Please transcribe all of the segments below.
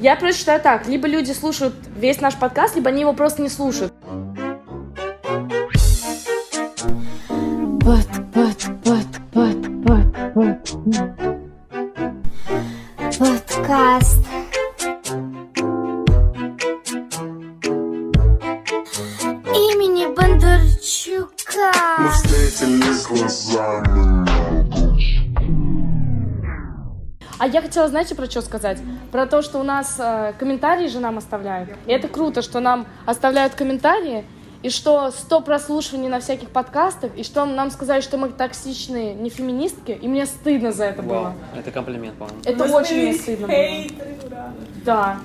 Я просто считаю так, либо люди слушают весь наш подкаст, либо они его просто не слушают. Под, хотела, знаете, про что сказать? Про то, что у нас э, комментарии же нам оставляют. И это круто, что нам оставляют комментарии, и что 100 прослушиваний на всяких подкастах, и что нам сказали, что мы токсичные не феминистки, и мне стыдно за это было. Вау, это комплимент, по-моему. Это очень мне стыдно было. Хейтеры, ура. Да.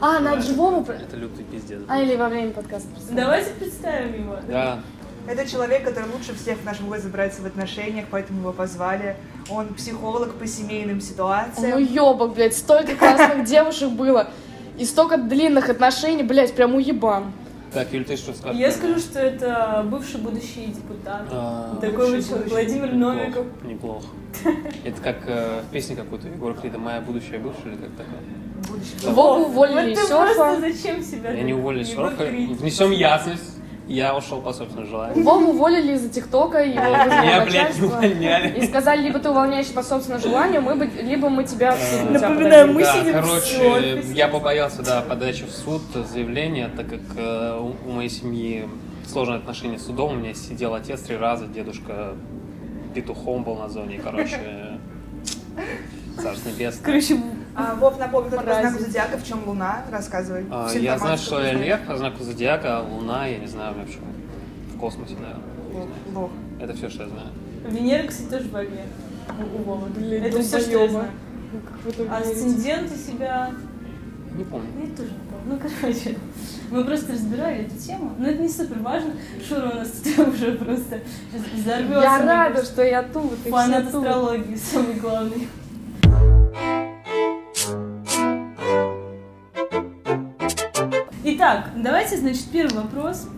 А, на живому... Это лютый пиздец. А, или во время подкаста. Давайте представим его. Да, Это человек, который лучше всех в нашем городе разбирается в отношениях, поэтому его позвали. Он психолог по семейным Ну ситуациям. ёбок, блядь, столько классных девушек было. И столько длинных отношений, блядь, прям уебан. так, Юль, ты что скажешь? Я скажу, что это бывший будущий депутат. А, Такой вот человек, Владимир Новиков. Неплохо. Это как э, в песне какой-то Егора Крида «Моя будущая бывшая» или как такое? Будущий. Вову уволили Вот из ты серфа. просто зачем себя... Я не уволил Егор шорфа. Крид. Внесем ясность. Я ушел по собственному желанию. Вову уволили из-за ТикТока, его вызвало блядь, начальство. увольняли. И сказали, либо ты увольняешься по собственному желанию, мы бы, либо мы тебя в суд на тебя Напоминаю, мы да, сидим в короче, я побоялся, да, подачи в суд заявления, так как э, у моей семьи сложные отношения с судом. У меня сидел отец три раза, дедушка петухом был на зоне. Короче, царство небесное. Короче, А, Вов, напомни, только по знаку зодиака, в чем луна, рассказывай. А, Я знаю, что я лев по знаку зодиака, а луна, я не знаю, вообще в космосе, наверное. Лох. Это все, что я знаю. Венера, кстати, тоже в огне. У. Блин, Это все, что я знаю. Ну, А. Асцендент у себя... Не помню. Ну, Я тоже не помню. Ну, короче, мы просто разбирали эту тему. Но это не супер важно. Шура у нас тут уже просто взорвется. Я рада, что я тут, и Фанат астрологии, самый главный. Итак, давайте, значит, первый вопрос.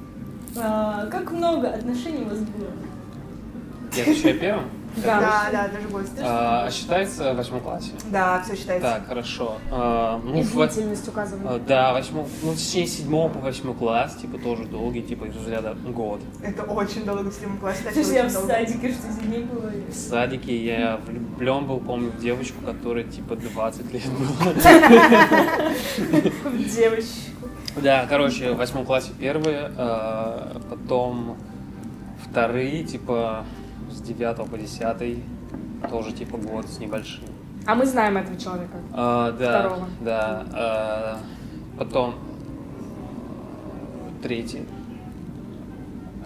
А, как много отношений у вас было? Я отвечаю первым? Да. Да, да, даже гость. А, считается в восьмом классе. Да, все считается. Так, хорошо. А, ну, И в длительность указывает. а, Да, восьмом, ну, в течение седьмого по восьмой класс, типа, тоже долгий, типа, из разряда год. Это очень долго в седьмом классе. Слушай, я в долго. садике что за дней было. В садике я влюблен был, помню, в девочку, которая, типа, 20 лет была. Девочку. Да, короче, в восьмом классе первые, а, потом вторые, типа, с девятого по десятый, тоже, типа, год с небольшим. А мы знаем этого человека. А, да, Второго. да. а, потом третий.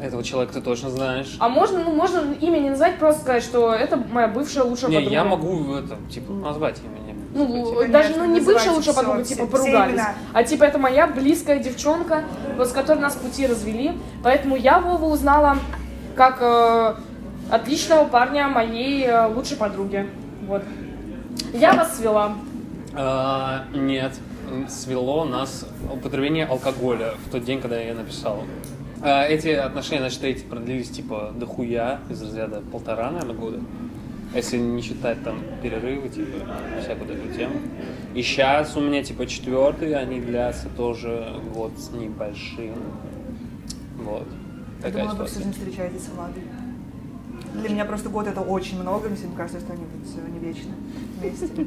Этого человека ты точно знаешь. А можно, ну, можно имя не назвать, просто сказать, что это моя бывшая лучшая Не, подруга. я могу это, типа, назвать имя. Ну, Типа, даже ну, не бывшая лучшая подруга, все- типа все поругались. А типа это моя близкая девчонка, вот с которой нас пути развели. Поэтому я Вову узнала как э, отличного парня моей э, лучшей подруги. Вот. Я вас свела. а, нет, свело нас употребление алкоголя в тот день, когда я написал. А, эти отношения, значит, эти продлились, типа, дохуя, из разряда полтора, наверное, года. Если не считать там перерывы, типа, всякую такую тему. И сейчас у меня, типа, четвертый, они длятся тоже год с небольшим. Вот. Я Такая думала, вы всю ситуация. жизнь встречаетесь с Владой. Для меня просто год это очень много, мне кажется, что они будут не вечно вместе.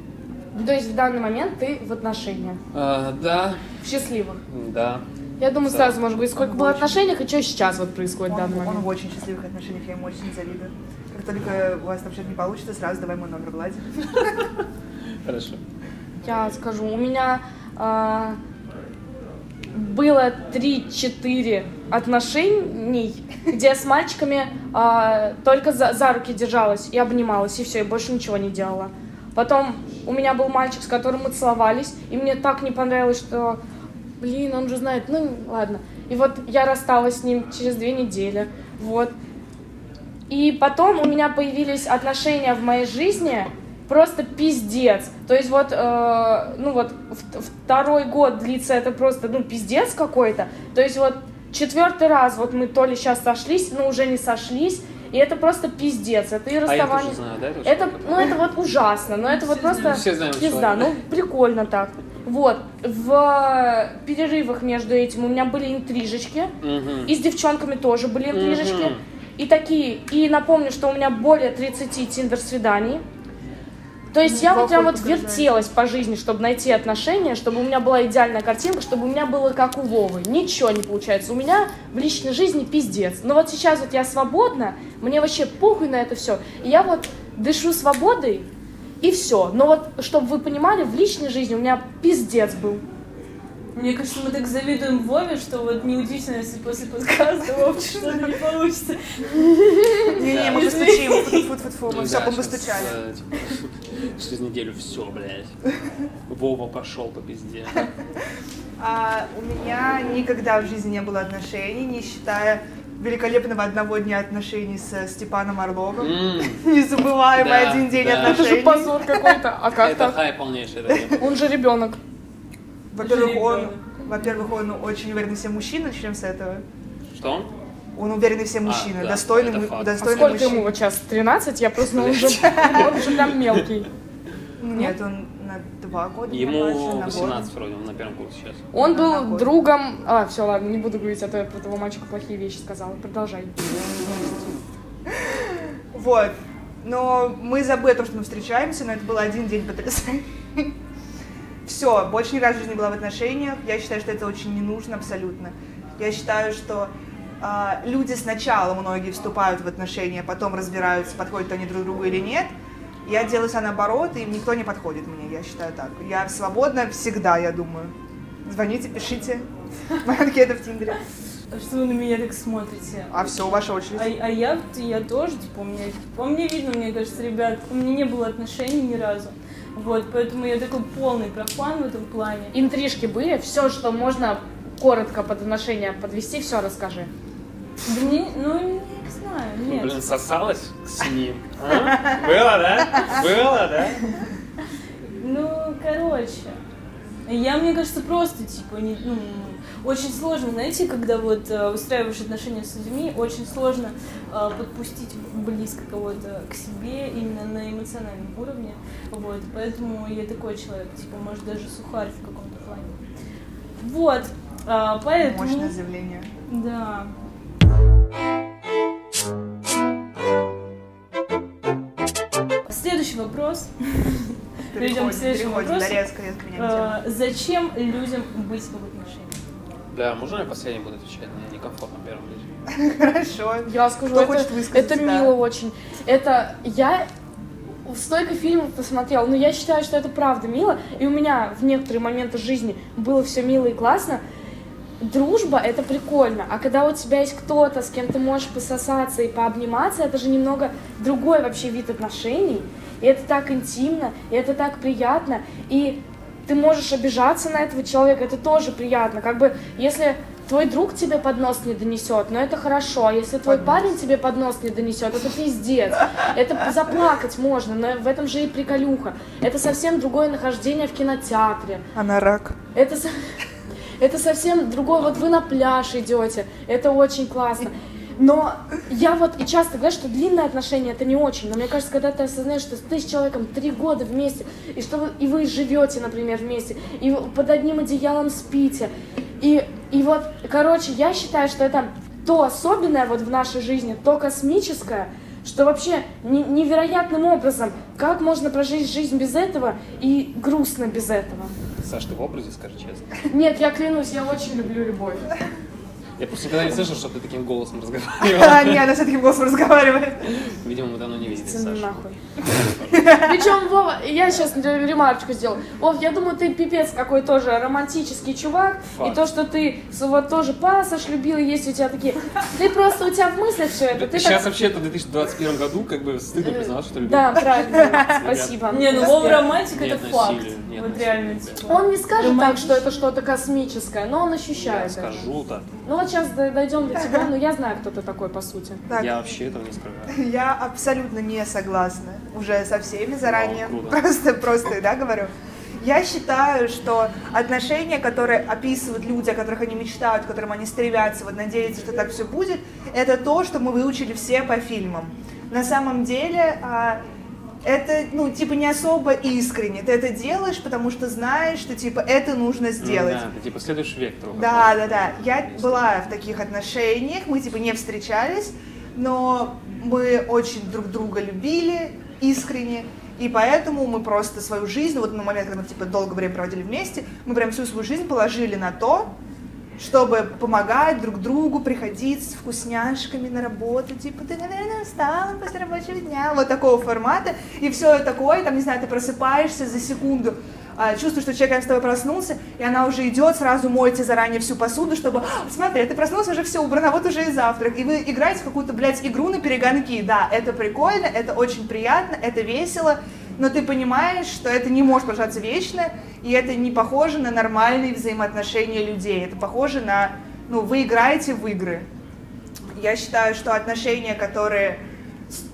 То есть в данный момент ты в отношениях. А, да, В счастливых. да. Я думаю, Да. сразу может быть, сколько Он было в отношениях и что сейчас вот происходит в Он, данный он момент. в очень счастливых отношениях, я ему очень завидую. Как только у вас там что-то не получится, сразу давай мой номер Влади. Хорошо. Я скажу, у меня а, было 3-4 отношений, где я с мальчиками а, только за, за руки держалась и обнималась, и все, и больше ничего не делала. Потом у меня был мальчик, с которым мы целовались, и мне так не понравилось, что, блин, он же знает, ну ладно. И вот я рассталась с ним через две недели, вот. И потом у меня появились отношения в моей жизни, просто пиздец. То есть вот, э, ну вот второй год длится это просто, ну пиздец какой-то. То есть вот четвертый раз вот мы то ли сейчас сошлись, но уже не сошлись, и это просто пиздец. Это и А расставание. тоже знаю, да? Это, человека? ну это вот ужасно, но это вот Все просто знаем. Все знаем пизда. Ну прикольно так. Вот, в перерывах между этим у меня были интрижечки, Мгм. и с девчонками тоже были интрижечки. Мгм. И такие, и напомню, что у меня более 30 тиндер-свиданий. То есть я вот прям вот подтверждает. вертелась по жизни, чтобы найти отношения, чтобы у меня была идеальная картинка, чтобы у меня было как у Вовы. Ничего не получается. У меня в личной жизни пиздец. Но вот сейчас вот я свободна, мне вообще похуй на это все. И я вот дышу свободой, и все. Но вот, чтобы вы понимали, в личной жизни у меня пиздец был. Мне кажется, мы так завидуем Вове, что вот неудивительно, если после подкаста Вовчик что-то не получится. Не-не, мы постучим. Фу-фу-фу, мы все постучали. Через неделю все, блядь. Вова пошел по пизде. А, у меня никогда в жизни не было отношений, не считая великолепного одного дня отношений с Степаном Орловым. Незабываемый Да, один день да. Это же отношений. позор какой-то. А как Это хай полнейший. Он же ребенок. Во-первых, он, во-первых, он очень уверенный в себе мужчина, начнем с этого. Что он? Он уверенный в себе мужчина, да, достойный, факт. А достойный сколько мужчина. ему вот сейчас? 13? Я просто, ну, он уже, он уже прям мелкий. Нет, он на два года Ему младше, на год. 18 вроде, он на первом курсе сейчас. Он был другом... А, все, ладно, не буду говорить, а то я про того мальчика плохие вещи сказала. Продолжай. Вот. Но мы забыли о том, что мы встречаемся, но это был один день потрясающий. Все, больше ни разу в жизни не была в отношениях. Я считаю, что это очень не нужно абсолютно. Я считаю, что а, люди сначала, многие вступают в отношения, потом разбираются, подходят они друг другу или нет. Я делаю все наоборот, и никто не подходит мне, я считаю так. Я свободна всегда, я думаю. Звоните, пишите. Моя анкета в Тиндере. А Что вы на меня так смотрите? А все, ваша очередь. А, а я, я тоже, типа, у меня, по мне видно, мне кажется, ребят, у меня не было отношений ни разу. Вот, поэтому я такой полный профан в этом плане. Интрижки были? Все, что можно коротко под отношения подвести, все расскажи. Да мне, ну, не знаю, нет. блин, сосалась с ним. а? Было, да? Было, да? Ну, короче, я, мне кажется, просто, типа, не, ну, очень сложно, знаете, когда вот э, устраиваешь отношения с людьми, очень сложно э, подпустить близко кого-то к себе именно на эмоциональном уровне, вот, поэтому я такой человек, типа, может, даже сухарь в каком-то плане. Вот, а, поэтому... Мощное заявление. Да. Следующий вопрос. Перейдем к следующему переходим, вопросу. да, резко, резко меняем тему. Э, Зачем людям быть в отношениях? Да, можно я последний буду отвечать? Мне некомфортно первым быть. Хорошо. Я скажу, Кто это, хочет высказаться, это да. мило очень. Это я столько фильмов посмотрела, но я считаю, что это правда мило. И у меня в некоторые моменты жизни было все мило и классно. Дружба — это прикольно, а когда у тебя есть кто-то, с кем ты можешь пососаться и пообниматься, это же немного другой вообще вид отношений. И это так интимно, и это так приятно, и ты можешь обижаться на этого человека, это тоже приятно. Как бы, если твой друг тебе под нос не донесет, но это хорошо, а если твой парень тебе под нос не донесет, это пиздец. Это заплакать можно, но в этом же и приколюха. Это совсем другое нахождение в кинотеатре. Она рак. Это, это совсем другое. Вот вы на пляж идете, это очень классно. Но я вот и часто говорю, что длинные отношения это не очень. Но мне кажется, когда ты осознаешь, что ты с человеком три года вместе, и что вы, и вы живете, например, вместе, и под одним одеялом спите. И, и вот, короче, я считаю, что это то особенное вот в нашей жизни, то космическое, что вообще не- невероятным образом, как можно прожить жизнь без этого и грустно без этого. Саш, ты в образе, скажи честно. Нет, я клянусь, я очень люблю любовь. Я просто никогда не слышал, чтобы ты таким голосом А, разговаривала. не, она с таким голосом разговаривает. Видимо, мы давно не виделись, Саша. нахуй. Причем, Вова, я сейчас ремарочку сделаю. Вов, я думаю, ты пипец какой тоже романтический чувак. Факт. И то, что ты вот тоже пассаж любил, есть у тебя такие... Ты просто, у тебя в мыслях все это. Ты Сейчас так- вообще-то в 2021 году как бы стыдно признавать, что любишь. Да, правильно, спасибо. Не, ну Вова романтик Нет это факт. нет Вот реально, типа. Он не скажет так, что это что-то космическое, но он ощущает это. Скажу так. Ну вот сейчас дойдем до тебя, но я знаю, кто ты такой, по сути. Так, Я вообще этого не скрываю. я абсолютно не согласна уже со всеми заранее. Круто. Просто, просто, да, говорю. Я считаю, что отношения, которые описывают люди, о которых они мечтают, к которым они стремятся, вот надеются, что так все будет, это то, что мы выучили все по фильмам. На самом деле, а, это, ну, типа, не особо искренне. Ты это делаешь, потому что знаешь, что, типа, это нужно сделать. Да, ты типа следуешь вектору. Да, да, да. Я была в таких отношениях, мы типа не встречались, но мы очень друг друга любили искренне, и поэтому мы просто свою жизнь, вот на момент, когда мы типа долгое время проводили вместе, мы прям всю свою жизнь положили на то, чтобы помогать друг другу, приходить с вкусняшками на работу, типа, ты, наверное, устала после рабочего дня, вот такого формата, и все такое, там, не знаю, ты просыпаешься за секунду, а, чувствуешь, что человек с тобой проснулся, и она уже идет, сразу моете заранее всю посуду, чтобы, «А, смотри, ты проснулся, уже все убрано, вот уже и завтрак, и вы играете в какую-то, блядь, игру на перегонки, да, это прикольно, это очень приятно, это весело, но ты понимаешь, что это не может продолжаться вечно, и это не похоже на нормальные взаимоотношения людей, это похоже на, ну, вы играете в игры. Я считаю, что отношения, которые,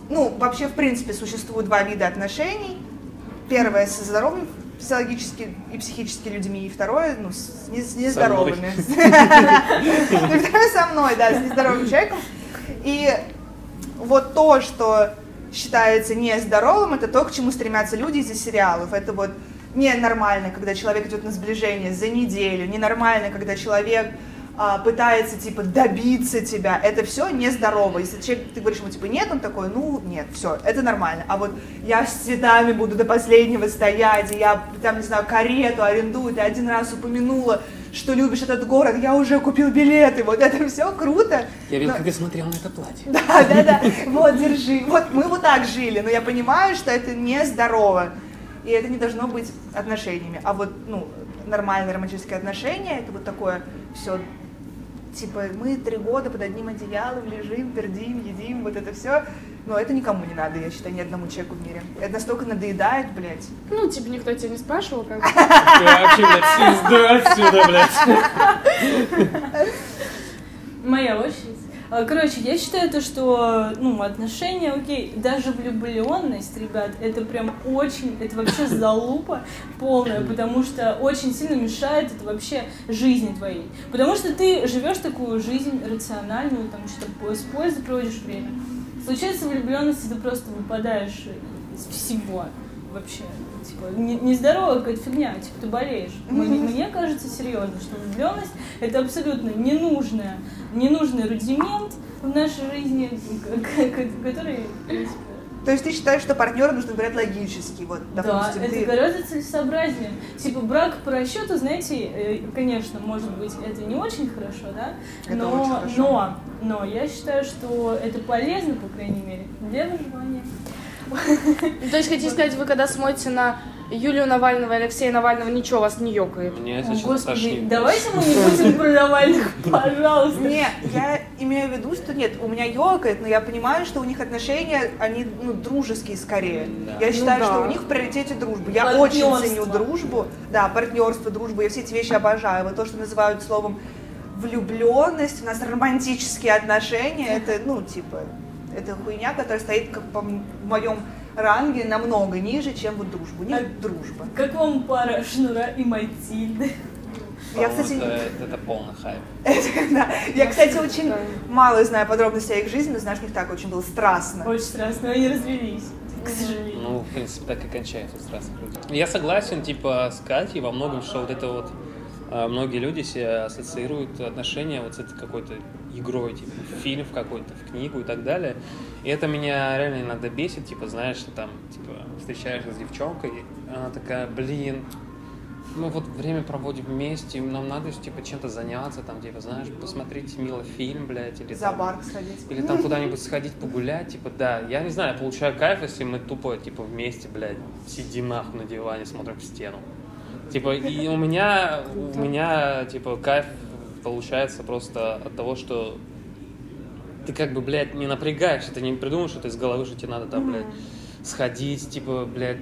ну, вообще, в принципе, существует два вида отношений. Первое со здоровыми физиологически и психически людьми, и второе, ну, с, не- с нездоровыми. И второе со мной, да, с нездоровым человеком. И вот то, что считается нездоровым, это то, к чему стремятся люди из-за сериалов. Это вот ненормально, когда человек идет на сближение за неделю, ненормально, когда человек а, пытается, типа, добиться тебя, это все нездорово. Если человек, ты говоришь ему, типа, нет, он такой, ну, нет, все, это нормально. А вот я с цветами буду до последнего стоять, и я, там, не знаю, карету арендую, ты один раз упомянула, что любишь этот город, я уже купил билеты, вот это все круто. Я видел, Но- как ты смотрел на это платье. да, да, да. Вот, держи. Вот мы вот так жили, но я понимаю, что это нездорово. И это не должно быть отношениями. А вот, ну, нормальные романтические отношения, это вот такое все, типа, мы три года под одним одеялом лежим, пердим, едим, вот это все. Но это никому не надо, я считаю, ни одному человеку в мире. Это настолько надоедает, блядь. Ну, типа, никто тебя не спрашивал, как Ты вообще, блядь, отсюда, блядь. Моя очередь. А, Короче, я считаю то, что, ну, отношения, окей, даже влюбленность, ребят, это прям очень, это вообще залупа полная, потому что очень сильно мешает это вообще жизни твоей. Потому что ты живешь такую жизнь рациональную, там что-то с пользой проводишь время. Случается влюбленность, и ты просто выпадаешь из всего вообще. Типа, не- нездоровая какая-то фигня, типа ты болеешь. Мне, мне кажется серьезно, что влюбленность это абсолютно ненужная, ненужный рудимент в нашей жизни, который, в принципе, То есть ты считаешь, что партнера нужно выбирать логически, вот, да, допустим, это ты... гораздо целесообразнее. Типа брак по расчету, знаете, э, конечно, может быть, это не очень хорошо, да? Это но, очень хорошо. но, но я считаю, что это полезно, по крайней мере, для выживания. Ну, То есть, хотите сказать, вы когда смотрите на Юлию Навального и Алексея Навального, ничего вас не ёкает? Мне сейчас Господи, тошнит. давайте мы не будем про Навальных, пожалуйста. Не, я имею в виду, что нет, у меня ёкает, но я понимаю, что у них отношения, они, ну, дружеские скорее. Да. Я считаю, Ну да. что у них в приоритете дружба. Я очень ценю дружбу, да, партнерство, дружбу, я все эти вещи обожаю. Вот то, что называют словом влюбленность, у нас романтические отношения, это, ну, типа, это хуйня, которая стоит, как по в моем ранге, намного ниже, чем вот дружба. Них А- дружба. Как вам пара Шнура и Матильды? Я, По-моему, кстати, это, это полный хайп. да, я, кстати, очень мало знаю подробностей о их жизни, но знаешь, у них так очень было страстно. Очень страшно, они развелись, к сожалению. Ну, в принципе, так и кончается страстных людей. Я согласен, типа, с Катей во многом, что вот это вот а, многие люди себе ассоциируют отношения вот с этой какой-то игрой, типа, в фильм в какой-то, в книгу и так далее. И это меня реально иногда бесит, типа, знаешь, что там, типа, встречаешься с девчонкой, она такая, блин, мы вот время проводим вместе, нам надо, типа, чем-то заняться, там, типа, знаешь, посмотреть мило фильм, блядь, или За там- бар сходить. или там куда-нибудь сходить погулять, типа, да. Я не знаю, я получаю кайф, если мы тупо, типа, вместе, блядь, сидим нахуй на диване, смотрим в стену. Типа, и у меня, у меня, типа, кайф получается просто от того, что ты как бы, блядь, не напрягаешься, ты не придумаешь это из головы, что тебе надо там, блядь, сходить, типа, блядь,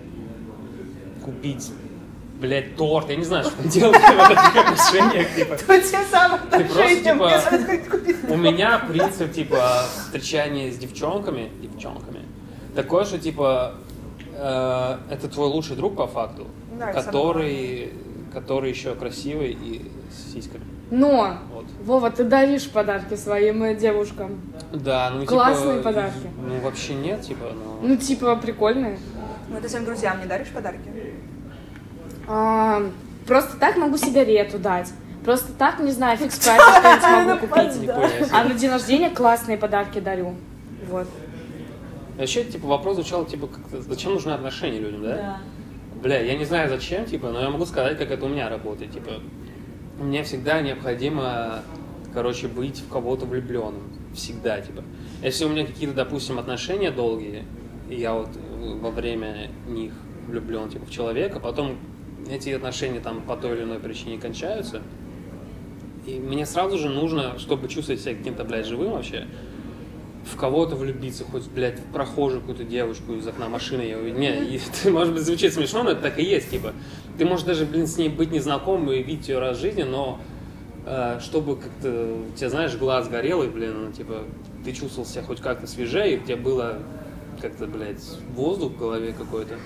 купить, блядь, торт. Я не знаю, что делать в этих отношениях, типа. То те самые Ты просто, отношения, типа. У меня принцип, типа, встречания с девчонками, девчонками, такой, что, типа, э, это твой лучший друг по факту, Да, который, который еще красивый и с сиськами. Но, Вот. Вова, ты даришь подарки своим э, девушкам. Да, ну, Классные типа, подарки. Ну, вообще нет, типа, ну... Ну, типа, прикольные. Ну, ты своим друзьям не даришь подарки? А, просто так могу сигарету дать. Просто так, не знаю, фикс прайс что-нибудь могу купить. Нихуя себе. А на день рождения классные подарки дарю. Вот. Вообще, типа, вопрос звучал, типа, как зачем нужны отношения людям, да? Да. Бля, я не знаю зачем, типа, но я могу сказать, как это у меня работает. Типа, мне всегда необходимо, короче, быть в кого-то влюбленным. Всегда, типа. Если у меня какие-то, допустим, отношения долгие, и я вот во время них влюблен, типа, в человека, потом эти отношения там по той или иной причине кончаются, и мне сразу же нужно, чтобы чувствовать себя каким-то, блядь, живым вообще, в кого-то влюбиться, хоть, блядь, в прохожую какую-то девочку из окна машины я увидел. Не, это, может быть, звучит смешно, но это так и есть, типа. Ты можешь даже, блин, с ней быть незнакомым и видеть ее раз в жизни, но э, чтобы как-то, у тебя, знаешь, глаз горел, и, блин, ну, типа, ты чувствовал себя хоть как-то свежее, и у тебя было как-то, блядь, воздух в голове какой-то.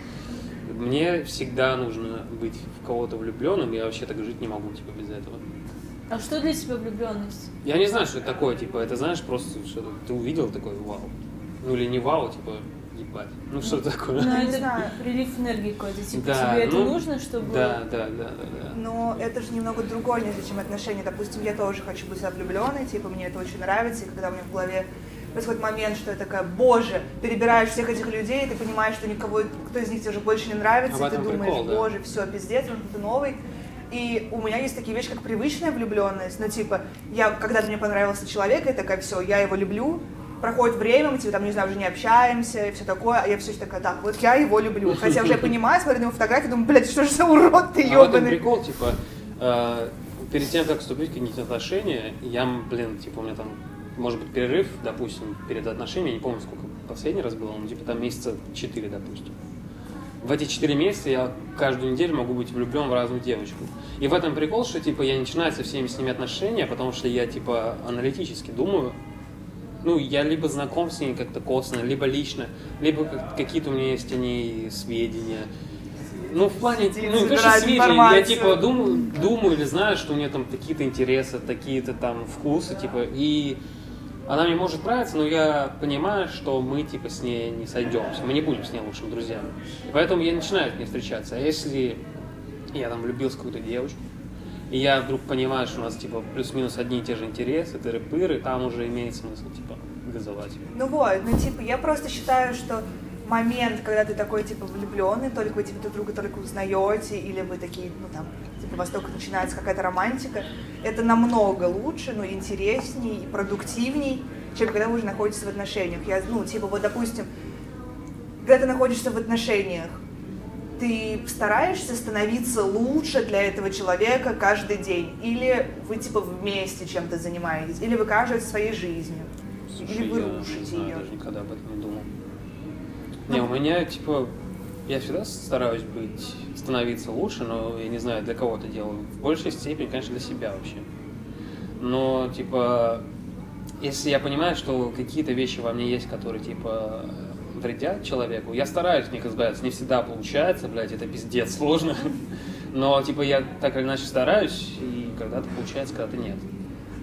Мне всегда нужно быть в кого-то влюбленным, я вообще так жить не могу, типа, без этого. А что для тебя влюбленность? Я не знаю, что это такое, типа, это знаешь, просто что-то ты увидел такой вау. Ну или не вау, типа, ебать. Ну что такое? Ну, не это знаю. прилив энергии какой-то. Типа, Да, тебе это ну, нужно, чтобы... Да, да, да, да, да. Но это же немного другое, нежели чем отношения. Допустим, я тоже хочу быть влюбленной, типа, мне это очень нравится, и когда у меня в голове происходит момент, что я такая, боже, перебираешь всех этих людей, и ты понимаешь, что никого, кто из них тебе уже больше не нравится, А и ты думаешь, прикол, да. боже, все, пиздец, он кто-то новый. И у меня есть такие вещи, как привычная влюбленность. Ну, типа, я, когда-то мне понравился человек, я такая, все, я его люблю. Проходит время, мы, типа, там, не знаю, уже не общаемся и все такое, а я все еще такая, так, вот я его люблю. Хотя уже я понимаю, смотрю на его фотографии, думаю, блядь, что же за урод ты, А в этом ебаный. прикол, типа, э, перед тем, как вступить в какие-то отношения, я, блин, типа, у меня там, может быть, перерыв, допустим, перед отношениями, не помню, сколько последний раз было, ну, типа, там месяца 4, допустим. В эти 4 месяца я каждую неделю могу быть влюблен в разную девочку. И в этом прикол, что, типа, я начинаю со всеми с ними отношения, потому что я, типа, аналитически думаю, ну, я либо знаком с ней как-то косвенно, либо лично, либо как- какие-то у меня есть о ней сведения. Ну, в плане, Сидит, ну, собирает сведения, я типа думаю, думаю или знаю, что у нее там какие-то интересы, какие-то там вкусы, типа, и она мне может нравиться, но я понимаю, что мы, типа, с ней не сойдемся, мы не будем с ней лучшими друзьями. И поэтому я начинаю с ней встречаться. А если я там влюбился в какую-то девочку, и я вдруг понимаю, что у нас, типа, плюс-минус одни и те же интересы, тыры-пыры, там уже имеет смысл, типа, газовать. Ну вот, ну типа, я просто считаю, что момент, когда ты такой, типа, влюбленный, только вы, типа, друг друга только узнаете, или вы такие, ну там, типа, у вас только начинается какая-то романтика, это намного лучше, ну, интересней, и продуктивней, чем когда вы уже находитесь в отношениях. Я, ну, типа, вот, допустим, когда ты находишься в отношениях, ты стараешься становиться лучше для этого человека каждый день, или вы, типа, вместе чем-то занимаетесь, или вы каждый своей жизнью. Или вы я рушите знаю, ее. даже никогда об этом не думал. Не, у меня, типа, я всегда стараюсь быть, становиться лучше, но я не знаю, для кого это делаю. В большей степени, конечно, для себя вообще. Но, типа, если я понимаю, что какие-то вещи во мне есть, которые, типа, вредят человеку, я стараюсь от них избавиться. Не всегда получается, блядь, это пиздец сложно. Но, типа, я так или иначе стараюсь, и когда-то получается, когда-то нет.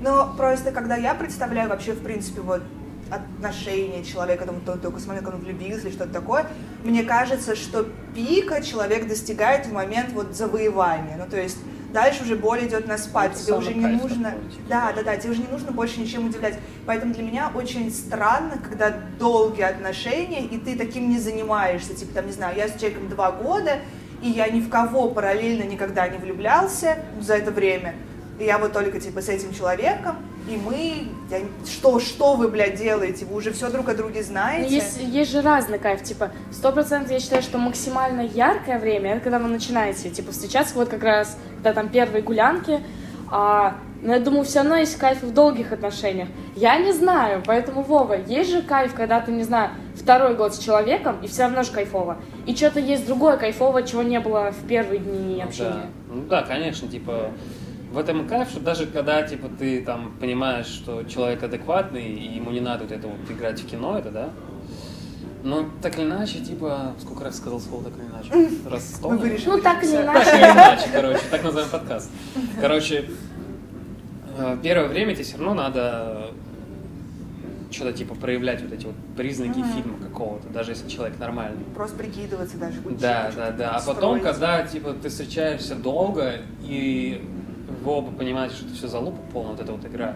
Но просто когда я представляю вообще, в принципе, вот отношения человека, там, то- только с момента, когда он влюбился или что-то такое, мне кажется, что пика человек достигает в момент вот завоевания. Ну, то есть дальше уже боль идет на спад, Это тебе уже не нужно... такой, типа. Да, да, да, тебе уже не нужно больше ничем удивлять. Поэтому для меня очень странно, когда долгие отношения, и ты таким не занимаешься. Типа, там, не знаю, я с человеком два года, и я ни в кого параллельно никогда не влюблялся за это время. И я вот только, типа, с этим человеком, и мы... я что, что вы, блядь, делаете? Вы уже все друг о друге Ну, знаете? Есть, есть же разный кайф, типа, сто процентов я считаю, что максимально яркое время, это когда вы начинаете, типа, встречаться, вот как раз, когда там первые гулянки, а, но я думаю, все равно есть кайф в долгих отношениях. Я не знаю, поэтому, Вова, есть же кайф, когда ты, не знаю, второй год с человеком, и все равно же кайфово. И что-то есть другое кайфово, чего не было в первые дни Ну общения. Да. Ну да, конечно, типа, в этом и кайф, что даже когда, типа, ты там понимаешь, что человек адекватный, и ему не надо вот это вот играть в кино, это, да? Но так или иначе, типа, сколько раз сказал слово так или иначе? Раз сто? Наверное? вырежем. Ну, так или иначе. Так или иначе, короче, так называем подкаст. Короче, э, первое время тебе все равно надо что-то типа проявлять вот эти вот признаки фильма какого-то, даже если человек нормальный. Просто прикидываться даже. учить, Да, да, да. А строить. потом, когда типа ты встречаешься долго и вы оба понимаете, что это все залупа полная, вот эта вот игра.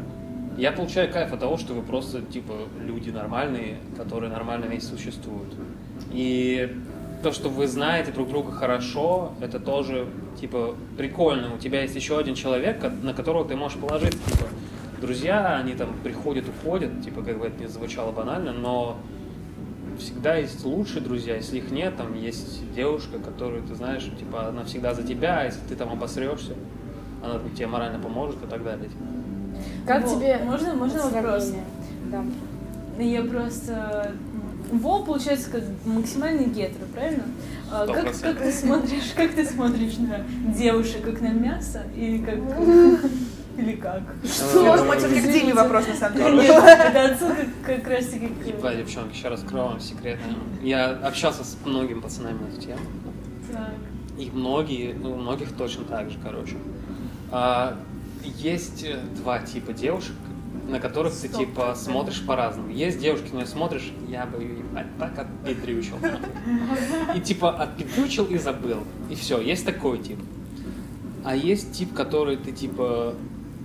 Я получаю кайф от того, что вы просто типа люди нормальные, которые нормально вместе существуют. И то, что вы знаете друг друга хорошо, это тоже типа прикольно. У тебя есть еще один человек, на которого ты можешь положиться. Типа, друзья, они там приходят, уходят, типа, как бы это не звучало банально, но всегда есть лучшие друзья, если их нет, там есть девушка, которую ты знаешь, типа, она всегда за тебя, а если ты там обосрешься, она тебе морально поможет и так далее. Как Вот, тебе можно- можно вопрос? Да. Я просто... м, Во, получается, как максимальный гетеро, правильно? А, Как, как ты смотришь, как ты смотришь на девушек, как на мясо, или как... Или как? Ну, мой все-таки к Диме вопрос, на самом деле. Нет, это отсылка как раз таки к... Ебать, девчонки, еще раскрою вам секрет. Я общался с многими пацанами на эту тему. Так. И многие, ну, у многих точно так же, короче. А, есть э, два типа девушек, на которых ты типа смотришь по-разному. Есть девушки, на нее смотришь, я бы ее ебать, так отпетрючил. И типа отпетрючил и забыл. И все, есть такой тип. А есть тип, который ты типа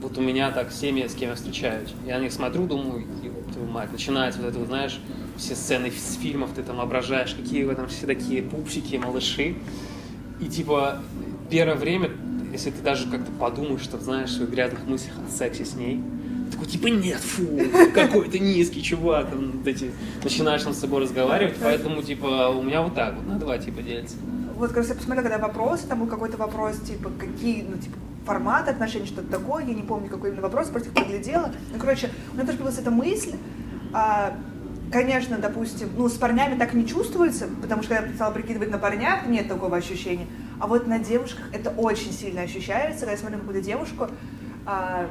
вот у меня так семьи, с кем я встречаюсь. Я на них смотрю, думаю, «Ёб твою мать, начинается вот это, вот, знаешь, все сцены с фильмов, ты там воображаешь, какие вы там все такие пупсики, малыши. И типа первое время, если ты даже как-то подумаешь, что знаешь в своих грязных мыслях о сексе с ней, такой типа нет, фу, какой ты низкий чувак, там, вот эти, начинаешь там с собой разговаривать, поэтому типа у меня вот так вот, на два типа делится. Вот раз я посмотрела, когда вопросы, там был какой-то вопрос, типа, какие, ну, типа, формат отношений, что-то такое, я не помню, какой именно вопрос, просто их. Ну, короче, у меня тоже появилась эта мысль, а, конечно, допустим, ну, с парнями так не чувствуется, потому что я стала прикидывать на парнях, нет такого ощущения, а вот на девушках это очень сильно ощущается, когда я смотрю на какую-то девушку, а,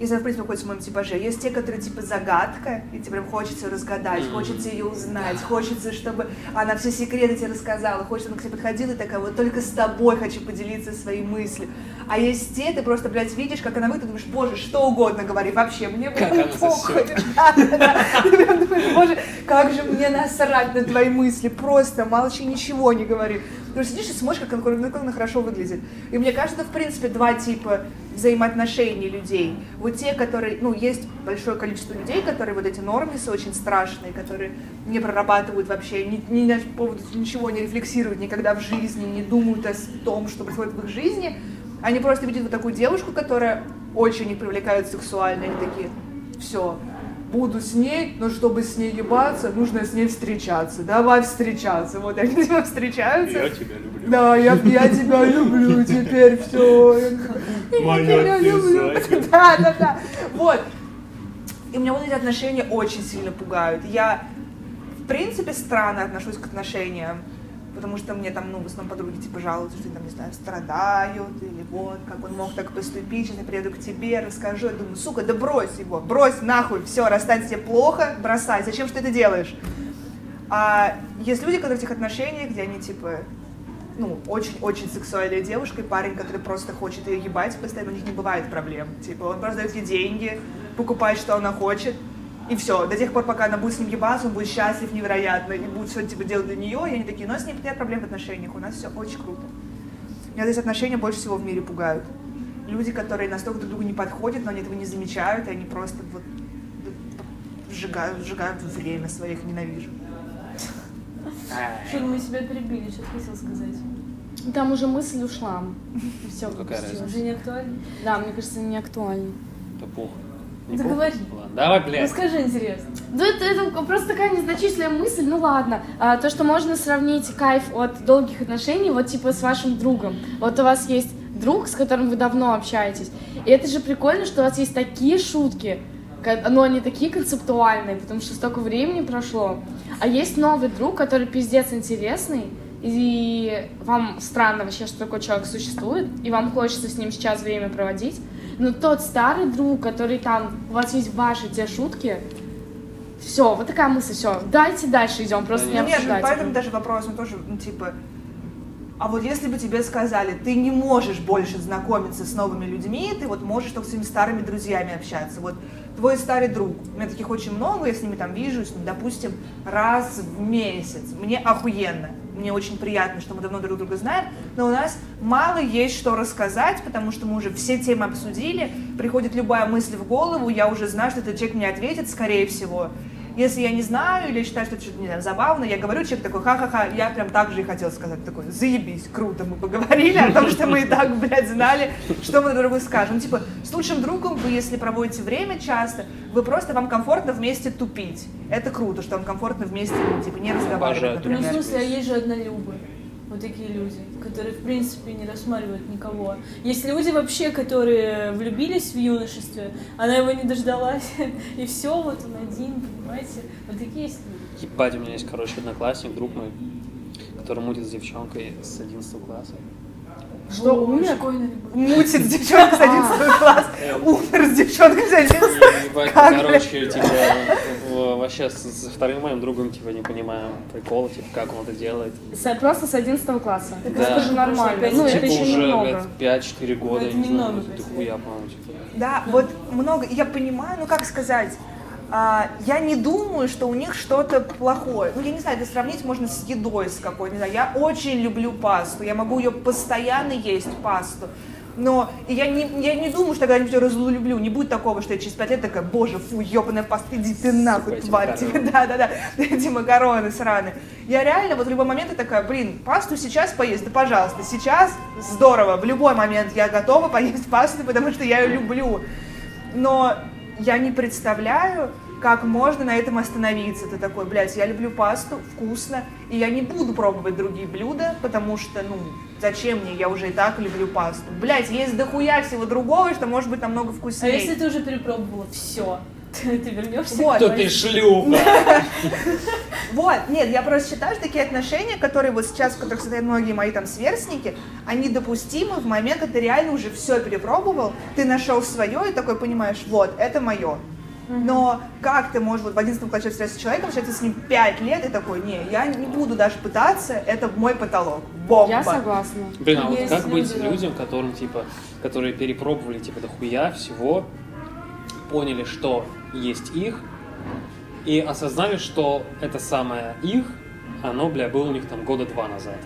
если она, в принципе, находится в моем типаже. Есть те, которые типа загадка, и тебе прям хочется разгадать, Мгм. хочется ее узнать, хочется, чтобы она все секреты тебе рассказала, хочется, она к тебе подходила и такая, вот только с тобой хочу поделиться своей мыслью. А есть те, ты просто, блядь, видишь, как она выглядит, думаешь, боже, что угодно говори, вообще, мне прям похуй. Ты прям думаешь, боже, как же мне насрать на твои мысли, просто молчи, ничего не говори. Ты сидишь и смотришь, как она, как она хорошо выглядит. И мне кажется, в принципе, два типа взаимоотношений людей. Вот те, которые, ну, есть большое количество людей, которые вот эти нормисы очень страшные, которые не прорабатывают вообще, ни, ни на поводу ничего не рефлексируют никогда в жизни, не думают о том, что происходит в их жизни. Они просто видят вот такую девушку, которая очень их привлекает сексуально, и такие, все, буду с ней, но чтобы с ней ебаться, нужно с ней встречаться. Давай встречаться. Вот они ней встречаются. тебя люблю. Да, я, я тебя люблю теперь, все. Моя люблю. Да, да, да. Вот. И меня вот эти отношения очень сильно пугают. Я, в принципе, странно отношусь к отношениям, потому что мне там, ну, в основном подруги, типа, жалуются, что, там, не знаю, страдают, или вот, как он мог так поступить, сейчас я приеду к тебе, расскажу. Я думаю, сука, да брось его, брось нахуй, все, расстать тебе плохо, бросай, зачем что ты это делаешь? А есть люди, которые в этих отношениях, где они, типа, ну, очень-очень сексуальная девушка и парень, который просто хочет ее ебать, постоянно у них не бывает проблем. Типа, он просто дает ей деньги, покупает, что она хочет, и все. До тех пор, пока она будет с ним ебаться, он будет счастлив невероятно, и будет все типа делать для нее, и они такие, у нас нет, нет проблем в отношениях, у нас все очень круто. Меня здесь отношения больше всего в мире пугают. Люди, которые настолько друг другу не подходят, но они этого не замечают, и они просто вот сжигают, сжигают время своих ненавижу. Что мы себя перебили, что ты хотел сказать? Там уже мысль ушла. Все, Какая разница? Уже не актуально? Да, мне кажется, не актуально. Да пух. Не Да пух? говори. Ладно, давай, Ну блядь. скажи, интересно. Да это, это просто такая незначительная мысль, ну ладно. А, то, что можно сравнить кайф от долгих отношений, вот типа с вашим другом. Вот у вас есть друг, с которым вы давно общаетесь. И это же прикольно, что у вас есть такие шутки, но они такие концептуальные, потому что столько времени прошло. А есть новый друг, который пиздец интересный, и вам странно вообще, что такой человек существует, и вам хочется с ним сейчас время проводить. Но тот старый друг, который там, у вас есть ваши те шутки, все, вот такая мысль, все, дайте дальше идем, просто не Ну, нет, ну, поэтому даже вопрос, он тоже, ну, типа, А вот если бы тебе сказали, ты не можешь больше знакомиться с новыми людьми, ты вот можешь только с своими старыми друзьями общаться. Вот твой старый друг, у меня таких очень много, я с ними там вижусь, ну, допустим, раз в месяц. Мне охуенно, мне очень приятно, что мы давно друг друга знаем, но у нас мало есть что рассказать, потому что мы уже все темы обсудили, приходит любая мысль в голову, я уже знаю, что этот человек мне ответит, скорее всего. Если я не знаю или считаю, что это что-то не знаю, забавно, я говорю, человек такой, ха-ха-ха, я прям так же и хотел сказать, такой, заебись, круто, мы поговорили о том, что мы и так, блядь, знали, что мы друг другу скажем. Ну, типа, с лучшим другом вы, если проводите время часто, вы просто, вам комфортно вместе тупить. Это круто, что вам комфортно вместе, ну, типа, не разговаривать, Обожаю. Ну, в например. смысле, а есть же однолюбы. Вот такие люди, которые, в принципе, не рассматривают никого. Есть люди вообще, которые влюбились в юношестве, она его не дождалась, и все, вот он один, понимаете? Вот такие есть люди. Ебать, у меня есть, короче, одноклассник, друг мой, который мутит с девчонкой с 11 класса. Что, О, умер? Мутит с девчонкой с 11 класс, умер с девчонкой с 11 Ебать, Как, короче, типа, вообще с- со вторым моим другом, типа, не понимаем прикола, типа, как он это делает. С- Просто с 11 класса. Да. Это же нормально. Просто Ну, опять это типа, еще уже, немного. блядь, 5-4 года, это я не знаю, немного, это хуя, по-моему, типа. Да, вот много, я понимаю, ну как сказать, а, я не думаю, что у них что-то плохое. Ну, я не знаю, это сравнить можно с едой с какой, не знаю. Я очень люблю пасту, я могу ее постоянно есть, пасту. Но и я не, я не думаю, что когда-нибудь ее разлюблю. Не будет такого, что я через пять лет такая, боже, фу, ебаная паста, иди ты нахуй, эти тварь. макароны. Да-да-да, эти макароны сраные. Я реально вот в любой момент я такая, блин, пасту сейчас поесть, да пожалуйста, сейчас здорово, в любой момент я готова поесть пасту, потому что я ее люблю. Но я не представляю, как можно на этом остановиться. Ты такой, блядь, я люблю пасту, вкусно, и я не буду пробовать другие блюда, потому что, ну, зачем мне, я уже и так люблю пасту. Блядь, есть дохуя всего другого, что может быть намного А вкуснее. если ты уже перепробовала все, ты, ты вернешься? Вот. Кто ты шлюха? Вот, нет, я просто считаю, что такие отношения, которые вот сейчас, в которых состоят многие мои там сверстники, они допустимы в момент, когда ты реально уже все перепробовал, ты нашел свое и такой понимаешь, вот, это мое. Но как ты можешь вот в 11 классе встретиться с человеком, встретиться с ним 5 лет и такой, не, я не буду даже пытаться, это мой потолок. Бомба. Я согласна. Блин, а вот как быть люди, да. людям, которым, типа, которые перепробовали, типа, дохуя всего, поняли, что есть их, и осознали, что это самое их, оно, бля, было у них там года два назад.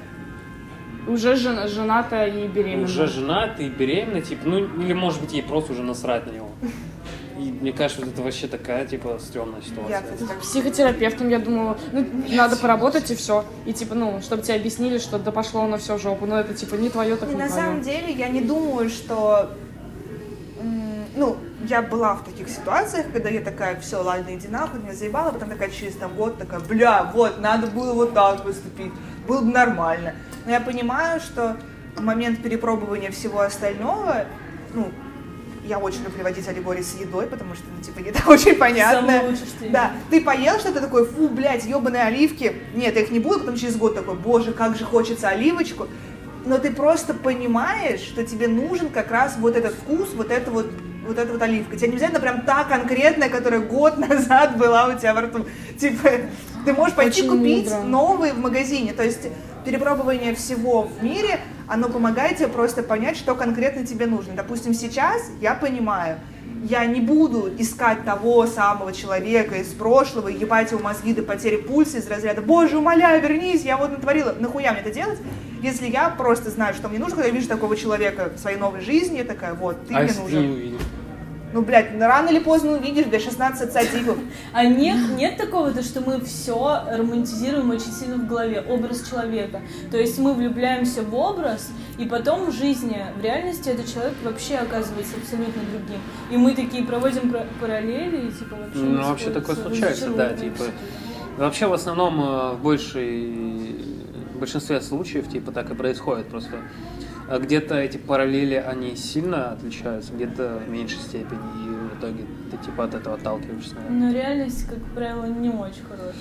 Уже жен- жената и беременна. Уже женаты и беременна, типа, ну, или, может быть, ей просто уже насрать на него. И мне кажется, вот это вообще такая, типа, стрёмная ситуация. Я, кстати, Психотерапевтом, я думала, ну, надо поработать и все. И типа, ну, чтобы тебе объяснили, что да пошло на все жопу. Но это типа не твое, так И не на твое. самом деле я не думаю, что... Ну, я была в таких ситуациях, когда я такая, все, ладно, иди нахуй, меня заебала, потом такая через там год такая, бля, вот, надо было вот так поступить, было бы нормально. Но я понимаю, что в момент перепробования всего остального, ну, я очень люблю приводить аллегории с едой, потому что, ну, типа, еда очень понятная. Самое лучшее, что Да, ты поел что-то такое, фу, блядь, ебаные оливки. Нет, я их не буду, потом через год такой, боже, как же хочется оливочку. Но ты просто понимаешь, что тебе нужен как раз вот этот вкус, вот это вот вот эта вот оливка. Тебе не обязательно прям та конкретная, которая год назад была у тебя во рту. Типа, ты можешь пойти Очень купить мудро. новые в магазине. То есть перепробование всего в мире, оно помогает тебе просто понять, что конкретно тебе нужно. Допустим, сейчас я понимаю, я не буду искать того самого человека из прошлого, ебать его мозги до потери пульса из разряда «Боже, умоляю, вернись, я вот натворила». Нахуя мне это делать, если я просто знаю, что мне нужно, когда я вижу такого человека в своей новой жизни, я такая «Вот, ты а мне нужен». Ну, блядь, ну, рано или поздно увидишь, блядь, 16 отцатиков. А нет, нет такого, то, что мы все романтизируем очень сильно в голове, образ человека. То есть мы влюбляемся в образ, и потом в жизни, в реальности этот человек вообще оказывается абсолютно другим. И мы такие проводим параллели, и типа вообще Ну, вообще такое случается, да, типа. Вообще, в основном, э, в большей, в большинстве случаев, типа, так и происходит. Просто э, где-то эти параллели, они сильно отличаются, где-то в меньшей степени, и в итоге ты, типа, от этого отталкиваешься. наверное. Но реальность, как правило, не очень хорошая.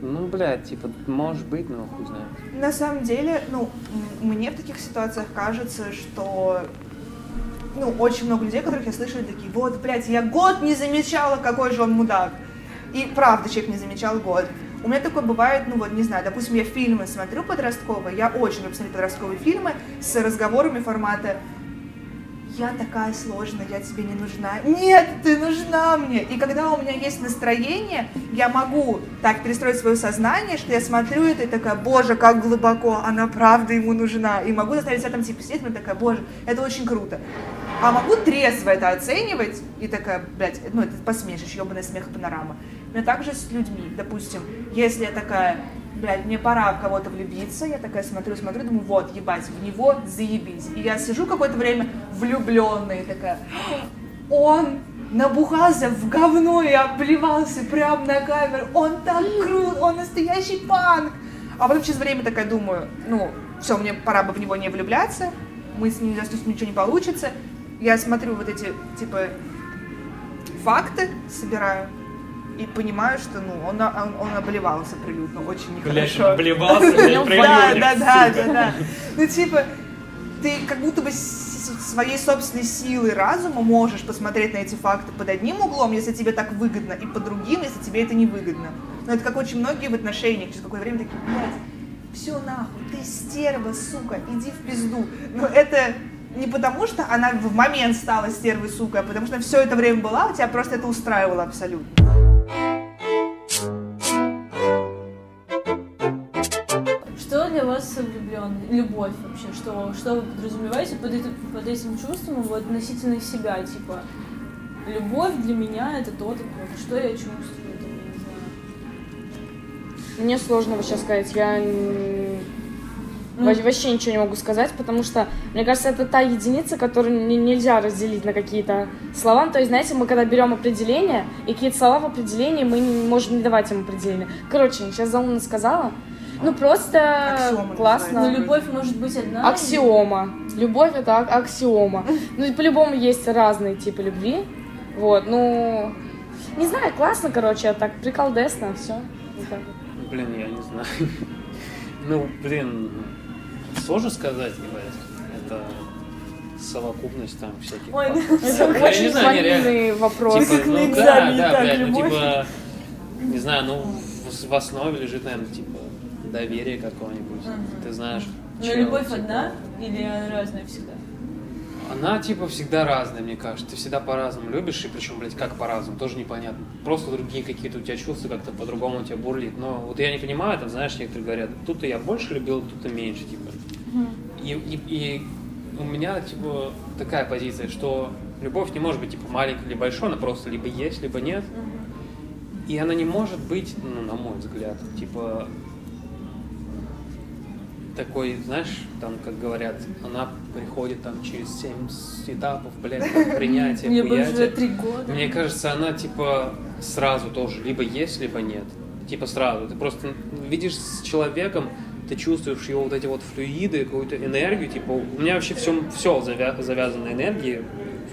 Ну, блядь, типа, может быть, но хуй знает. На самом деле, ну, мне в таких ситуациях кажется, что ну, очень много людей, которых я слышала, такие, вот, блядь, я год не замечала, какой же он мудак. И правда, человек не замечал год. У меня такое бывает, ну вот, не знаю, допустим, я фильмы смотрю подростковые, я очень люблю смотреть подростковые фильмы с разговорами формата я такая сложная, я тебе не нужна. Нет, ты нужна мне. И когда у меня есть настроение, я могу так перестроить свое сознание, что я смотрю это и такая, боже, как глубоко, она правда ему нужна. И могу заставить себя там типа сидеть, и такая, боже, это очень круто. А могу трезво это оценивать и такая, блядь, ну это посмешишь, ебаный смех панорама. Но также с людьми, допустим, если я такая, блядь, мне пора в кого-то влюбиться, я такая смотрю, смотрю, думаю, вот, ебать, в него заебись. И я сижу какое-то время влюбленная, такая, он набухался в говно и обливался прямо на камеру, он так крут, он настоящий панк. А потом через время такая думаю, ну, все, мне пора бы в него не влюбляться, мы с ним с ним ничего не получится. Я смотрю вот эти, типа, факты, собираю, и понимаю, что, ну, он, он, он обливался прилюдно, очень нехорошо. обливался, блядь, Да, прилюдно. да, да, да, да. Ну, типа, ты как будто бы своей собственной силой разума можешь посмотреть на эти факты под одним углом, если тебе так выгодно, и под другим, если тебе это не выгодно. Но это как очень многие в отношениях, через какое-то время такие, блядь, все нахуй, ты стерва, сука, иди в пизду. Но это не потому, что она в момент стала стервой, сука, а потому что все это время была, у тебя просто это устраивало абсолютно. Что для вас влюбленный? Любовь вообще? Что, что вы подразумеваете под, это- под этим чувством вот, относительно себя? Типа, любовь для меня это то-то, то-то. Что я чувствую? Я не знаю. Мне сложно вот сейчас сказать. Я Ну. вообще ничего не могу сказать, потому что, мне кажется, это та единица, которую не- нельзя разделить на какие-то слова. Ну, То есть, знаете, мы когда берем определение, и какие-то слова в определении, мы не можем не давать им определение. Короче, сейчас заумно сказала. Ну, просто Аксиома классно. Но любовь может быть одна. Аксиома. Любовь это ак- аксиома. Ну, по-любому есть разные типы любви. Вот, ну, не знаю, классно, короче, а так приколдесно, все. Блин, я не знаю. Ну, блин, сложно сказать, ебать. Это совокупность там всяких. Ой. Это очень вопрос. Типа, как на ну да, да, блядь, ну типа, не знаю, ну в, основе лежит, наверное, типа доверие какое-нибудь. Ты знаешь. Но чел, любовь типа. одна или она разная всегда? Она типа всегда разная, мне кажется. Ты всегда по-разному любишь, и причем, блядь, как по-разному, тоже непонятно. Просто другие какие-то у тебя чувства, как-то по-другому у тебя бурлит. Но вот я не понимаю, там, знаешь, некоторые говорят, тут я больше любил, тут и меньше, типа. И, и, и у меня, типа, такая позиция, что любовь не может быть, типа, маленькой или большой, она просто либо есть, либо нет. И она не может быть, ну, на мой взгляд, типа, такой, знаешь, там, как говорят, она приходит там через семь с- этапов, блядь, там, принятия, Мне уже три года. Мне кажется, она типа сразу тоже либо есть, либо нет. Типа сразу. Ты просто видишь с человеком, ты чувствуешь его вот эти вот флюиды, какую-то энергию. Типа у меня вообще все, все завязано на энергии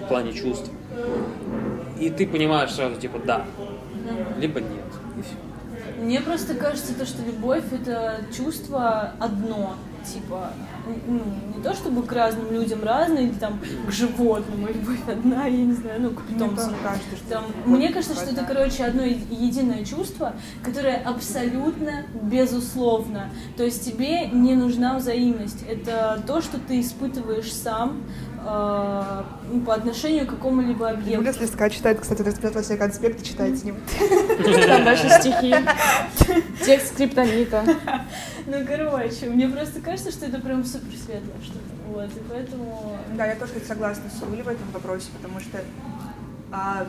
в плане чувств. И ты понимаешь сразу, типа, да, либо нет. Мне просто кажется, то, что любовь это чувство одно. Типа, ну, не то чтобы к разным людям разное, или там к животному любовь одна, я не знаю, ну, к Мне питомцам. тоже кажется, что Там, мне кажется, что это, короче, одно единое чувство, которое абсолютно безусловно. То есть тебе не нужна взаимность. Это то, что ты испытываешь сам ну, по отношению к какому-либо объекту. Юля с листка читает, кстати, распечатала все конспекты, читает с ним. Там дальше стихи. Текст скриптонита. Ну, короче, мне просто кажется, что это прям супер светлое что-то. Вот, и поэтому... Да, я тоже согласна с Юлей в этом вопросе, потому что а,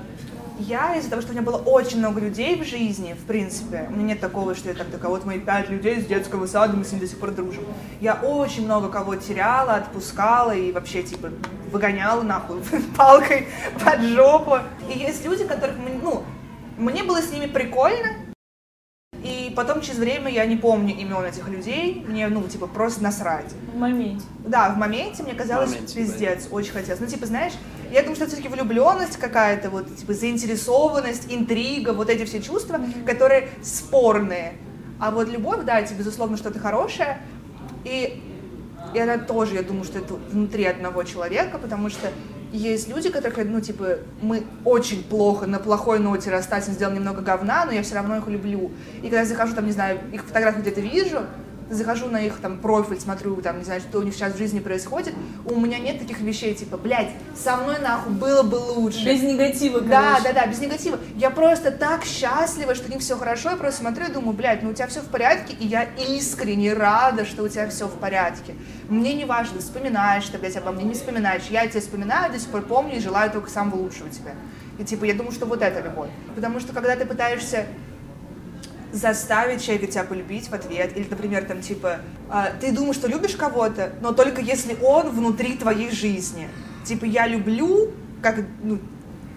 я из-за того, что у меня было очень много людей в жизни, в принципе, у меня нет такого, что я там такая, вот мои пять людей с детского сада, мы с ними до сих пор дружим. Я очень много кого теряла, отпускала и вообще, типа, выгоняла нахуй палкой под жопу. И есть люди, которых, ну, мне было с ними прикольно, потом через время я не помню имен этих людей, мне, ну, типа, просто насрать. В моменте. Да, в моменте мне казалось моменте, пиздец, очень хотелось. Ну, типа, знаешь, я думаю, что это все-таки влюбленность какая-то, вот, типа, заинтересованность, интрига, вот эти все чувства, которые спорные. А вот любовь, да, это, безусловно, что-то хорошее. И, и она тоже, я думаю, что это внутри одного человека, потому что есть люди, которые, ну, типа, мы очень плохо, на плохой ноте расстались, сделал немного говна, но я все равно их люблю. И когда я захожу, там, не знаю, их фотографии где-то вижу, захожу на их там профиль, смотрю, там, не знаю, что у них сейчас в жизни происходит, у меня нет таких вещей, типа, блядь, со мной нахуй было бы лучше. Без негатива, Да, короче. да, да, без негатива. Я просто так счастлива, что у них все хорошо. Я просто смотрю и думаю, блядь, ну у тебя все в порядке, и я искренне рада, что у тебя все в порядке. Мне не важно, вспоминаешь ты, блядь, обо мне, не вспоминаешь. Я тебя вспоминаю, до сих пор помню и желаю только самого лучшего тебе. И типа, я думаю, что вот это любовь. Потому что когда ты пытаешься заставить человека тебя полюбить в ответ, или, например, там, типа, а, ты думаешь, что любишь кого-то, но только если он внутри твоей жизни. Типа, я люблю, как, ну,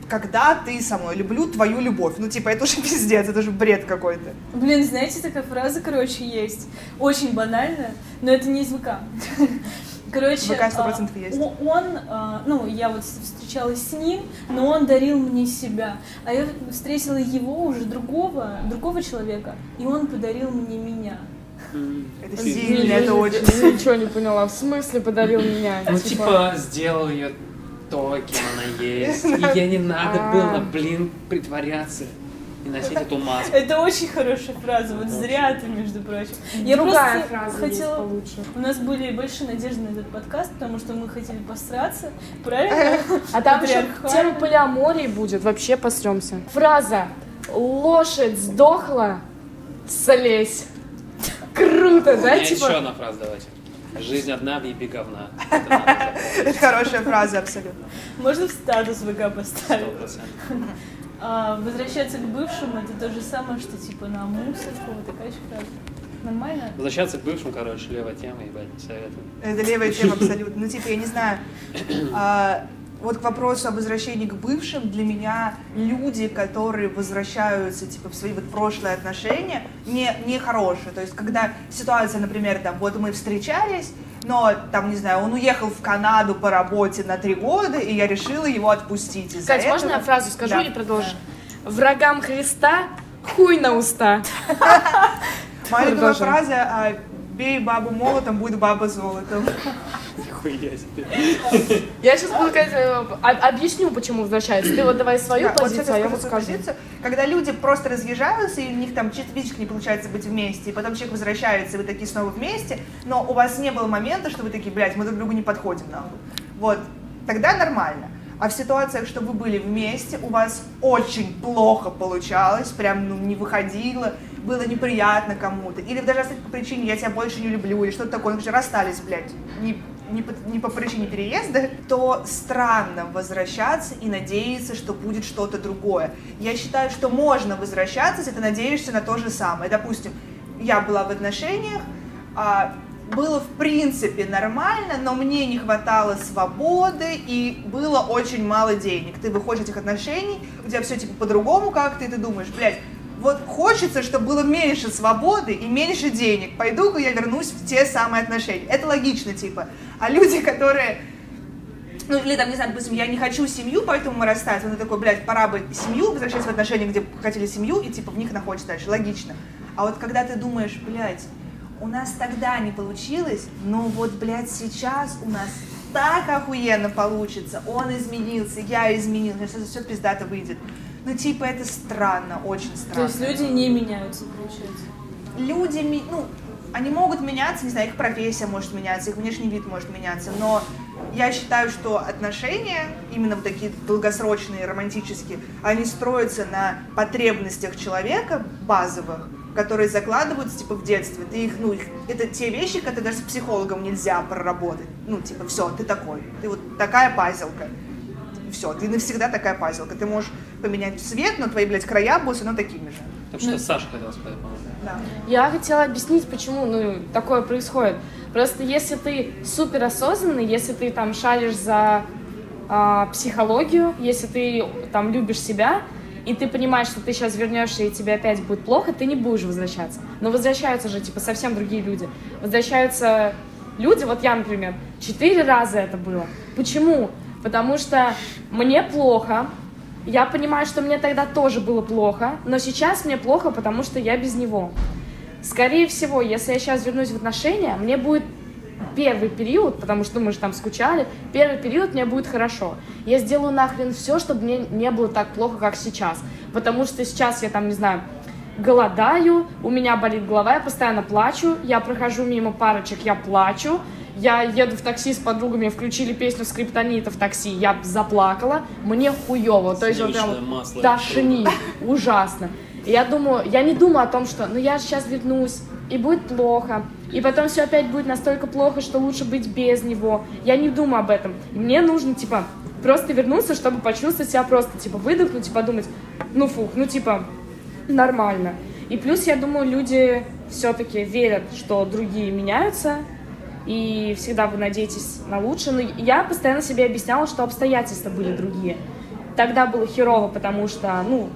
когда ты со мной, люблю твою любовь. Ну, типа, это уже пиздец, это уже бред какой-то. Блин, знаете, такая фраза, короче, есть. Очень банальная, но это не из ВК. Короче, ВК 100% а, есть. он, а, ну, я вот встречалась с ним, но он дарил мне себя. А я встретила его уже другого, другого человека, и он подарил мне меня. Это сильно, это очень... Я ничего не поняла. В смысле подарил меня? Ну, типа, сделал ее то, кем она есть. И ей не надо А. было, блин, притворяться и носить эту маску. Это очень хорошая фраза, вот зря ты, между прочим. Я Другая просто фраза хотела... получше. У нас были большие надежды на этот подкаст, потому что мы хотели посраться, правильно? А там еще тема полиамории будет, вообще посремся. Фраза «Лошадь сдохла, слезь». Круто, У да? меня еще Типа, одна фраза, давайте. Жизнь одна, въеби говна. Это надо запомнить. Это хорошая фраза, абсолютно. Можно в статус ВК поставить. А, возвращаться к бывшим это то же самое, что типа на мусорку, вот такая фраза. Нормально? Возвращаться к бывшим, короче, левая тема, ебать, не советую. Это левая тема абсолютно. Ну, типа, я не знаю. а, вот к вопросу о возвращении к бывшим, для меня люди, которые возвращаются, типа, в свои вот прошлые отношения, не, не хорошие. То есть, когда ситуация, например, там, вот мы встречались, но, там, не знаю, он уехал в Канаду по работе на три года, и я решила его отпустить из-за Кать, этого. можно я фразу скажу Да. или продолжишь? Врагам Христа хуй на уста. Моя любимая фраза а, «бей бабу молотом, будет баба золотом». Нихуя себе. Я сейчас буду говорить, э, об- объясню, почему возвращается. Ты вот давай свою Да, вот позицию, сейчас а я вот скажу. позицию. Когда люди просто разъезжаются, и у них там чисто физически не получается быть вместе, и потом человек возвращается, и вы такие снова вместе, но у вас не было момента, что вы такие, блядь, мы друг другу не подходим нахуй. Вот, тогда нормально. А в ситуациях, что вы были вместе, у вас очень плохо получалось, прям ну, не выходило, было неприятно кому-то, или даже по причине «я тебя больше не люблю», или что-то такое, же расстались, блядь, не, не, по, не по причине переезда, то странно возвращаться и надеяться, что будет что-то другое. Я считаю, что можно возвращаться, если ты надеешься на то же самое. Допустим, я была в отношениях, а, было в принципе нормально, но мне не хватало свободы и было очень мало денег. Ты выходишь из этих отношений, у тебя все типа по-другому как-то, и ты думаешь, блядь, вот хочется, чтобы было меньше свободы и меньше денег. Пойду-ка я вернусь в те самые отношения. Это логично, типа. А люди, которые ну, или там, не знаю, допустим, я не хочу семью, поэтому мы расстались. Он такой, блядь, пора бы семью, возвращаться в отношения, где хотели семью, и типа в них находишься дальше. Логично. А вот когда ты думаешь, блядь, у нас тогда не получилось, но вот, блядь, сейчас у нас так охуенно получится. Он изменился, я изменился, все пиздато выйдет. Ну, типа, это странно, очень То странно есть люди не меняются, получается. люди, ну, они могут меняться, не знаю, их профессия может меняться, их внешний вид может меняться, но я считаю, что отношения, именно вот такие долгосрочные, романтические, они строятся на потребностях человека базовых, которые закладываются, типа, в детстве. Ты их, ну, их, это те вещи, которые даже с психологом нельзя проработать. Ну, типа, все, ты такой, ты вот такая Все, ты навсегда такая пазелка. Ты можешь поменять цвет, но твои, блядь, края будут все равно такими же. Так что Саша хотел сказать, по-моему. Да. Я хотела объяснить, почему ну, такое происходит. Просто если ты супер осознанный, если ты там шаришь за а, психологию, если ты там любишь себя, и ты понимаешь, что ты сейчас вернешься и тебе опять будет плохо, ты не будешь возвращаться. Но возвращаются же, типа, совсем другие люди. Возвращаются люди, вот я, например, четыре раза это было. Почему? Потому что мне плохо, я понимаю, что мне тогда тоже было плохо, но сейчас мне плохо, потому что я без него. Скорее всего, если я сейчас вернусь в отношения, мне будет первый период, потому что мы же там скучали, первый период мне будет хорошо. Я сделаю нахрен все, чтобы мне не было так плохо, как сейчас. Потому что сейчас я там, не знаю, голодаю, у меня болит голова, я постоянно плачу, я прохожу мимо парочек, я плачу, я еду в такси с подругами, включили песню скриптонита в такси, я заплакала, мне хуево, то есть вот прям масло. тошнит, ужасно. И я думаю, я не думаю о том, что, ну я сейчас вернусь, и будет плохо, и потом все опять будет настолько плохо, что лучше быть без него. Я не думаю об этом. Мне нужно, типа, просто вернуться, чтобы почувствовать себя просто, типа, выдохнуть и подумать, ну фух, ну типа, нормально. И плюс, я думаю, люди все-таки верят, что другие меняются, и всегда вы надеетесь на лучшее. Но я постоянно себе объясняла, что обстоятельства были другие. Тогда было херово, потому что, ну,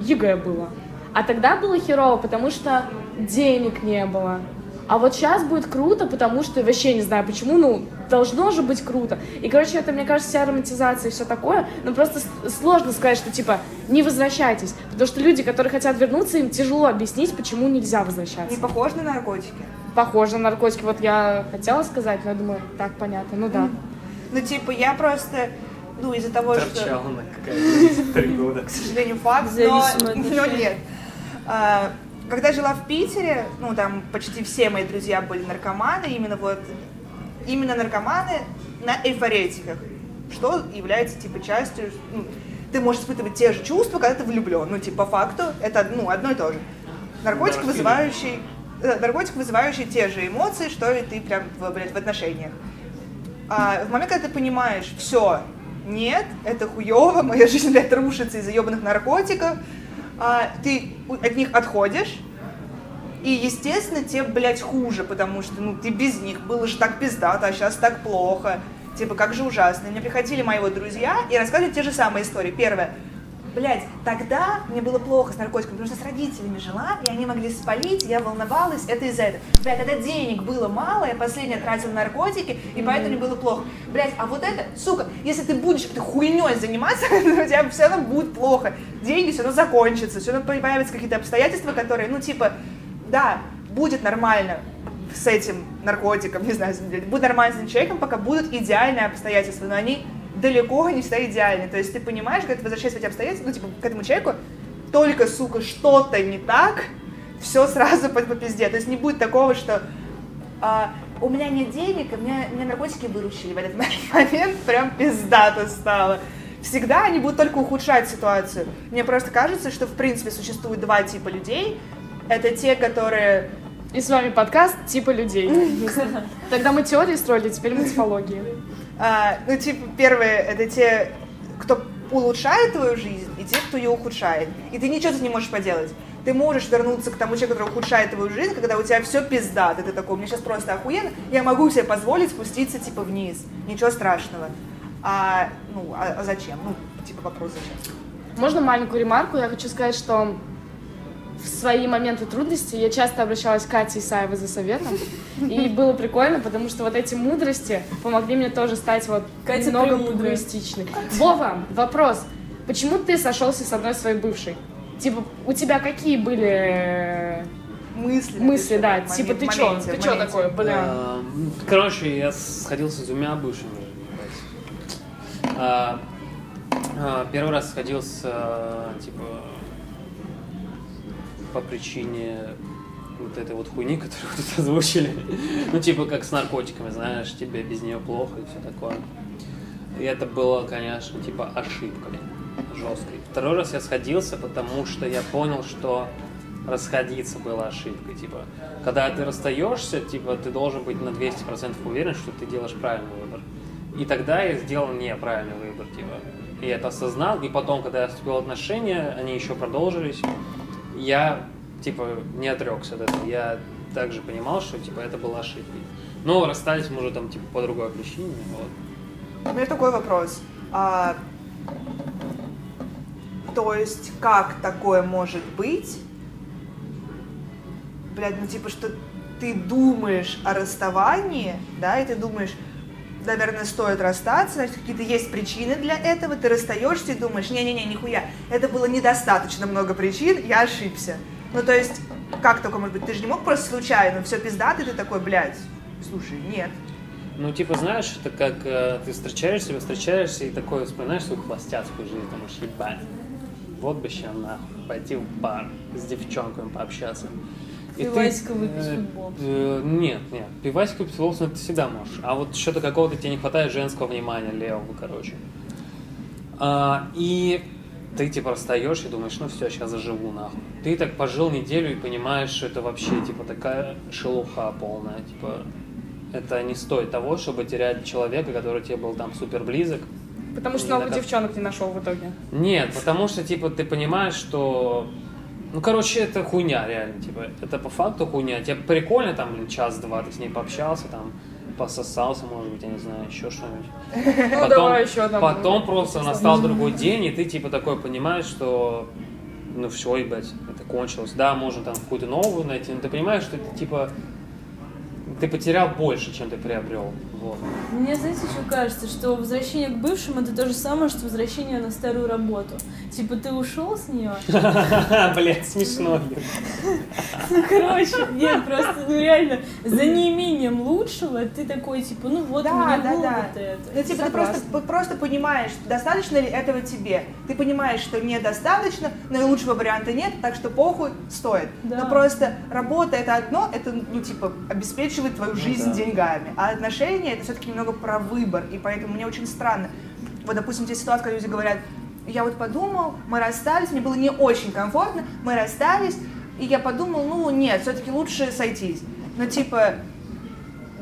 ЕГЭ было. А тогда было херово, потому что денег не было. А вот сейчас будет круто, потому что вообще не знаю почему, ну, должно же быть круто. И, короче, это, мне кажется, вся романтизация и все такое, но просто сложно сказать, что, типа, не возвращайтесь. Потому что люди, которые хотят вернуться, им тяжело объяснить, почему нельзя возвращаться. Не похож на наркотики? Похоже на наркотики, вот я хотела сказать, но я думаю, так, понятно, ну да. Ну, типа, я просто, ну, из-за того, что... Торчала на какая-то три года. к сожалению, факт, но, но нет. А, Когда жила в Питере, ну, там почти все мои друзья были наркоманы, именно вот, именно наркоманы на эйфоретиках, что является, типа, частью, ну, ты можешь испытывать те же чувства, когда ты влюблен, ну, типа, по факту, это, ну, одно и то же. Наркотик, вызывающий, э, наркотик, вызывающий те же эмоции, что и ты прям, в, блядь, в отношениях. А в момент, когда ты понимаешь, все, нет, это хуево, моя жизнь, блядь, рушится из-за ебаных наркотиков, ты у- от них отходишь, и, естественно, тебе, блядь, хуже, потому что, ну, ты без них, было же так пиздато, а сейчас так плохо. Типа, как же ужасно. Мне приходили мои вот друзья и рассказывали те же самые истории. Первое. Блядь, тогда мне было плохо с наркотиками, потому что с родителями жила, и они могли спалить, я волновалась, это из-за этого. Блядь, тогда денег было мало, я последнее тратила на наркотики, и поэтому мне было плохо. Блядь, а вот это, сука, если ты будешь этой хуйней заниматься, то у тебя все равно будет плохо. Деньги все равно закончатся, все равно появятся какие-то обстоятельства, которые, ну, типа, да, будет нормально с этим наркотиком, не знаю, будет нормально с этим человеком, пока будут идеальные обстоятельства, но они далеко не всегда идеальны. То есть ты понимаешь, когда ты возвращаешься в эти обстоятельства, ну, типа, к этому человеку, только, сука, что-то не так, все сразу по, по пизде. То есть не будет такого, что а, у меня нет денег, и меня, меня наркотики выручили в этот момент, прям пиздато стало. Всегда они будут только ухудшать ситуацию. Мне просто кажется, что в принципе существует два типа людей. Это те, которые И с вами подкаст типа людей. Тогда мы теории строили, теперь мы типологии. А, ну, типа, первые это те, кто улучшает твою жизнь, и те, кто ее ухудшает. И ты ничего этим не можешь поделать. Ты можешь вернуться к тому человеку, который ухудшает твою жизнь, когда у тебя все пизда. Ты такой, мне сейчас просто охуенно, я могу себе позволить спуститься, типа, вниз. Ничего страшного. А, ну, а, а зачем? Ну, типа, вопрос зачем? Можно маленькую ремарку? Я хочу сказать, что в свои моменты трудности я часто обращалась к Кате Исаевой за советом. И было прикольно, потому что вот эти мудрости помогли мне тоже стать вот Катя немного премудрая. эгоистичной. Вова, вопрос. Почему ты сошелся с одной своей бывшей? Типа, у тебя какие были э, Мысли. мысли, да? в Типа, ты чё? Ты чё такое, бля? Эм, Короче, я сходился с двумя бывшими. А, а, Первый раз сходился, типа, по причине вот этой вот хуйни, которую тут озвучили. Ну, типа, как с наркотиками, знаешь, тебе без нее плохо и все такое. И это было, конечно, типа, ошибкой жесткой. Второй раз я сходился, потому что я понял, что расходиться было ошибкой. Типа, когда ты расстаешься, типа, ты должен быть на 200% уверен, что ты делаешь правильный выбор. И тогда я сделал неправильный выбор, типа. И это осознал, и потом, когда я вступил в отношения, они еще продолжились, я, типа, не отрекся от этого. Я также понимал, что, типа, это была ошибкой. Но расстались мы уже там, типа, по другой причине, вот. У меня такой вопрос. А, то есть, как такое может быть? Блядь, ну типа, что ты думаешь о расставании, да, и ты думаешь, наверное, стоит расстаться, значит, какие-то есть причины для этого, ты расстаешься и думаешь, не-не-не, нихуя, это было недостаточно много причин, я ошибся. Ну, то есть, как такое может быть? Ты же не мог просто случайно, все пиздато, ты такой, блядь, слушай, нет, Ну, типа, знаешь, это как э, ты встречаешься, встречаешься и такое вспоминаешь свою холостяцкую жизнь, думаешь, ебать, вот бы сейчас нахуй пойти в бар с девчонками пообщаться. Пивасика выпить э, футбол. э, Нет, нет, пивасик выпить футбол, ты всегда можешь. А вот что-то какого-то тебе не хватает женского внимания, левого, короче. А, и ты типа расстаешь и думаешь, ну все, сейчас заживу нахуй. Ты так пожил неделю и понимаешь, что это вообще типа такая шелуха полная, типа это не стоит того, чтобы терять человека, который тебе был там супер близок. Потому что новых накап- девчонок не нашел в итоге. Нет, потому что типа ты понимаешь, что ну, короче, это хуйня, реально, типа, это по факту хуйня. Тебе прикольно, там, блин, час-два ты с ней пообщался, там, пососался, может быть, я не знаю, еще что-нибудь. Ну, давай еще одна. Потом просто настал другой день, и ты типа такой понимаешь, что ну все, ебать, это кончилось. Да, можно там какую-то новую найти, но ты понимаешь, что это типа ты потерял больше, чем ты приобрел. Вот. Мне, знаете, что кажется, что возвращение к бывшим это то же самое, что возвращение на старую работу. Типа ты ушел с нее, Блять, смешно. ну короче, нет, просто, ну реально, за неимением лучшего ты такой, типа, ну вот Да, мне да, было вот это. Ну, типа, ты просто, просто понимаешь, достаточно ли этого тебе. Ты понимаешь, что недостаточно, но и лучшего варианта нет, так что похуй стоит. Да. Но просто работа это одно, это, ну, типа, обеспечивает твою жизнь да. деньгами. А отношения это все-таки немного про выбор. И поэтому мне очень странно. Вот, допустим, те ситуации, когда люди говорят, я вот подумал, мы расстались, мне было не очень комфортно, мы расстались, и я подумал, ну нет, все-таки лучше сойтись. Но типа,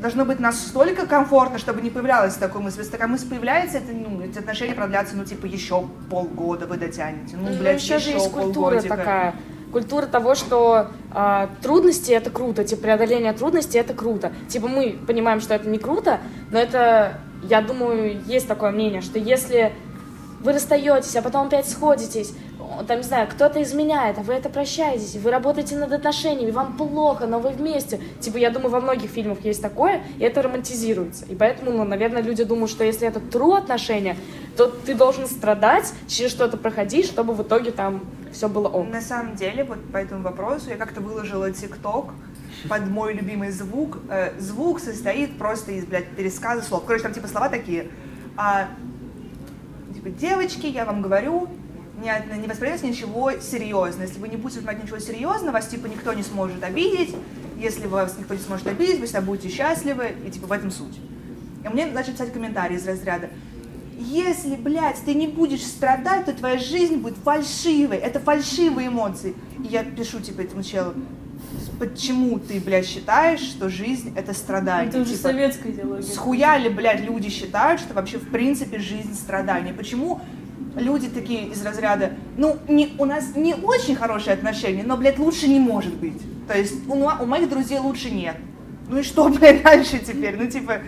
должно быть настолько комфортно, чтобы не появлялась такой мысль. Если такая мысль появляется, это, ну, эти отношения продлятся, ну, типа, еще полгода вы дотянете. Ну, Ну, блядь, же еще есть культура полгодика. такая. Культура того, что а, трудности это круто, типа преодоление трудностей это круто. Типа мы понимаем, что это не круто, но это, я думаю, есть такое мнение, что если вы расстаетесь, а потом опять сходитесь, там, не знаю, кто-то изменяет, а вы это прощаетесь, вы работаете над отношениями, вам плохо, но вы вместе. Типа, я думаю, во многих фильмах есть такое, и это романтизируется. И поэтому, ну, наверное, люди думают, что если это true отношения, то ты должен страдать, через что-то проходить, чтобы в итоге там все было ок. На самом деле, вот по этому вопросу я как-то выложила ТикТок под мой любимый звук. Э, звук состоит просто из, блядь, пересказа слов. Короче, там типа слова такие. А, типа, девочки, я вам говорю, не, не воспринимайте ничего серьезно. Если вы не будете воспринимать ничего серьезно, вас типа никто не сможет обидеть. Если вас никто не сможет обидеть, вы всегда будете счастливы, и типа в этом суть. И мне начали писать комментарии из разряда. Если, блядь, ты не будешь страдать, то твоя жизнь будет фальшивой. Это фальшивые эмоции. И я пишу, типа, этому челу, почему ты, блядь, считаешь, что жизнь это страдание? Это уже Типа, советская идеология. Схуя ли, блядь, люди считают, что вообще в принципе жизнь страдание? Почему люди такие из разряда, ну, не, у нас не очень хорошие отношения, но, блядь, лучше не может быть. То есть у, у моих друзей лучше нет. Ну и что, блядь, дальше теперь? Ну, типа,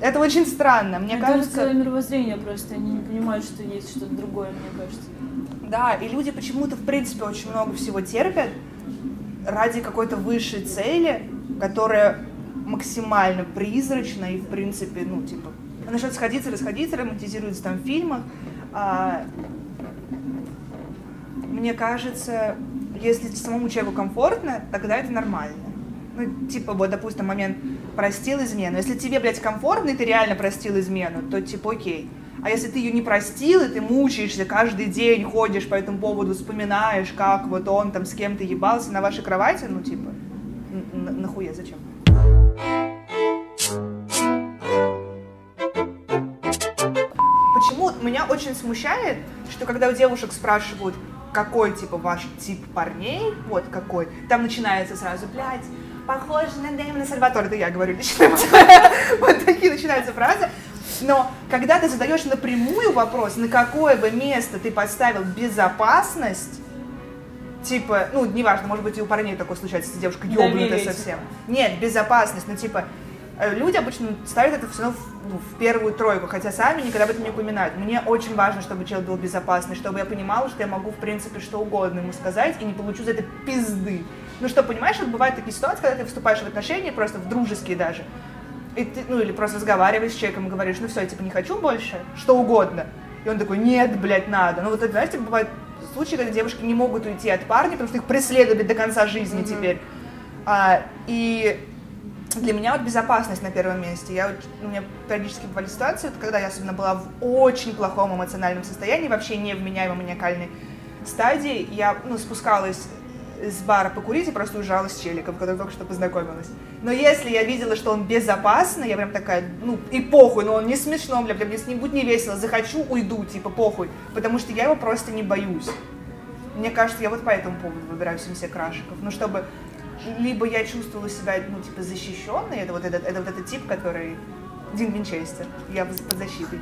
это очень странно. Мне Мне кажется... кажется, мировоззрение просто, они не понимают, что есть что-то другое, мне кажется. Да, и люди почему-то, в принципе, очень много всего терпят ради какой-то высшей цели, которая максимально призрачна и, в принципе, ну, типа, насчет сходиться, расходиться, романтизируется там в фильмах. А, мне кажется, если самому человеку комфортно, тогда это нормально. Ну, типа, вот, допустим, момент простил измену. Если тебе, блядь, комфортно, и ты реально простил измену, то, типа, окей. А если ты ее не простил, и ты мучаешься каждый день, ходишь по этому поводу, вспоминаешь, как вот он там с кем-то ебался на вашей кровати, ну, типа, нахуя, зачем? Меня очень смущает, что когда у девушек спрашивают, какой, типа, ваш тип парней, вот какой, там начинается сразу, блядь, похож на Дэймона Сальватора, это я говорю лично. Вот такие начинаются фразы. Но когда ты задаешь напрямую вопрос, на какое бы место ты поставил безопасность, типа, ну, неважно, может быть, и у парней такое случается, если девушка ёбнутая совсем. Нет, безопасность, ну, типа, люди обычно ставят это все равно в, ну, в первую тройку, хотя сами никогда об этом не упоминают. Мне очень важно, чтобы человек был безопасный, чтобы я понимала, что я могу, в принципе, что угодно ему сказать и не получу за это пизды. Ну что, понимаешь, вот бывают такие ситуации, когда ты вступаешь в отношения, просто в дружеские даже, и ты, ну, или просто разговариваешь с человеком и говоришь, ну все, я типа не хочу больше, что угодно. И он такой, нет, блядь, надо. Ну вот это, знаете, бывают случаи, когда девушки не могут уйти от парня, потому что их преследуют до конца жизни теперь. А, и для меня вот безопасность на первом месте. Я, у меня периодически бывали ситуации, вот когда я особенно была в очень плохом эмоциональном состоянии, вообще не в меняемой маниакальной стадии, я ну, спускалась с бара покурить и просто уезжала с челиком, который только что познакомилась. Но если я видела, что он безопасный, я прям такая, ну и похуй, но он не смешно, бля, бля, мне с ним будет не весело, захочу, уйду, типа похуй, потому что я его просто не боюсь. Мне кажется, я вот по этому поводу выбираю все крашиков. Ну, чтобы либо я чувствовала себя, ну, типа, защищенной, это вот этот, это вот этот тип, который Дин Винчестер, я под защитой.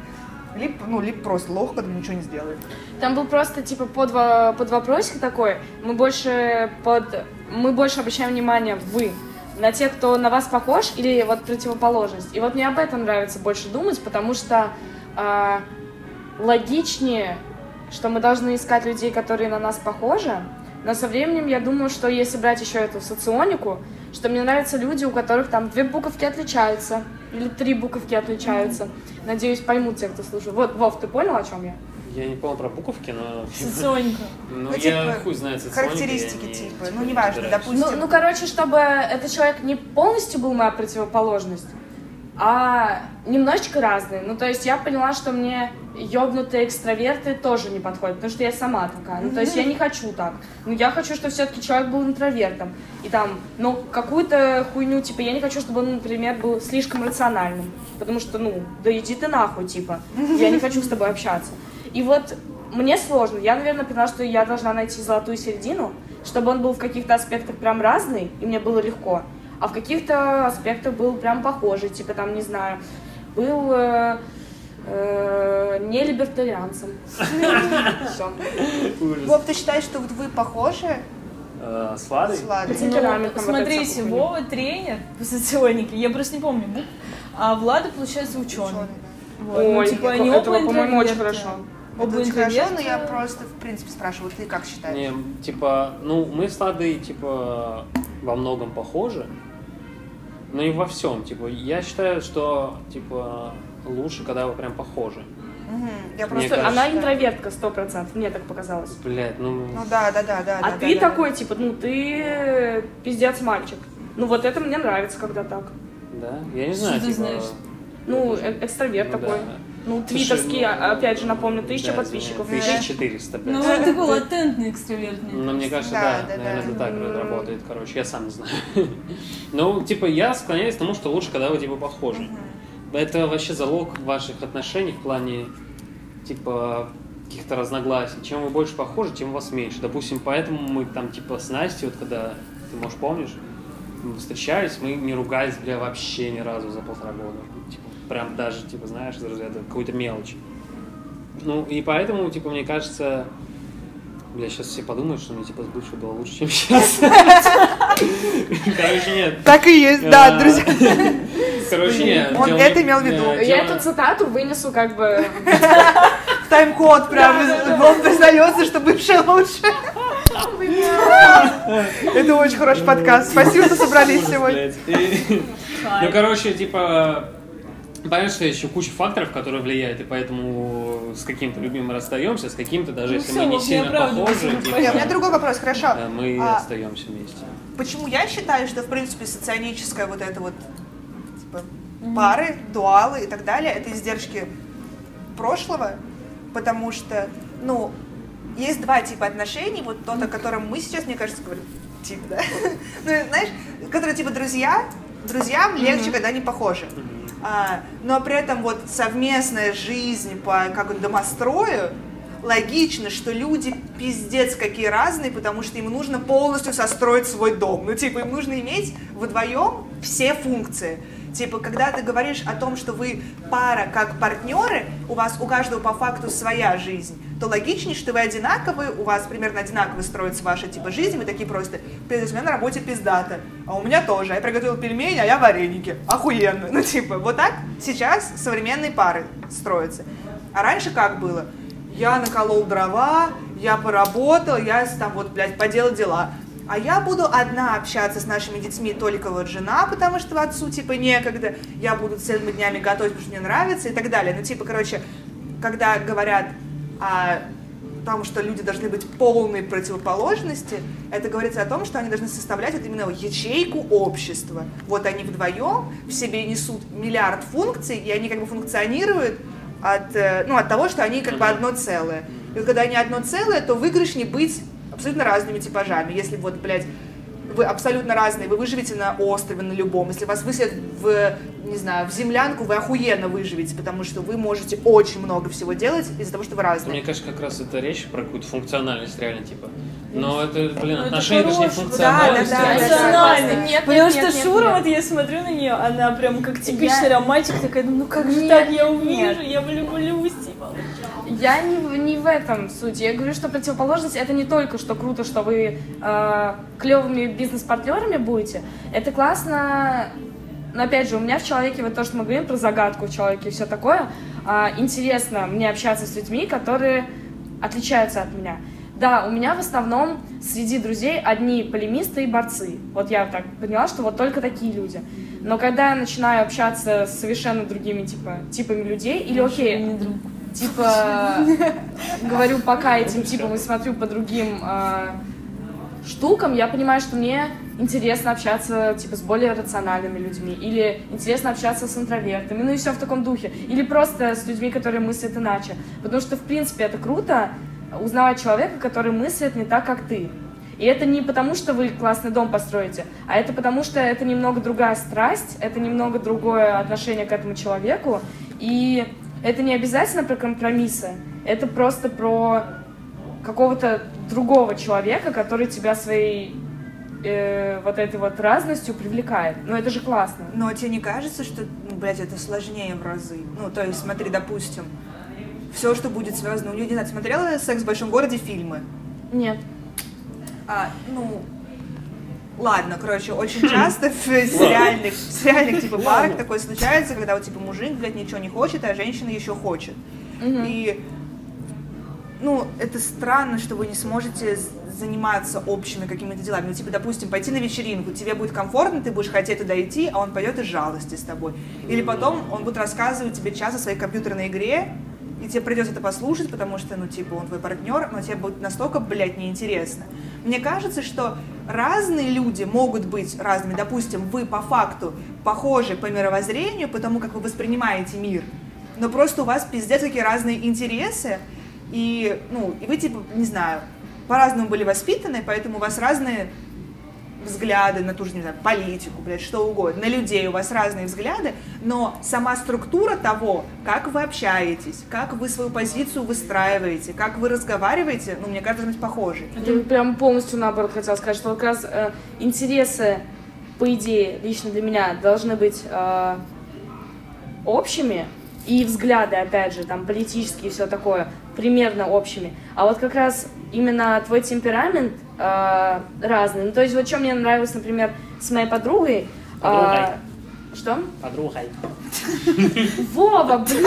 Либо, ну, либо просто лох, который ничего не сделает. Там был просто типа под, под вопросик такой. Мы больше под мы больше обращаем внимание вы на тех, кто на вас похож или вот противоположность. И вот мне об этом нравится больше думать, потому что а, логичнее, что мы должны искать людей, которые на нас похожи. Но со временем я думаю, что если брать еще эту соционику, что мне нравятся люди, у которых там две буковки отличаются или три буковки отличаются. Надеюсь, поймут те, кто слушает. Вот, Вов, ты понял, о чем я? Я не понял про буковки, но... Соционика. Ну, Ну, я типа, хуй знает соционики, характеристики не- типа, ну, неважно, разбираюсь. допустим. Ну, ну, короче, чтобы этот человек не полностью был моя противоположность, а немножечко разные. Ну, то есть я поняла, что мне ёбнутые экстраверты тоже не подходят, потому что я сама такая. Ну, то есть я не хочу так. Ну, я хочу, чтобы все-таки человек был интровертом. И там, ну, какую-то хуйню, типа, я не хочу, чтобы он, например, был слишком рациональным. Потому что, ну, да иди ты нахуй, типа. Я не хочу с тобой общаться. И вот мне сложно. Я, наверное, поняла, что я должна найти золотую середину, чтобы он был в каких-то аспектах прям разный, и мне было легко. А в каких-то аспектах был прям похожий, типа там, не знаю, был э, э, не либертарианцем. Вов, ты считаешь, что вот вы похожи Э, С Ладой? с Владой? Ну, смотрите, Вова тренер по соционике, я просто не помню букв, а Влада, получается, ученый. Вот, Ой, ну, типа, они оба по-моему, очень хорошо. Оба Это очень хорошо, но я просто, в принципе, спрашиваю, ты как считаешь? Не, типа, ну, мы с Ладой, типа, во многом похожи. Но и во всем, типа, я считаю, что, типа, лучше, когда вы прям похожи. Мгм, Я просто... кажется, Она интровертка, сто процентов, мне так показалось. Блять, ну, Ну да, да, да, да. А да, ты да, да. такой, типа, ну ты пиздец мальчик. Ну вот это мне нравится, когда так. да, я не Что знаю, ты типа... знаешь? Ну, э- экстраверт ну, такой. да. Ну, твитовский, ну, а- опять же, напомню, тысяча да, подписчиков. извини, 1400, блядь. Ну, он такой латентный экстраверт, мне Ну, мне кажется, Да, да, да, наверное, да. это так работает, короче, я сам не знаю. Ну, типа, я склоняюсь к тому, что лучше, когда вы, типа, похожи. Это вообще залог ваших отношений в плане, типа, каких-то разногласий. Чем вы больше похожи, тем у вас меньше. Допустим, поэтому мы там, типа, с Настей, вот когда, ты, может, помнишь, мы встречались, мы не ругались, бля, вообще ни разу за полтора года. Типа, прям даже, типа, знаешь, из разряда какой-то мелочи. Ну, и поэтому, типа, мне кажется, Бля, сейчас все подумают, что мне типа с бывшей было лучше, чем сейчас. Короче, нет. Так и есть, да, А, друзья. Короче, нет. Он это имел в виду. Я эту цитату вынесу как бы... Тайм-код прям. Он признается, что бывший лучше. Это очень хороший подкаст. Спасибо, что собрались сегодня. Ну, короче, типа, Понятно, что есть еще куча факторов, которые влияют, и поэтому с каким-то любимым расстаемся, с каким-то, даже Ну если всё, мы не сильно похожи, типа, у меня другой вопрос, хорошо. э, мы А, остаемся вместе. Почему я считаю, что, в принципе, соционическая вот эта вот типа, пары, дуалы и так далее, это издержки прошлого, потому что, ну, есть два типа отношений, вот тот, о котором мы сейчас, мне кажется, говорим, типа, да? Ну, знаешь, которые типа друзья, друзьям легче, когда они похожи. Но при этом вот совместная жизнь по как бы домострою, логично, что люди пиздец какие разные, потому что им нужно полностью состроить свой дом. Ну, типа, им нужно иметь вдвоем все функции. Типа, когда ты говоришь о том, что вы пара как партнеры, у вас у каждого по факту своя жизнь, то логичнее, что вы одинаковые, у вас примерно одинаково строится ваша типа жизнь, вы такие просто, «Пиздец, у меня на работе пиздата, а у меня тоже, я приготовил пельмени, а я вареники, охуенно. Ну, типа, вот так сейчас современные пары строятся. А раньше как было? Я наколол дрова, я поработал, я там вот, блядь, поделал дела. А я буду одна общаться с нашими детьми, только вот жена, потому что отцу, типа, некогда. Я буду целыми днями готовить, потому что мне нравится и так далее. Ну, типа, короче, когда говорят о том, что люди должны быть полной противоположности, это говорится о том, что они должны составлять вот именно ячейку общества. Вот они вдвоем в себе несут миллиард функций, и они как бы функционируют от, э, ну, от того, что они как бы одно целое. И вот когда они одно целое, то выигрышнее быть абсолютно разными типажами. Если вот, блядь, вы абсолютно разные, вы выживете на острове, на любом. Если вас выселят в, не знаю, в землянку, вы охуенно выживете, потому что вы можете очень много всего делать из-за того, что вы разные. Мне кажется, как раз это речь про какую-то функциональность реально, типа. Но это, блин, Ну, это отношения, это же не функциональность. да, да, это да, да. Эмоционально. Нет, Потому нет, что нет, нет, Шура, нет. вот я смотрю на нее, она прям как типичный Я- романтик, такая, ну как же Нет, так, я увижу, нет. я влюблюсь, типа. Я не, в- не в этом суть. Я говорю, что противоположность это не только что круто, что вы э, клевыми бизнес-партнерами будете. Это классно. Но опять же, у меня в человеке, вот то, что мы говорим про загадку в человеке и все такое, а, интересно мне общаться с людьми, которые отличаются от меня. Да, у меня в основном среди друзей одни полемисты и борцы. Вот я так поняла, что вот только такие люди. Но когда я начинаю общаться с совершенно другими типа, типами людей, или окей, Не друг. Типа говорю пока этим типам и смотрю по другим а, штукам, я понимаю, что мне интересно общаться типа с более рациональными людьми или интересно общаться с интровертами, ну и все в таком духе, или просто с людьми, которые мыслят иначе, потому что в принципе это круто узнавать человека, который мыслит не так, как ты. И это не потому, что вы классный дом построите, а это потому, что это немного другая страсть, это немного другое отношение к этому человеку. И это не обязательно про компромиссы, это просто про какого-то другого человека, который тебя своей э, вот этой вот разностью привлекает. Ну это же классно. Но тебе не кажется, что, ну, блядь, это сложнее в разы? Ну, то есть, смотри, допустим, все, что будет связано... Не знаю, смотрела «Секс в большом городе» фильмы? Нет. А, ну, ладно, короче, очень часто в сериальных, в сериальных типа парах такое случается, когда вот типа мужик, блядь, ничего не хочет, а женщина еще хочет. И, ну, это странно, что вы не сможете заниматься общими какими-то делами. Ну, типа, допустим, пойти на вечеринку, тебе будет комфортно, ты будешь хотеть туда идти, а он пойдет из жалости с тобой. Или потом он будет рассказывать тебе час о своей компьютерной игре, и тебе придется это послушать, потому что, ну, типа, он твой партнер, но тебе будет настолько, блядь, неинтересно. Мне кажется, что разные люди могут быть разными. Допустим, вы по факту похожи по мировоззрению, по тому, как вы воспринимаете мир, но просто у вас пиздец какие разные интересы, и, ну, и вы, типа, не знаю, по-разному были воспитаны, поэтому у вас разные взгляды на ту же, не знаю, политику, блядь, что угодно, на людей у вас разные взгляды, но сама структура того, как вы общаетесь, как вы свою позицию выстраиваете, как вы разговариваете, ну, мне кажется, быть похожи. Я прям полностью наоборот хотела сказать, что как раз э, интересы, по идее, лично для меня должны быть э, общими, и взгляды, опять же, там, политические и все такое, примерно общими. А вот как раз именно твой темперамент э, разный. Ну, то есть, вот что мне нравилось, например, с моей подругой. э, Подругой. что? Подругой. Вова, блин,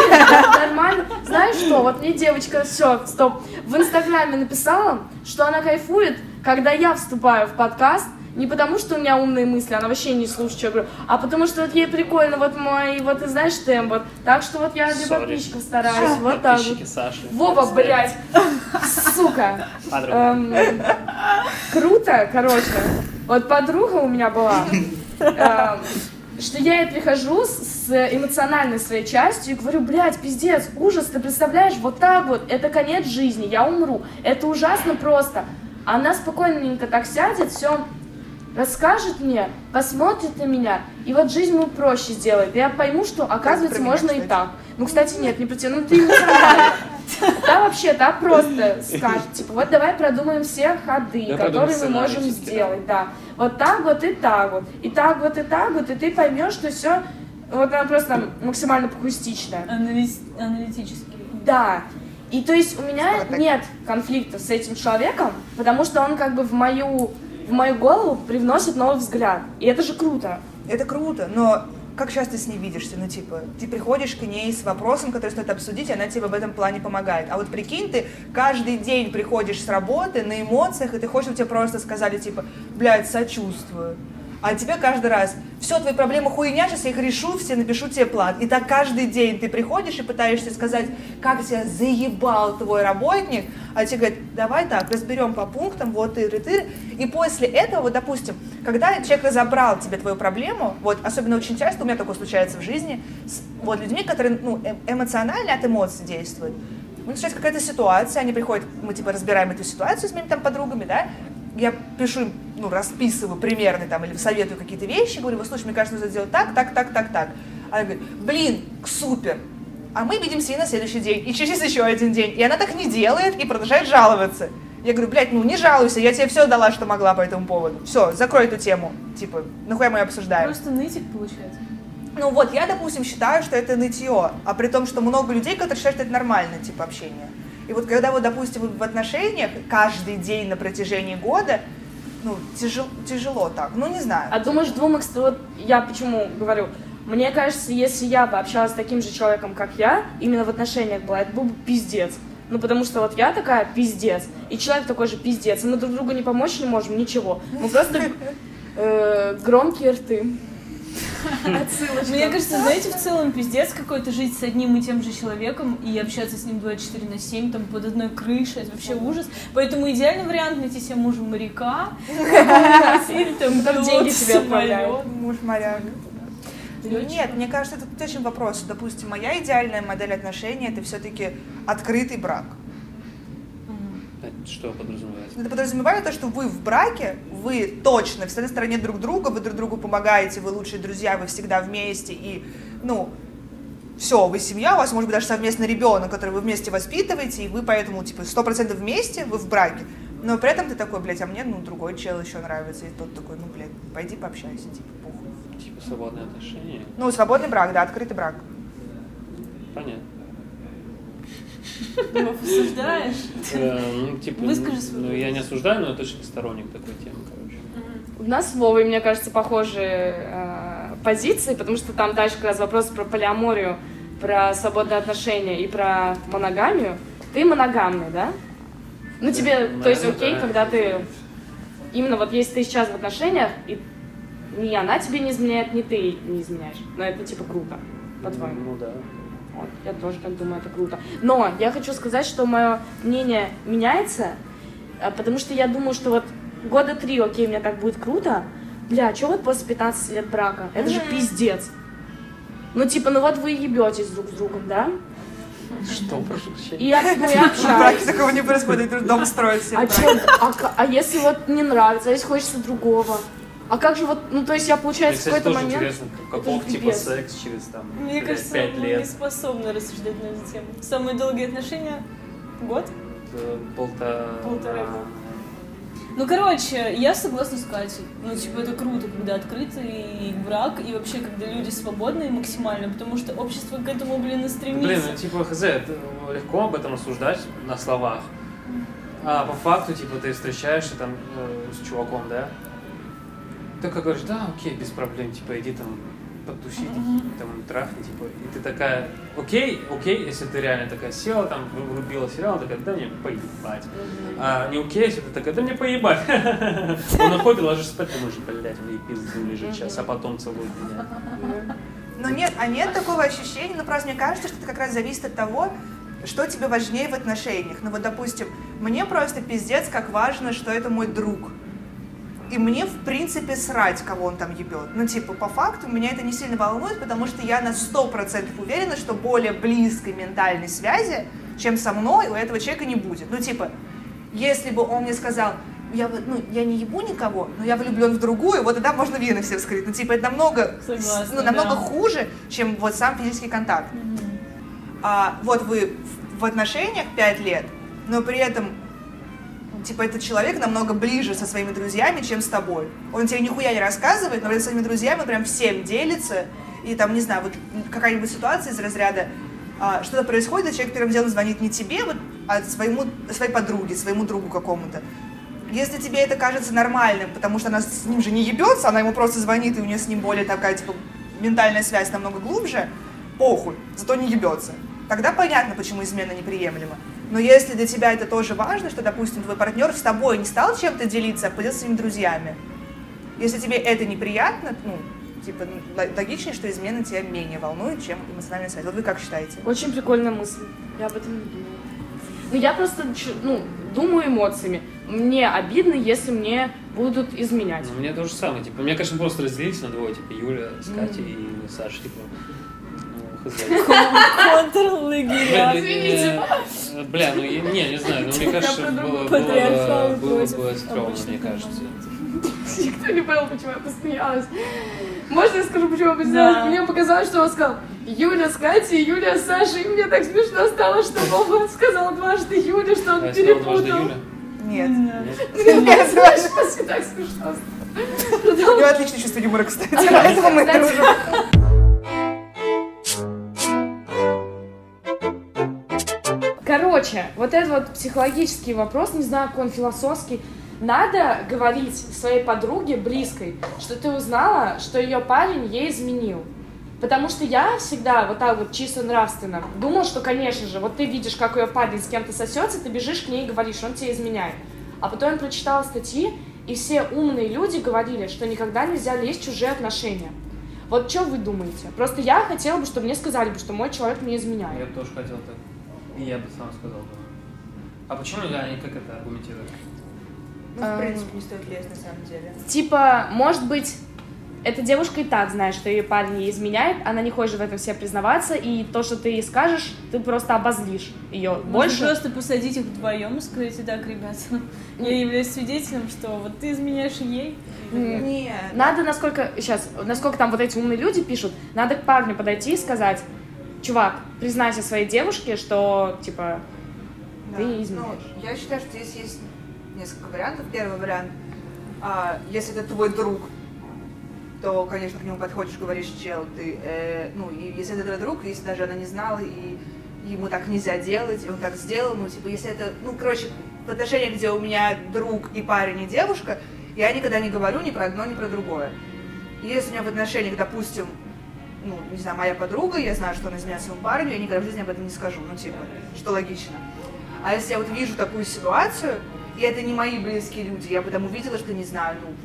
нормально. Знаешь что, вот мне девочка, все, стоп, в Инстаграме написала, что она кайфует, когда я вступаю в подкаст, не потому, что у меня умные мысли, она вообще не слушает, что я говорю, а потому что вот ей прикольно, вот мой, вот ты знаешь, темп, вот. Так что вот я для Sorry. подписчиков стараюсь, вот так вот. Саши. Вова, блядь, сука. Эм, круто, короче. Вот подруга у меня была, эм, что я ей прихожу с, с эмоциональной своей частью и говорю, блядь, пиздец, ужас, ты представляешь, вот так вот, это конец жизни, я умру, это ужасно просто. Она спокойненько так сядет, все расскажет мне, посмотрит на меня, и вот жизнь ему проще сделает. И я пойму, что, оказывается, меня, можно и кстати. так. Ну, кстати, нет, не про тебя, ну ты эмоционально. Да, вообще, да, просто скажет, типа, вот давай продумаем все ходы, Да, которые мы можем сделать, да. Вот так вот и так вот, и так вот и так вот, и ты поймешь, что все, вот она просто максимально пухустичная. Анализ- Аналитический. Да. И то есть у меня нет конфликта с этим человеком, потому что он как бы в мою, в мою голову привносит новый взгляд. И это же круто. Это круто, но как часто с ней видишься? Ну, типа, ты приходишь к ней с вопросом, который стоит обсудить, и она тебе в этом плане помогает. А вот прикинь, ты каждый день приходишь с работы на эмоциях, и ты хочешь, чтобы тебе просто сказали, типа, блядь, сочувствую. А тебе каждый раз, все, твои проблемы хуйня, сейчас я их решу, все напишу тебе план. И так каждый день ты приходишь и пытаешься сказать, как тебя заебал твой работник, а тебе говорят, давай так, разберем по пунктам, вот тыры тыры И после этого, вот, допустим, когда человек разобрал тебе твою проблему, вот, особенно очень часто у меня такое случается в жизни, с вот людьми, которые ну, э- эмоционально от эмоций действуют, ну, начинается какая-то ситуация, они приходят, мы типа разбираем эту ситуацию с моими там подругами, да, я пишу ну, расписываю примерно там, или советую какие-то вещи, говорю, вот, слушай, мне кажется, нужно сделать так, так, так, так, так. Она говорит, блин, супер. А мы видимся и на следующий день, и через еще один день. И она так не делает и продолжает жаловаться. Я говорю, блядь, ну не жалуйся, я тебе все дала, что могла по этому поводу. Все, закрой эту тему. Типа, нахуя мы ее обсуждаем? Просто нытик получается. Ну вот, я, допустим, считаю, что это нытье, а при том, что много людей, которые считают, что это нормальный тип общения. И вот когда вы, допустим, в отношениях каждый день на протяжении года, ну, тяжело, тяжело так, ну, не знаю. А думаешь, двум. Вот я почему говорю? Мне кажется, если я бы общалась с таким же человеком, как я, именно в отношениях была, это был бы пиздец. Ну, потому что вот я такая пиздец, и человек такой же пиздец, и мы друг другу не помочь не можем, ничего. Мы просто э, громкие рты. Отсылочка. Мне кажется, знаете, в целом пиздец какой-то жить с одним и тем же человеком и общаться с ним 24 на 7, там, под одной крышей, это вообще ужас. Поэтому идеальный вариант найти себе мужа моряка, или там Там деньги тебе отправляют. Муж моряк. Нет, мне кажется, это точно вопрос. Допустим, моя идеальная модель отношений это все-таки открытый брак. Что подразумевается? Это подразумевает то, что вы в браке, вы точно на стороне друг друга, вы друг другу помогаете, вы лучшие друзья, вы всегда вместе, и, ну, все, вы семья, у вас может быть даже совместный ребенок, который вы вместе воспитываете, и вы поэтому, типа, сто процентов вместе, вы в браке. Но при этом ты такой, блядь, а мне, ну, другой чел еще нравится, и тот такой, ну, блядь, пойди пообщайся, типа, похуй. Типа свободные отношения? Ну, свободный брак, да, открытый брак. Понятно. Его осуждаешь? Э, Ну, типа, ну, я не осуждаю, но я точно сторонник такой темы, короче. У нас с Вовой, мне кажется, похожие э, позиции, потому что там дальше как раз вопрос про полиаморию, про свободные отношения и про моногамию. Ты моногамный, да? Ну тебе, то есть окей, да. когда ты именно вот если ты сейчас в отношениях, и ни она тебе не изменяет, ни ты не изменяешь. Но это типа круто, по-твоему. Ну да. Вот, я тоже так думаю, это круто. Но я хочу сказать, что мое мнение меняется, а, потому что я думаю, что вот года три, окей, мне так будет круто. Бля, что вот после 15 лет брака? Это же пиздец. Ну, типа, ну вот вы ебетесь друг с другом, да? Что, прошу прощения? И я, ну, я общаюсь. такого не происходит, дом строят все. А, чё- а, а если вот не нравится, а если хочется другого? А как же вот, ну, то есть я, Мне, получается, в кстати, какой-то тоже момент... интересно, каков типа пипец. секс через там Мне пять- кажется, пять мы не лет, способны рассуждать на эту тему. Самые долгие отношения? Год? полтора... Полтора года. Ну, короче, я согласна с Катей. Ну, типа, это круто, когда открытый брак и вообще, когда люди свободные максимально, потому что общество к этому, блин, и стремится. Блин, ну типа, хз, это легко об этом рассуждать на словах. А по факту, типа, ты встречаешься там э, с чуваком, да? Ты как говоришь, да, окей, без проблем, типа, иди там потусить, там, трахни, типа, и ты такая, окей, окей, если ты реально такая села, там, вру- врубила сериал, такая, да мне поебать. А не окей, если ты такая, да мне поебать. Он находит, ложишься спать, думаешь, блядь, мне пизду лежит сейчас, а потом целует меня. Но нет, а нет такого ощущения, ну просто мне кажется, что это как раз зависит от того, что тебе важнее в отношениях. Ну вот, допустим, мне просто пиздец, как важно, что это мой друг. И мне, в принципе, срать, кого он там ебет. Ну, типа, по факту меня это не сильно волнует, потому что я на 100% уверена, что более близкой ментальной связи, чем со мной, у этого человека не будет. Ну, типа, если бы он мне сказал, я, ну, я не ебу никого, но я влюблен в другую, вот тогда можно вены все вскрыть. Ну, типа, это намного, Согласна, ну, намного да. хуже, чем вот сам физический контакт. А, вот вы в отношениях 5 лет, но при этом типа этот человек намного ближе со своими друзьями, чем с тобой. Он тебе нихуя не рассказывает, но со своими друзьями прям всем делится. И там, не знаю, вот какая-нибудь ситуация из разряда а, что-то происходит, и человек первым делом звонит не тебе, вот, а своему, своей подруге, своему другу какому-то. Если тебе это кажется нормальным, потому что она с ним же не ебется, она ему просто звонит, и у нее с ним более такая, типа, ментальная связь намного глубже, похуй, зато не ебется. Тогда понятно, почему измена неприемлема. Но если для тебя это тоже важно, что, допустим, твой партнер с тобой не стал чем-то делиться, а поделился с своими друзьями, Если тебе это неприятно, ну, типа, ну, логичнее, что измена тебя менее волнует, чем эмоциональная связь. Вот вы как считаете? Очень прикольная мысль. Я об этом не думала. Ну, я просто, ну, думаю эмоциями. Мне обидно, если мне будут изменять. Ну, мне то же самое, типа, меня, конечно, просто разделить на двое, типа, Юля с Катей и Саша, типа. Контрлагеря. Бля, ну, я- не, не знаю, ну, мне кажется, было, бы стрёмно, мне кажется. Никто не понял, почему я посмеялась. Можно я скажу, почему я посмеялась? Да. Мне показалось, что он сказал Юля с Катей, Юля с Сашей. И мне так смешно стало, что Вова сказал дважды Юля, что он А я перепутал. Юля. Нет. Мне так смешно. У него отличное чувство юмора, кстати, поэтому мы дружим. Короче, вот этот вот психологический вопрос, не знаю, какой он философский, надо говорить своей подруге близкой, что ты узнала, что ее парень ей изменил. Потому что я всегда вот так вот чисто нравственно думала, что, конечно же, вот ты видишь, как ее парень с кем-то сосется, ты бежишь к ней и говоришь, он тебе изменяет. А потом я прочитала статьи, и все умные люди говорили, что никогда нельзя лезть в чужие отношения. Вот что вы думаете? Просто я хотела бы, чтобы мне сказали бы, что мой человек мне изменяет. Я тоже хотел так. И я бы сам сказал бы. А почему я, они как это аргументируют? Ну, в Эм. принципе, не стоит лезть, на самом деле. Типа, может быть, эта девушка и так знает, что ее парень ей изменяет, она не хочет в этом себе признаваться, и то, что ты ей скажешь, ты просто обозлишь ее Можно больше. просто посадить их вдвоем и сказать, так, ребята, я являюсь свидетелем, что вот ты изменяешь ей. Нет. Надо, насколько, сейчас, насколько там вот эти умные люди пишут, надо к парню подойти и сказать, чувак, признайся своей девушке, что, типа, Да. Ты Ну, изменяешь. я считаю, что здесь есть несколько вариантов. Первый вариант, а, если это твой друг, то, конечно, к нему подходишь, говоришь, чел, ты, э, ну, и если это твой друг, если даже она не знала, и ему так нельзя делать, и он так сделал, ну, типа, если это, ну, короче, в отношениях, где у меня друг и парень, и девушка, я никогда не говорю ни про одно, ни про другое. И если у меня в отношениях, допустим, ну, не знаю, моя подруга, я знаю, что она изменяет своему парню, я никогда в жизни об этом не скажу, ну, типа, что логично. А если я вот вижу такую ситуацию, и это не мои близкие люди, я потом увидела, что, не знаю, ну,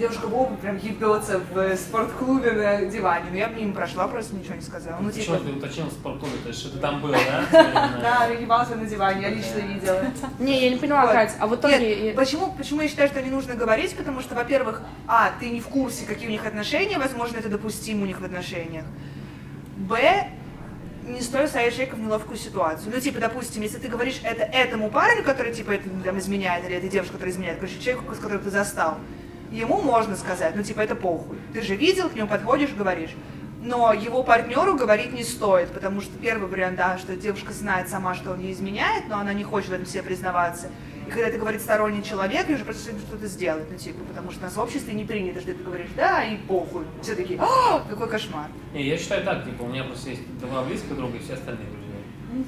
девушка Вова прям ебется в спортклубе на диване, но я мимо прошла, просто ничего не сказала. Ну, Почему типа, ты уточнил в спортклубе? То есть, что ты там был, да? да, ебался на диване, я лично видела. не, я не поняла. Кать, а в итоге... Почему, почему я считаю, что не нужно говорить? Потому что, во-первых, а, ты не в курсе, какие у них отношения, возможно, это допустимо у них в отношениях. Б, не стоит ставить человека в неловкую ситуацию. Ну, типа, допустим, если ты говоришь это этому парню, который, типа, это, там, изменяет, или этой девушке, которая изменяет, короче, человеку, с которым ты застал, ему можно сказать, ну, типа, это похуй. Ты же видел, к нему подходишь, говоришь. Но его партнеру говорить не стоит, потому что первый вариант, да, что девушка знает сама, что он ей изменяет, но она не хочет в этом себе признаваться. И когда это говорит сторонний человек, ей уже просто что-то сделать, ну, типа, потому что у нас в обществе не принято, что ты говоришь, да, и похуй. Все такие, «А, какой кошмар. Не, я считаю так, типа, у меня просто есть два близких друга и все остальные друзья.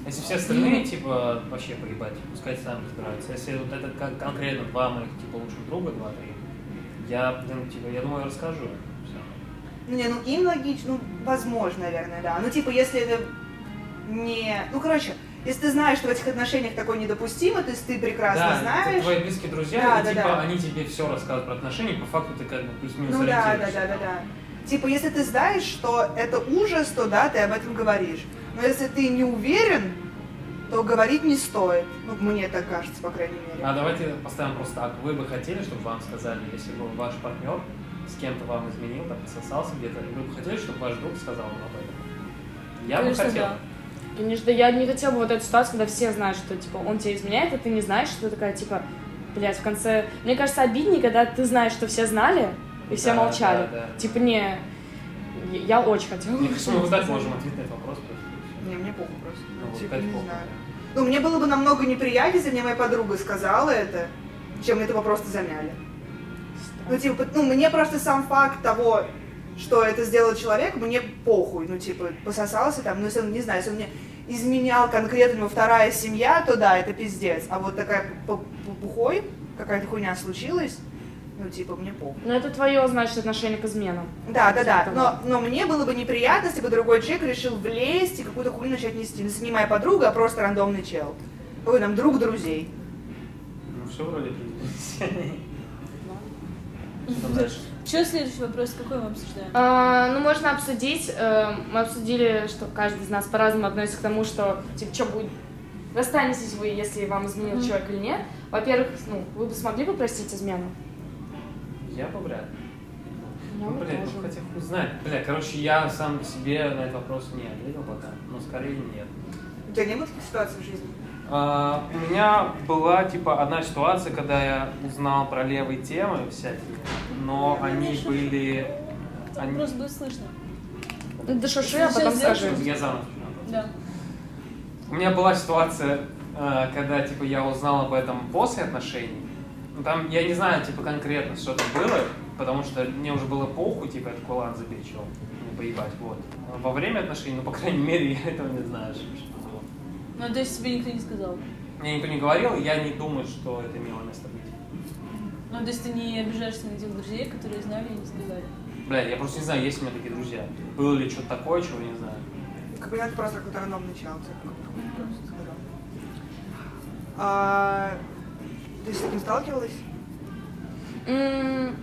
Если все остальные, типа, вообще поебать, пускай сами разбираются. Если вот это кон- конкретно два моих, типа, лучших друга, два-три, я, ну, типа, я думаю, расскажу. Всё. Ну, не, ну, им логично, ну, возможно, наверное, да. Ну, типа, если это не... Ну, короче, если ты знаешь, что в этих отношениях такое недопустимо, то есть ты прекрасно Да, это знаешь... твои близкие друзья, Да, и, да, типа, да. они тебе все рассказывают про отношения, по факту ты как бы плюс-минус Ну да, да, да, да, да. Типа, если ты знаешь, что это ужас, то да, ты об этом говоришь. Но если ты не уверен, то говорить не стоит. Ну, мне так кажется, по крайней мере. А давайте поставим просто так. Вы бы хотели, чтобы вам сказали, если бы ваш партнер с кем-то вам изменил, там, сосался где-то, вы бы хотели, чтобы ваш друг сказал вам об этом? Я Конечно, бы хотел. да. Конечно, я не хотела бы вот эту ситуацию, когда все знают, что, типа, он тебя изменяет, а ты не знаешь, что ты такая, типа, блядь, в конце... Мне кажется, обиднее, когда ты знаешь, что все знали, и все Да, молчали. да, да. Типа, не... Я очень хотела. Мне кажется, мы вот так можем ответить на этот вопрос. просто. Не, мне похуй просто. Ну, типа, не похуй. знаю. Ну, мне было бы намного неприятнее, если мне моя подруга сказала это, чем это бы просто замяли. Ну, типа, ну, мне просто сам факт того, что это сделал человек, мне похуй. Ну, типа, пососался там, ну, если он, не знаю, если он мне изменял конкретно у него вторая семья, то да, это пиздец. А вот такая пухой, какая-то хуйня случилась, ну, типа, мне похуй. Ну, это твое, значит, отношение к изменам. Да, да, да. Но, но мне было бы неприятно, если бы другой человек решил влезть и какую-то хуйню начать нести. Ну, не моя подруга, а просто рандомный чел. Ой, там друг друзей. Ну, все вроде определилось. Что там дальше? Что следующий вопрос? Какой мы обсуждаем? А, ну, можно обсудить. э, мы обсудили, что каждый из нас по-разному относится к тому, что, типа, что будет... Расстанетесь вы, если вам изменил Мгм. человек или нет. Во-первых, ну, вы бы смогли бы простить измену? Я бы вряд ли. Я Ну, блин, ну хотя хуй знает. Бля, короче, я сам по себе на этот вопрос не ответил пока, но скорее нет. У тебя не было таких ситуаций в жизни? А, у меня была, типа, одна ситуация, когда я узнал про левые темы всякие, но они Конечно. были... Они... Просто будет слышно. Ну, Да шуши, а потом скажи. Я заново. Да. У меня была ситуация, э, когда, типа, я узнал об этом после отношений. Ну, там, я не знаю, типа, конкретно, что там было, потому что мне уже было похуй, типа, я такой, ладно, забей, не поебать, вот. Во время отношений, ну, по крайней мере, я этого не знаю, что было. Ну, то есть тебе никто не сказал? Мне никто не говорил, я не думаю, что это имело место быть. Ну, то есть ты не обижаешься на тех друзей, которые знали и не сказали? Бля, я просто не знаю, есть у меня такие друзья. Было ли что-то такое, чего я не знаю. Как бы это просто какой-то рандом начал. типа, как бы, просто сказал. А, ты с этим сталкивалась? М,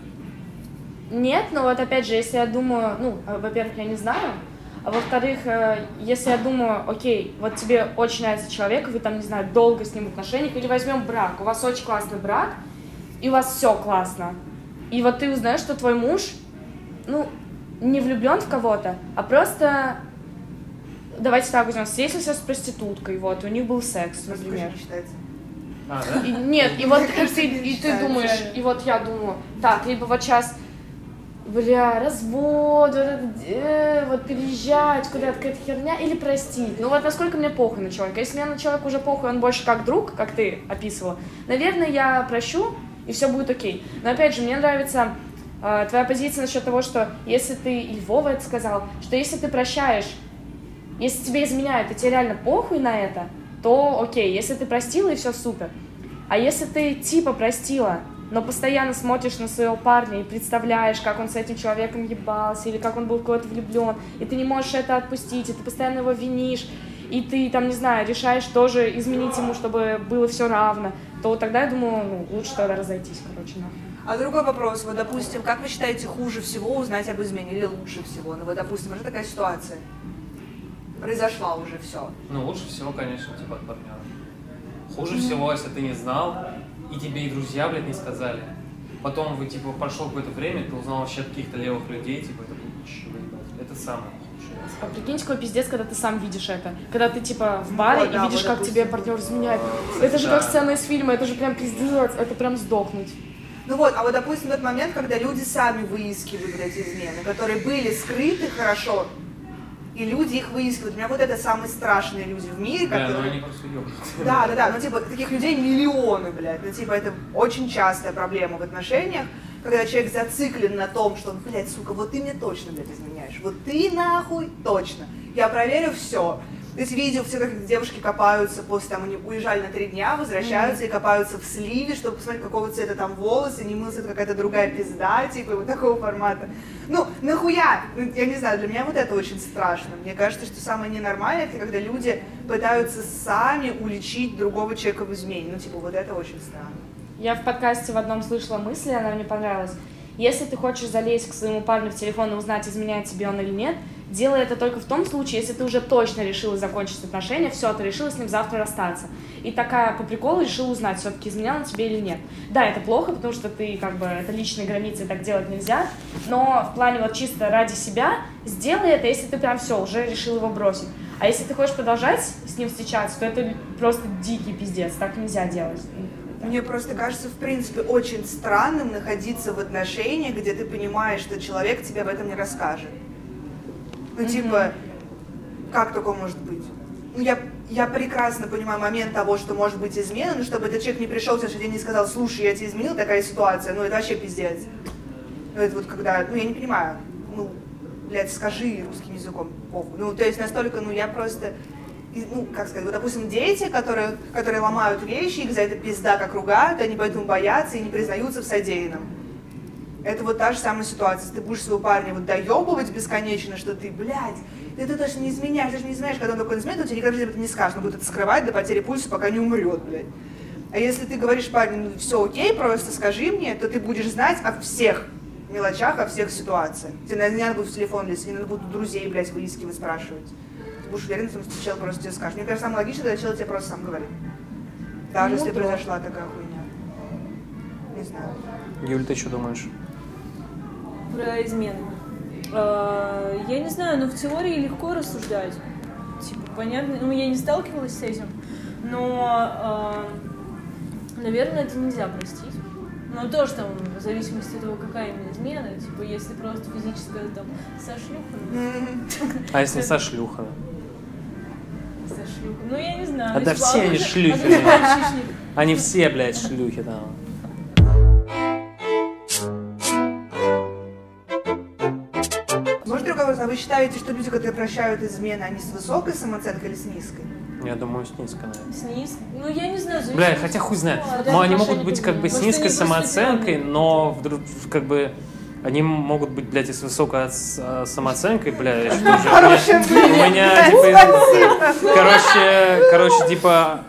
Нет, но вот опять же, если я думаю, ну, э, во-первых, я не знаю, а во-вторых, э, если я думаю, окей, вот тебе очень нравится человек, вы там, не знаю, долго с ним в отношениях, или возьмем брак, у вас очень классный брак, и у вас все классно, и вот ты узнаешь, что твой муж, ну, не влюблен в кого-то, а просто, давайте так возьмем, встретился с проституткой, вот, у них был секс, например. не считается. А, да? И- нет, и вот и ты, и ты думаешь, и вот я думаю, так, либо вот сейчас, бля, развод, вот, это, э, вот переезжать куда-то, какая-то херня, или простить. Ну вот насколько мне похуй на человека. Если мне на человека уже похуй, он больше как друг, как ты описывала, наверное, я прощу, и все будет окей. Но опять же, мне нравится э, твоя позиция насчет того, что если ты, и Вова это сказал, что если ты прощаешь, если тебе изменяют, и тебе реально похуй на это, то окей, если ты простила, и все супер. А если ты типа простила, но постоянно смотришь на своего парня и представляешь, как он с этим человеком ебался, или как он был кого-то влюблен, и ты не можешь это отпустить, и ты постоянно его винишь, и ты там, не знаю, решаешь тоже изменить ему, чтобы было все равно, то тогда я думаю, ну, лучше тогда разойтись, короче, нахуй. А другой вопрос, вот, допустим, как вы считаете хуже всего узнать об измене или лучше всего? Ну, вот, допустим, уже такая ситуация. Произошла уже все. Ну, лучше всего, конечно, типа от партнера. Хуже всего, если ты не знал, и тебе и друзья, блядь, не сказали. Потом вы, типа, прошло какое-то время, ты узнал вообще от каких-то левых людей, типа, это ебать. Это самое худшее. А прикиньте, какой пиздец, когда ты сам видишь это. Когда ты, типа, в баре Вот, да, и видишь, вот, как допустим. тебе партнер изменяет. Э, Это же да. как сцена из фильма, это же прям пиздец, это прям сдохнуть. Ну вот, а вот, допустим, тот момент, когда люди сами выискивают эти измены, которые были скрыты хорошо, и люди их выискивают. У меня вот это самые страшные люди в мире, Да, но которые... они просто ёбнутся. Да, да, да, ну типа таких людей миллионы, блядь. Ну типа это очень частая проблема в отношениях, когда человек зациклен на том, что, блядь, сука, вот ты мне точно, блядь, изменяешь. Вот ты нахуй точно. Я проверю все. То есть видео все, как девушки копаются после там, они уезжали на три дня, возвращаются и копаются в сливе, чтобы посмотреть, какого цвета там волосы, не мылся, это какая-то другая пизда, типа вот такого формата. Ну, нахуя? Ну, я не знаю, для меня вот это очень страшно. Мне кажется, что самое ненормальное, это когда люди пытаются сами уличить другого человека в измене. Ну, типа, вот это очень странно. Я в подкасте в одном слышала мысль, она мне понравилась. Если ты хочешь залезть к своему парню в телефон и узнать, изменяет тебе он или нет, делай это только в том случае, если ты уже точно решила закончить отношения, все, ты решила с ним завтра расстаться. И такая по приколу решила узнать, все-таки изменял он тебе или нет. Да, это плохо, потому что ты как бы это личные границы, так делать нельзя, но в плане вот чисто ради себя сделай это, если ты прям все, уже решил его бросить. А если ты хочешь продолжать с ним встречаться, то это просто дикий пиздец, так нельзя делать. Мне просто кажется, в принципе, очень странным находиться в отношениях, где ты понимаешь, что человек тебе об этом не расскажет. Ну, типа, как такое может быть? Ну, я, я прекрасно понимаю момент того, что может быть измена, но чтобы этот человек не пришел в следующий день и сказал, слушай, я тебе изменил, такая ситуация, ну, это вообще пиздец. Ну, это вот когда, ну, я не понимаю, ну, блядь, скажи русским языком, похуй. Ну, то есть настолько, ну, я просто, ну, как сказать, вот, допустим, дети, которые, которые ломают вещи, их за это пизда как ругают, они поэтому боятся и не признаются в содеянном. Это вот та же самая ситуация. Ты будешь своего парня вот доебывать бесконечно, что ты, блядь, ты, ты точно не изменяешь, ты же не изменяешь, когда он такой изменит, он тебе никогда этом не скажет, он будет это скрывать до потери пульса, пока не умрет, блядь. А если ты говоришь парню, ну все окей, просто скажи мне, то ты будешь знать о всех мелочах, о всех ситуациях. Тебе наверное, не надо будет в телефон лезть, не надо будет друзей, блядь, выискивать, спрашивать. Будешь уверен, что чел просто тебе скажет. Мне кажется, самое логичное, когда чел тебе просто сам говорит. Даже если Мудро. произошла такая хуйня. Не знаю. Юль, ты что думаешь? Про измены. А, Я не знаю, но в теории легко рассуждать. Типа, понятно, ну я не сталкивалась с этим, но, а, наверное, это нельзя простить. Но тоже там, в зависимости от того, какая именно измена, типа, если просто физическая там со шлюхой, ну, А если со шлюха? Со шлюхой, ну я не знаю. А да типа, все он они шлюхи, блядь. Они все, блядь, шлюхи там. Может, другой вопрос, а вы считаете, что люди, которые прощают измены, они с высокой самооценкой или с низкой? Я думаю, с низко, наверное. Снизу. Ну я не знаю, зависит Бля, от хотя хуй знает. ситуации. Ну, они могут быть как бы с низкой самооценкой, но вдруг как бы они могут быть, блядь, и с высокой э, самооценкой, бля, и что же, Хорошее у меня, типа, короче, короче, типа,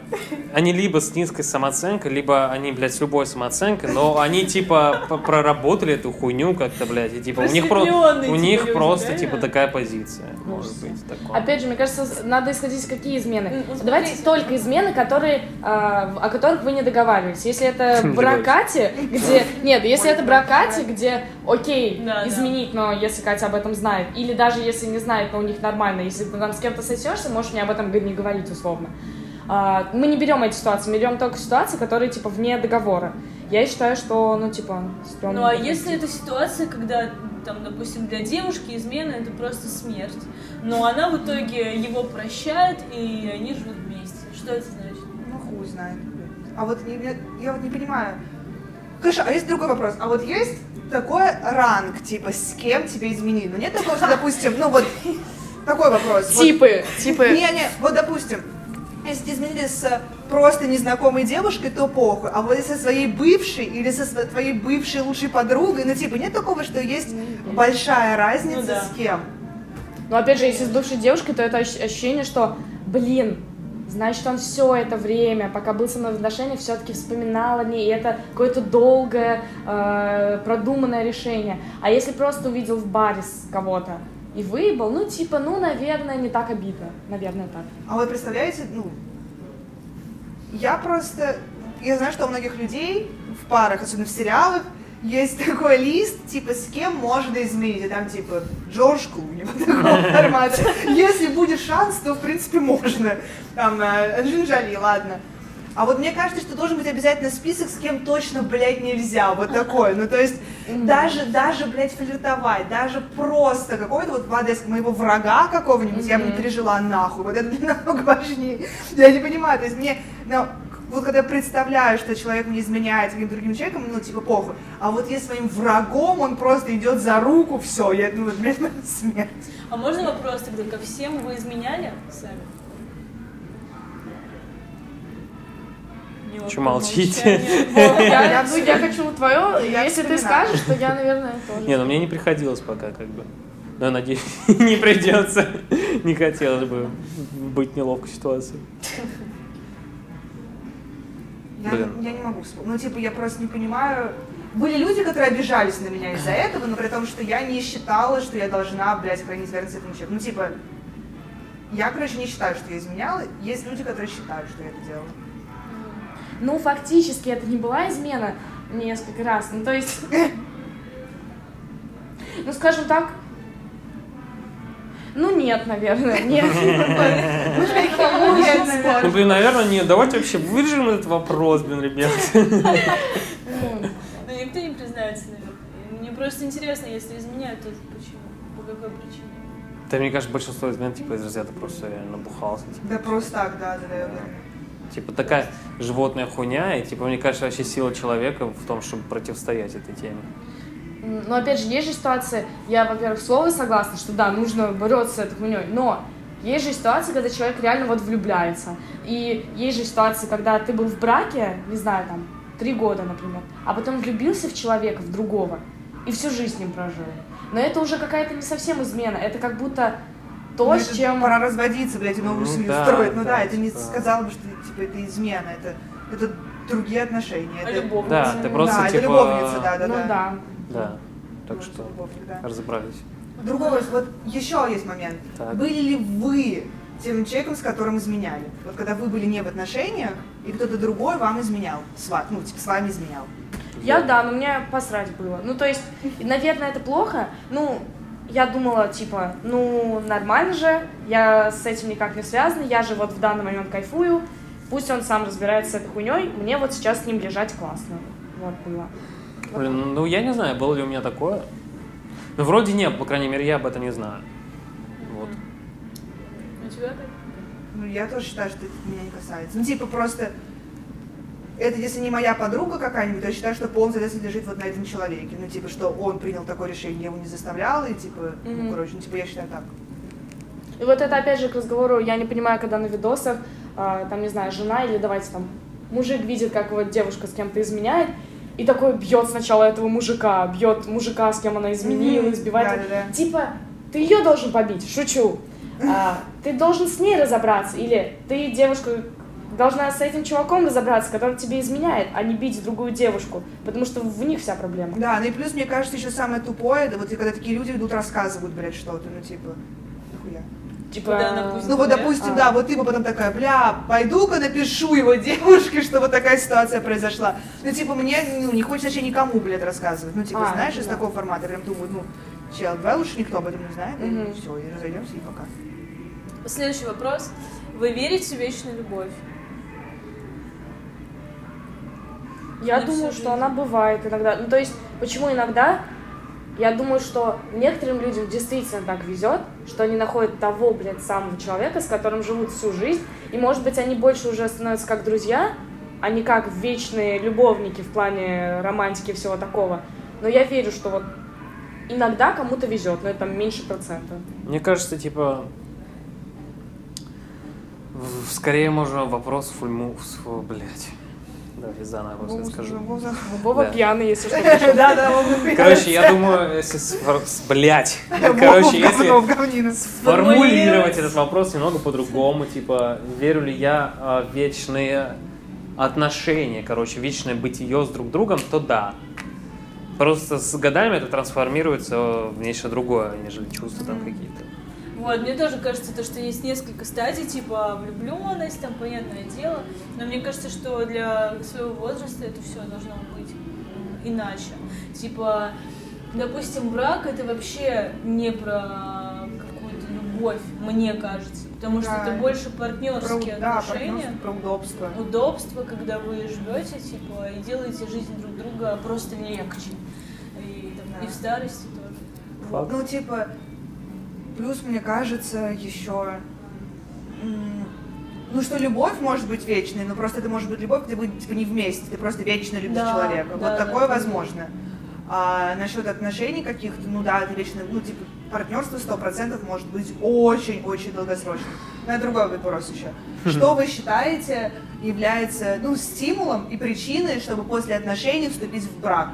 они либо с низкой самооценкой, либо они, блядь, с любой самооценкой, но они, типа, проработали эту хуйню как-то, блядь, и, типа, у них, про- у них люди, просто, да? типа, такая позиция, может быть, такое. Опять же, мне кажется, надо исходить из какие измены. Ну, Давайте только измены, которые, а, о которых вы не договаривались. Если это Не бракате, где... Нет, если это бракате, где окей, изменить, но если Катя об этом знает. Или даже если не знает, но у них нормально. Если ты там с кем-то сосешься, можешь мне об этом не говорить условно. А, Мы не берем эти ситуации, мы берем только ситуации, которые типа вне договора. Я считаю, что, ну, типа, стрёмно Ну а если это ситуация, когда, там, допустим, для девушки измена это просто смерть, но она в итоге его прощает, и они живут вместе. Что это значит? Ну, хуй знает. А вот не- я, я вот не понимаю. Конечно, а есть другой вопрос. А вот есть такой ранг, типа, с кем тебе изменили? Ну, нет такого, что, допустим, ну вот, такой вопрос. Вот- Типы, типы... Не-не, вот, допустим, если ты изменили с э, просто незнакомой девушкой, то похуй. А вот если со своей бывшей или со твоей бывшей лучшей подругой, ну, типа, нет такого, что есть большая разница Ну да. с кем? Но опять же, если с бывшей девушкой, то это ощ- ощущение, что, блин, значит, он все это время, пока был со мной в отношениях, все-таки вспоминал о ней, и это какое-то долгое, э, продуманное решение. А если просто увидел в баре с кого-то и выебал, ну, типа, ну, наверное, не так обидно. Наверное, так. А вы представляете, ну, я просто, я знаю, что у многих людей в парах, особенно в сериалах, есть такой лист, типа, с кем можно изменить, и там, типа, Джордж Клуни, вот такого формата. Если будет шанс, то, в принципе, можно. Там, э, Анджелина Джоли, ладно. А вот мне кажется, что должен быть обязательно список, с кем точно, блядь, нельзя. Вот такой. Ну, то есть, даже, даже, блядь, флиртовать, даже просто какой-то вот в адрес моего врага какого-нибудь, я бы не пережила нахуй. Вот это для намного важнее. Я не понимаю, то есть мне, ну, вот когда я представляю, что человек мне изменяет с каким-то другим человеком, ну, типа, похуй. А вот если своим врагом он просто идет за руку, все, я думаю, блядь, это смерть. А можно вопрос тогда ко всем вы изменяли сами? Неловкое Чё молчите? Я, ну, я хочу твое, Я если ты скажешь, то я, наверное, тоже. Не, ну мне не приходилось пока, как бы. Но я надеюсь, не придется. Не хотелось бы быть в неловкой ситуации. Я, Блин. я не могу вспомнить. Ну, типа, я просто не понимаю. Были люди, которые обижались на меня из-за этого, но при том, что я не считала, что я должна, блядь, хранить верность этому человеку. Ну, типа, я, короче, не считаю, что я изменяла. Есть люди, которые считают, что я это делала. Ну, фактически, это не была измена несколько раз. Ну, то есть... Ну, скажем так... Ну, нет, наверное, нет. Я, Ну, наверное. блин, наверное, нет. Давайте вообще вырежем этот вопрос, блин, ребят. Ну, никто не признается, наверное. Мне просто интересно, если изменяют, то почему? По какой причине? Да, мне кажется, большинство измен, типа, из разряда просто я набухался. Типа, Да просто так, да, да, да, я уверена. Типа, такая животная хуйня, и, типа, мне кажется, вообще сила человека в том, чтобы противостоять этой теме. Но опять же, есть же ситуации, я, во-первых, слово согласна, что да, нужно бороться с этой хуйней, но есть же ситуации, когда человек реально вот влюбляется. И есть же ситуации, когда ты был в браке, не знаю, там, три года, например, а потом влюбился в человека, в другого, и всю жизнь с ним прожил. Но это уже какая-то не совсем измена, это как будто то, Ну, с чем... Пора разводиться, блядь, и новую Ну семью да, строить. Ну да, да, это не типа. сказал бы, что, типа, это измена. Это, это другие отношения. Это- любовница? Да, ты просто да, типа... это любовница, да, да, ну да. да. Да, так Любовь, что любовник, да. разобрались. Другой, вот еще есть момент. Так. Были ли вы тем человеком, с которым изменяли? Вот когда вы были не в отношениях, и кто-то другой вам изменял, с ва- ну, типа, с вами изменял. Я, да, но мне посрать было. Ну, то есть, наверное, это плохо. Ну, я думала, типа, ну, нормально же, я с этим никак не связана, я же вот в данный момент кайфую, пусть он сам разбирается с этой хуйней, мне вот сейчас с ним лежать классно. Вот было. Блин, ну я не знаю, было ли у меня такое. Ну, вроде нет, по крайней мере, я об этом не знаю. Вот. У тебя? Ну, я тоже считаю, что это меня не касается. Ну, типа, просто... Это если не моя подруга какая-нибудь, то я считаю, что полностью ответственность лежит вот на этом человеке. Ну, типа, что он принял такое решение, я его не заставляла, и, типа, ну, Мгм. короче, ну, типа, я считаю так. И вот это опять же к разговору, я не понимаю, когда на видосах, а, там, не знаю, жена или давайте там, мужик видит, как вот девушка с кем-то изменяет, и такой бьет сначала этого мужика, бьет мужика, с кем она изменила, Мгм. избивает. Да-да-да. Типа, ты ее должен побить, шучу. А, ты должен с ней разобраться, или ты девушка должна с этим чуваком разобраться, который тебе изменяет, а не бить другую девушку, потому что в них вся проблема. Да, ну и плюс, мне кажется, еще самое тупое, да, вот когда такие люди идут рассказывают, блядь, что-то, ну, типа. Типа, она пусть- Ну вот, Да? допустим, А. да, вот ты бы потом такая, бля, пойду-ка напишу его девушке, что вот такая ситуация произошла. Ну, типа, мне ну, не хочется вообще никому, блядь, рассказывать. Ну, типа, А, знаешь, ну из да. такого формата. Я прям думаю, ну, чел, давай лучше никто об этом не знает, Мгм. и все, и разойдемся, и пока. Следующий вопрос. Вы верите в вечную любовь? Я думаю, что она бывает иногда. Ну, то есть, почему иногда? Я думаю, что некоторым людям действительно так везет, что они находят того, блядь, самого человека, с которым живут всю жизнь, и, может быть, они больше уже становятся как друзья, а не как вечные любовники в плане романтики и всего такого. Но я верю, что вот иногда кому-то везет, но это там меньше процента. Мне кажется, типа... Скорее можно вопрос фульму... фу, Блять. Давай заново просто скажу. Вова Да. пьяный, если что. Да, да, он Короче, я думаю, если... Блять. Короче, если... в говнину. Формулировать этот вопрос немного по-другому, типа, верю ли я а, в вечные отношения, короче, вечное бытие с друг другом, то да. Просто с годами это трансформируется в нечто другое, нежели чувства там какие-то. Вот, мне тоже кажется, то, что есть несколько стадий, типа влюбленность, там, понятное дело, но мне кажется, что для своего возраста это все должно быть иначе. Типа, допустим, брак это вообще не про какую-то любовь, мне кажется, потому что Да. это больше Про, партнерские да, отношения. партнерство, про удобство. удобство, когда вы живете, типа, и делаете жизнь друг друга просто легче. И, там, Да. и в старости тоже. Факт. Ну, типа, плюс, мне кажется, еще... Ну, что любовь может быть вечной, но просто это может быть любовь, где вы типа, не вместе, ты просто вечно любишь Да, человека. да, вот да, такое да. возможно. А насчет отношений каких-то, ну да, это вечно, ну, типа, партнерство сто процентов может быть очень-очень долгосрочным. Но это другой вопрос еще. Что вы считаете является, ну, стимулом и причиной, чтобы после отношений вступить в брак?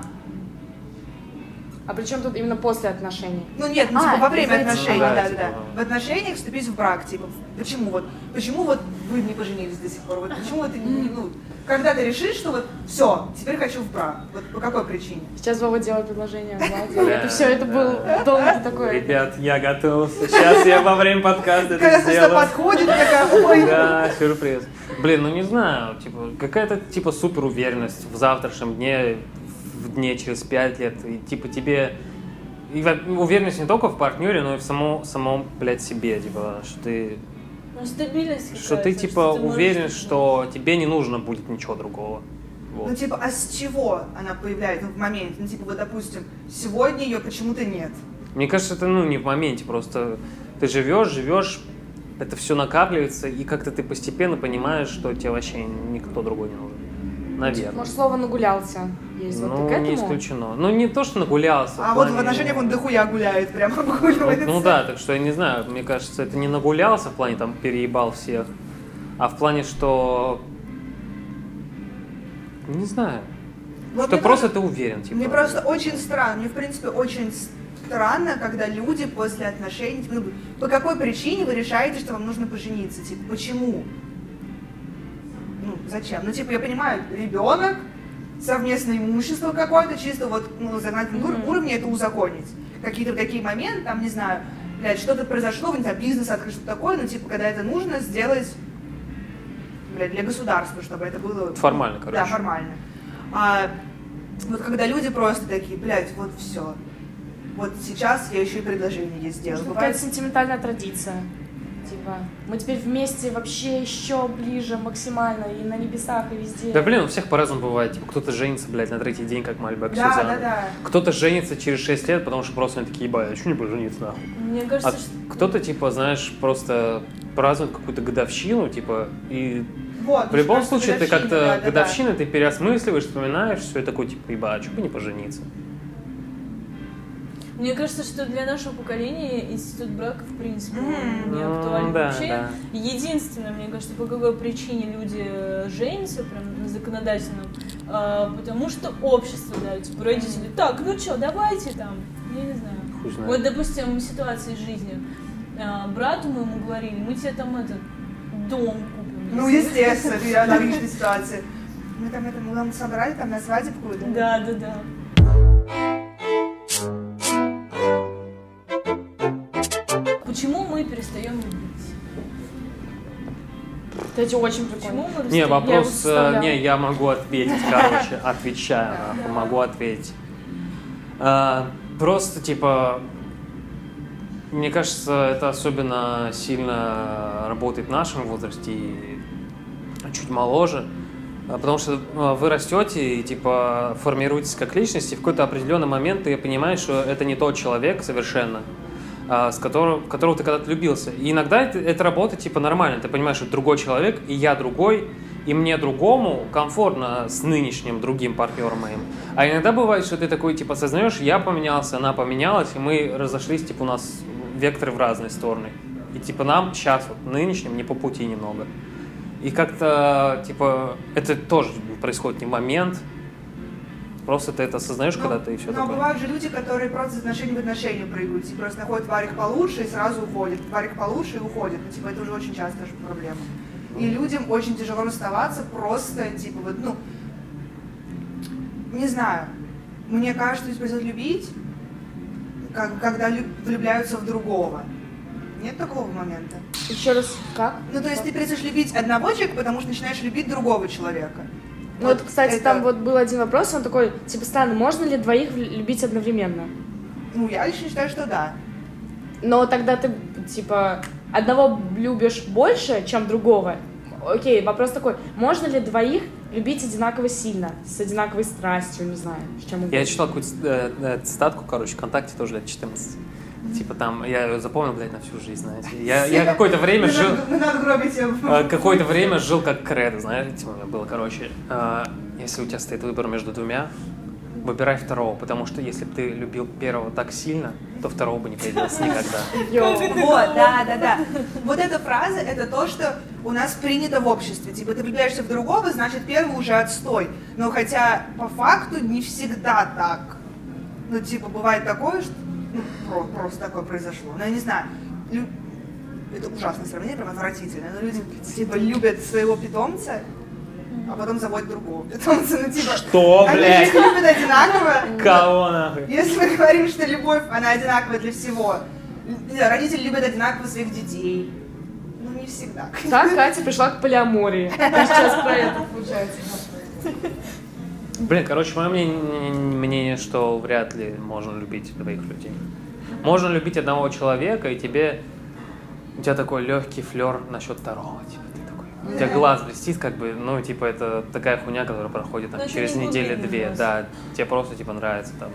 А при чем тут именно после отношений? Ну нет, ну А, типа во время отношений, типа, да, да, да. В отношениях вступить в брак, типа, почему вот, почему вот вы не поженились до сих пор, вот почему это не, ну, когда ты решишь, что вот, все, теперь хочу в брак, вот по какой причине? Сейчас Вова делает предложение Владе. Это все, это был да. долгий такой. Ребят, я готов. Сейчас я во время подкаста Когда это сделаю. подходит, такая, Да, сюрприз. Блин, ну не знаю, типа, какая-то типа супер уверенность в завтрашнем дне, в дне через пять лет. И типа тебе и уверенность не только в партнере, но и в самом, самом, блядь, себе, типа, что ты, Ну, стабильность что ты, типа, ты можешь уверен, что-то- что тебе не нужно будет ничего другого. Вот. ну типа, а с чего она появляется ну, в моменте? Ну типа, вот допустим, сегодня ее почему-то нет. Мне кажется, это, ну, не в моменте, просто ты живешь, живешь, это все накапливается, и как-то ты постепенно понимаешь, что тебе вообще никто другой не нужен. Наверное. Может, слово нагулялся Вот Ну, ты к не этому? исключено. Ну, не то, что нагулялся. А вот в плане- отношениях он дохуя гуляет, прям Ну, обгуливается. ну да, так что я не знаю, мне кажется, это не нагулялся в плане там переебал всех, а в плане, что... Не знаю. Вот что просто ты уверен, типа. Мне просто очень странно, мне в принципе очень странно, когда люди после отношений, типа, ну, по какой причине вы решаете, что вам нужно пожениться, типа, почему? Ну, зачем? Ну, типа, я понимаю, ребенок, совместное имущество какое-то, чисто вот ну, на законодательном Мгм. уровне это узаконить. Какие-то такие моменты, там, не знаю, блядь, что-то произошло, не знаю, бизнес открыть, что такое, ну, типа, когда это нужно сделать, блядь, для государства, чтобы это было... Формально, короче. Да, формально. А вот когда люди просто такие, блядь, вот все. Вот сейчас я еще и предложение ей сделаю. Какая-то Бывает, сентиментальная традиция. Типа, мы теперь вместе вообще еще ближе максимально и на небесах, и везде. Да блин, у всех по-разному бывает. Типа, кто-то женится, блядь, на третий день, как Мальбек Да, Сюзанна. да, да. Кто-то женится через 6 лет, потому что просто они такие, ебать, а что не пожениться нахуй? Мне кажется, А что... кто-то, типа, знаешь, просто празднует какую-то годовщину, типа, и Вот, в любом случае ты годовщина, как-то да, да, да. годовщины ты переосмысливаешь, вспоминаешь, все такое, типа, ебать, а что бы не пожениться? Мне кажется, что для нашего поколения институт брака в принципе Мгм. не Ну, актуален да, вообще. да. Единственное, мне кажется, по какой причине люди э, женятся прям на законодательном, а, потому что общество, да, типа родители, так, ну что, давайте там, я не знаю. Хуй знает. Вот, допустим, ситуация из жизни. А, Брату моему говорили, мы тебе там этот дом купим. Ну, естественно, это аналогичная ситуация. Мы там это, мы вам собрали там на свадебку. да? Да, да, да. Почему мы перестаем любить? Кстати, очень прикольно. Почему мы Не, вопрос, э, составляла. не, я могу ответить, короче, отвечаю, нахуй, могу ответить. А, Просто, типа, мне кажется, это особенно сильно работает в нашем возрасте и чуть моложе, А, потому что э, вы растете и, типа, формируетесь как личность, и в какой-то определенный момент ты понимаешь, что это не тот человек совершенно, с которого, которого ты когда-то влюбился. И иногда это, это работает типа нормально. Ты понимаешь, что другой человек, и я другой, и мне другому комфортно с нынешним другим партнером моим. А иногда бывает, что ты такой типа осознаешь, я поменялся, она поменялась, и мы разошлись, типа у нас векторы в разные стороны. И типа нам сейчас вот нынешним не по пути немного. И как-то, типа, это тоже происходит не момент, просто ты это осознаешь Ну, когда-то и все но такое. бывают же люди, которые просто из отношений в отношения прыгают, и просто находят варик получше и сразу уходят, варик получше и уходят. Ну, типа, это уже очень частая же проблема. И людям очень тяжело расставаться просто, типа, вот, ну, не знаю, мне кажется, что происходит любить, как, когда лю- влюбляются в другого. Нет такого момента? Еще раз, как? Ну, то есть ты перестаешь любить одного человека, потому что начинаешь любить другого человека. Ну вот, кстати, это- там вот был один вопрос, он такой, типа, странно, можно ли двоих любить одновременно? Ну, я лично считаю, что да. Но тогда ты, типа, одного любишь больше, чем другого. Окей, вопрос такой, можно ли двоих любить одинаково сильно, с одинаковой страстью, не знаю, с чем угодно? Я читал какую-то э, э, цитатку, короче, ВКонтакте тоже лет 14. Типа там, я ее запомнил, блядь, на всю жизнь, знаете. Я, я какое-то время жил... э, Какое-то время жил как кредо, знаете, у меня было, короче. э, Если у тебя стоит выбор между двумя, выбирай второго, потому что если бы ты любил первого так сильно, то второго бы не появилось никогда. Вот, да, да, да. Вот эта фраза, это то, что у нас принято в обществе. Типа, ты влюбляешься в другого, значит, первый уже отстой. Но хотя, по факту, не всегда так. Ну, типа, бывает такое, что ну, про- просто такое произошло. Ну, я не знаю. лю- Это ужасное сравнение, прям отвратительное. Но люди, типа, любят своего питомца, а потом заводят другого питомца. Ну, типа, Что, они блядь? их любят одинаково. Кого нахуй? Если мы говорим, что любовь, она одинаковая для всего, родители любят одинаково своих детей. Ну, не всегда. Так Катя пришла к полиамории. А сейчас про это получается. Блин, короче, мое мнение, мнение, что вряд ли можно любить двоих людей. Можно любить одного человека, и тебе у тебя такой легкий флер насчет второго. Типа, ты такой, у тебя глаз блестит, как бы, ну, типа, это такая хуйня, которая проходит там, Но это через не неделю глубинный две. глаз. Да, тебе просто типа нравится там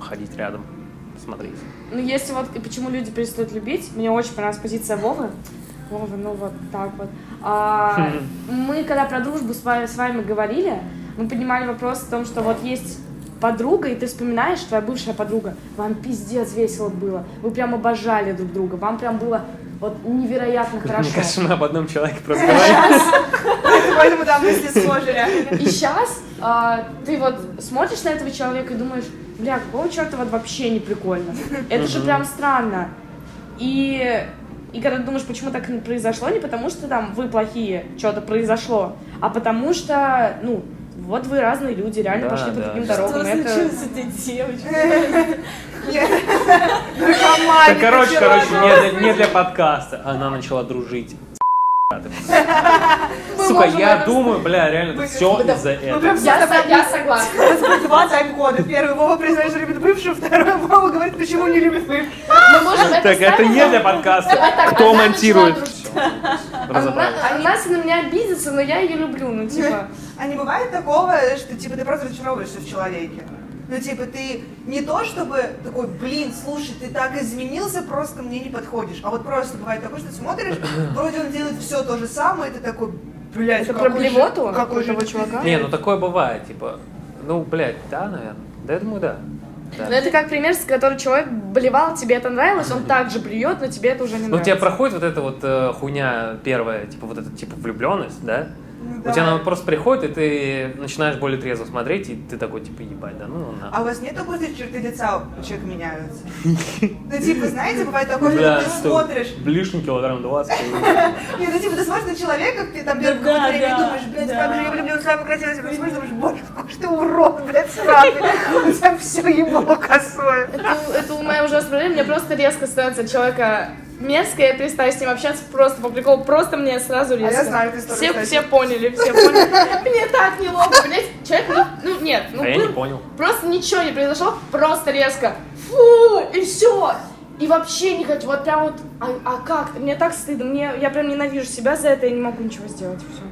ходить рядом, смотреть. Ну, если вот и почему люди перестают любить, мне очень понравилась позиция Вовы. Вова, ну вот так вот. А, мы, когда про дружбу с вами, с вами говорили, мы поднимали вопрос о том, что вот есть подруга, и ты вспоминаешь, твоя бывшая подруга, вам пиздец весело было, вы прям обожали друг друга, вам прям было вот невероятно Мне хорошо. кажется, мы об одном человеке просто говорим. Поэтому там мысли схожи реально. И сейчас ты вот смотришь на этого человека и думаешь, бля, какого черта вот вообще не прикольно. Это же прям странно. И, и когда ты думаешь, почему так произошло, не потому что там вы плохие, что-то произошло, а потому что, ну, вот вы разные люди, реально Да, пошли по да, таким да. дорогам. Что это- случилось с этой девочкой? Да, короче, короче, не для, подкаста. Она начала дружить. Сука, я думаю, бля, реально, это все из-за этого. Я, со- я согласна. У нас будет два тайм-кода. Первый Вова признает, что любит бывшую, второй Вова говорит, почему не любит бывшую. Так, это не для подкаста. Так, Кто монтирует? Она, она на меня обидится, но я ее люблю, ну типа. А не бывает такого, что типа ты просто разочаровываешься в человеке? Ну, типа, ты не то, чтобы такой, блин, слушай, ты так изменился, просто мне не подходишь. А вот просто бывает такое, что ты смотришь, вроде он делает все то же самое, и ты такой, блядь, Это какой про же- блевоту какой же чувака? Не, ну такое бывает, типа, ну, блядь, да, наверное. Да, я думаю, да. Да. Ну это как пример, с которым человек блевал, тебе это нравилось, он также блюет, но тебе это уже не Ну, у нравится. тебя проходит вот эта вот э, хуйня первая, типа вот эта типа влюбленность, да? Ну У да. тебя она просто приходит, и ты начинаешь более трезво смотреть, и ты такой, типа, ебать, да, ну А нахуй. у вас нет такой, черты лица у человека меняются? Ну, типа, знаете, бывает такое, что ты смотришь, лишний килограмм 20. Нет, ну типа ты смотришь на человека, ты там Да, первое какое-то да, время и да, думаешь, блядь, да. как же я влюблен, самый красивый, ты смотришь, думаешь, боже, какой же ты урод, блядь, сраный, у тебя все ебло косое. Это, у меня ужасная проблема, мне просто резко становится человека мерзко, я перестаю с ним общаться просто по приколу, просто мне сразу резко. А я знаю эту историю, Все, кстати. все поняли, все поняли. Мне так неловко, блядь, человек, не- ну нет, ну А я не был- понял. Просто ничего не произошло, просто резко. Фу, и все. И вообще не хочу, вот прям вот, а, а как? Мне так стыдно, мне, я прям ненавижу себя за это, я не могу ничего сделать, все.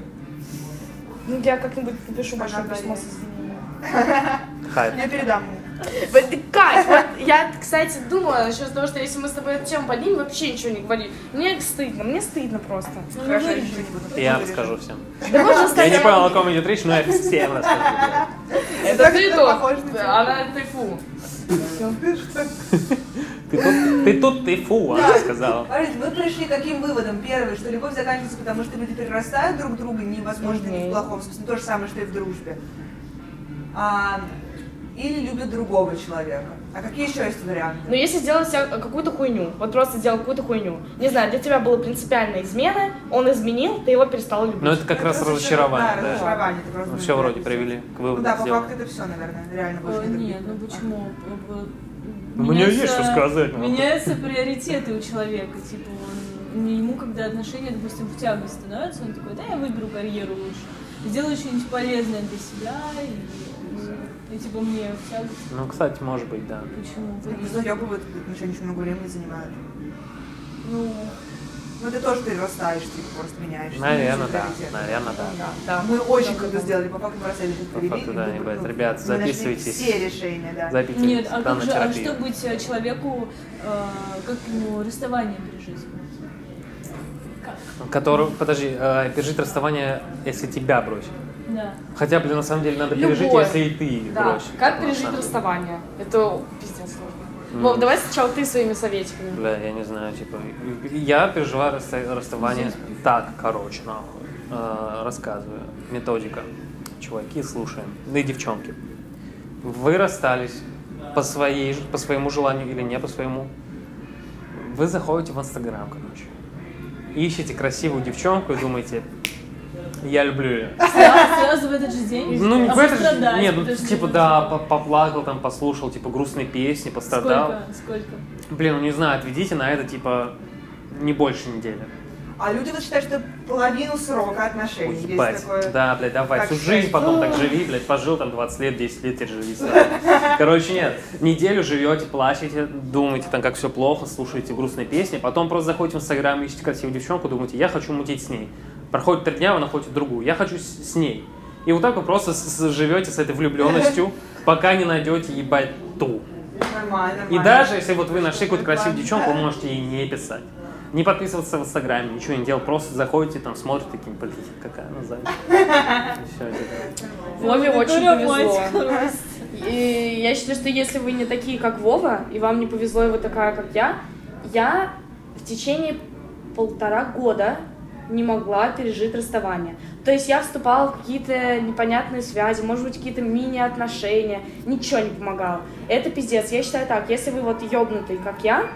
Ну, я как-нибудь напишу большое Ага, письмо да, с извинениями. Хайп. Я передам. Вот Кать, вот я, кстати, думала насчет того, что если мы с тобой эту тему поднимем, вообще ничего не говори. Мне стыдно, мне стыдно просто. Ну, Хорошо, я вырежу. ничего не буду. Я Вырежу. расскажу всем. Да можно Я сказать. не понял, о ком идет речь, но я всем расскажу. Это ты тот. похоже на тебя. Она ты фу. Ты тут, ты тут, ты фу, она сказала. Смотрите, мы пришли к каким выводам? Первый, что любовь заканчивается, потому что люди перерастают друг друга, невозможно не в плохом смысле, то же самое, что и в дружбе. А, или любят другого человека. А какие еще есть варианты? Но если сделать себя какую-то хуйню, вот просто сделал какую-то хуйню, не знаю, для тебя была принципиальная измена, он изменил, ты его перестала любить. Ну это как раз просто разочарование, Да, да. разочарование. ты просто Ну все вроде привели к Ну выводу. да, по факту это все, наверное, реально больше Э, не Нет, ну почему? Э, э, У меня есть что сказать, но- Меняются приоритеты у человека. Типа, он, ему, когда отношения, допустим, в тягость становятся, он такой, да, я выберу карьеру лучше. Сделаю что-нибудь полезное для себя, и, и типа мне тягость. Ну, кстати, может быть, да. Почему? Ну, заебывают отношения, очень много времени занимают. Ну, Ну ты тоже перерастаешь, типа, просто меняешься. Наверное, да. Наверное, да. Да, да. Мы очень круто сделали, по факту бросали По факту, да, ребят, ребят, Мы нашли записывайтесь. все решения, да. Запитесь нет, а как же, а что быть э, человеку, э, как ему расставание пережить? Как? Который, подожди, э, пережить расставание, если тебя бросят. Да. Хотя, блин, на самом деле надо пережить, Любовь. если и ты Да, бросишь. как пережить расставание? Это пиздец сложно. Вов, давай сначала ты своими советиками. Бля, я не знаю, типа, я переживаю расста- расставание так, короче, нахуй. Э, рассказываю. Методика. Чуваки, слушаем. Да и девчонки. Вы расстались по, своей, по своему желанию или не по своему. Вы заходите в Инстаграм, короче. Ищете красивую девчонку и думаете, я люблю ее. Сразу, сразу в этот же день? Ну, не а в этот же- Нет, ну, типа, да, по- поплакал, там, послушал, типа, грустные песни, пострадал. Сколько? Сколько? Блин, ну не знаю, отведите на это, типа, не больше недели. А люди вот считают, что половину срока отношений. Ой, Есть ебать. такое. Да, блядь, давай, Так всю жизнь потом так живи, блядь, пожил там 20 лет, 10 лет, теперь живи сразу. Короче, нет, неделю живете, плачете, думаете там, как все плохо, слушаете грустные песни, потом просто заходите в Инстаграм, ищете красивую девчонку, думаете, я хочу мутить с ней. Проходит три дня, вы находите другую, я хочу с, с ней. И вот так вы просто с- с- живете с этой влюбленностью, пока не найдете, ебать, ту. Нормально, И даже если вот вы нашли какую-то красивую девчонку, вы можете ей не писать. Не подписываться в Инстаграме, ничего не делать, просто заходите, там, смотрите, такие, блин, какая она задняя. И всё, типа. Вове очень повезло. И я считаю, что если вы не такие, как Вова, и вам не повезло, и вы такая, как я, я в течение полтора года не могла пережить расставание. То есть я вступала в какие-то непонятные связи, может быть, какие-то мини-отношения, ничего не помогало. Это пиздец. Я считаю так, если вы вот ёбнутый, как я,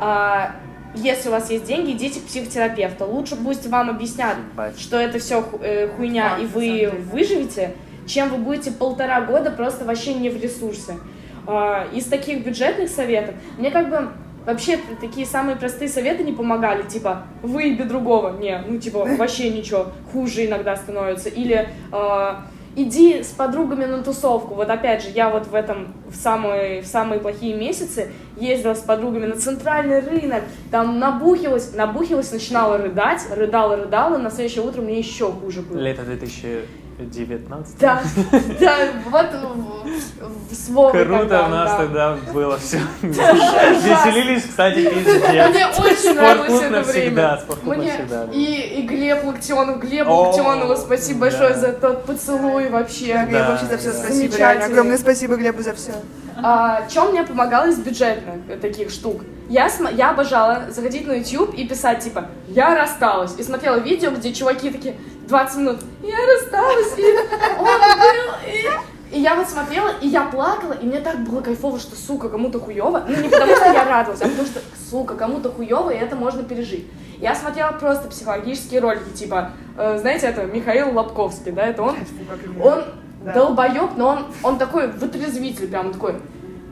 а, если у вас есть деньги, идите к психотерапевту. Лучше пусть вам объяснят, Ебать. что это все хуйня, Факт, и вы выживете, чем вы будете полтора года просто вообще не в ресурсе. А, Из таких бюджетных советов, мне как бы вообще такие самые простые советы не помогали, типа, выеби другого, не, ну типа, вообще ничего, хуже иногда становится, или а, иди с подругами на тусовку, вот опять же, я вот в этом, в самые, в самые плохие месяцы ездила с подругами на центральный рынок, там набухилась, набухилась, начинала рыдать, рыдала, рыдала, на следующее утро мне еще хуже было. Лето 2019. Да, да, вот с Вовой Круто тогда, у нас да. тогда было все. Веселились, кстати, пиздец. Мне очень нравилось это время. спортклуб навсегда. да. и, и Глеб Локтионов, Глебу О, Локтионову спасибо большое за тот поцелуй вообще. Глеб, вообще за все спасибо. реально. Огромное спасибо Глебу за все. А, чем мне помогало из бюджетных таких штук? Я, см- я обожала заходить на YouTube и писать, типа, я рассталась. И смотрела видео, где чуваки такие, 20 минут, я рассталась, и он был, и... И я вот смотрела, и я плакала, и мне так было кайфово, что, сука, кому-то хуево. Ну, не потому что я радовалась, а потому что, сука, кому-то хуево, и это можно пережить. Я смотрела просто психологические ролики, типа, э, знаете, это Михаил Лобковский, да, это он он Да. долбоеб, но он, он такой вытрезвитель, прям такой.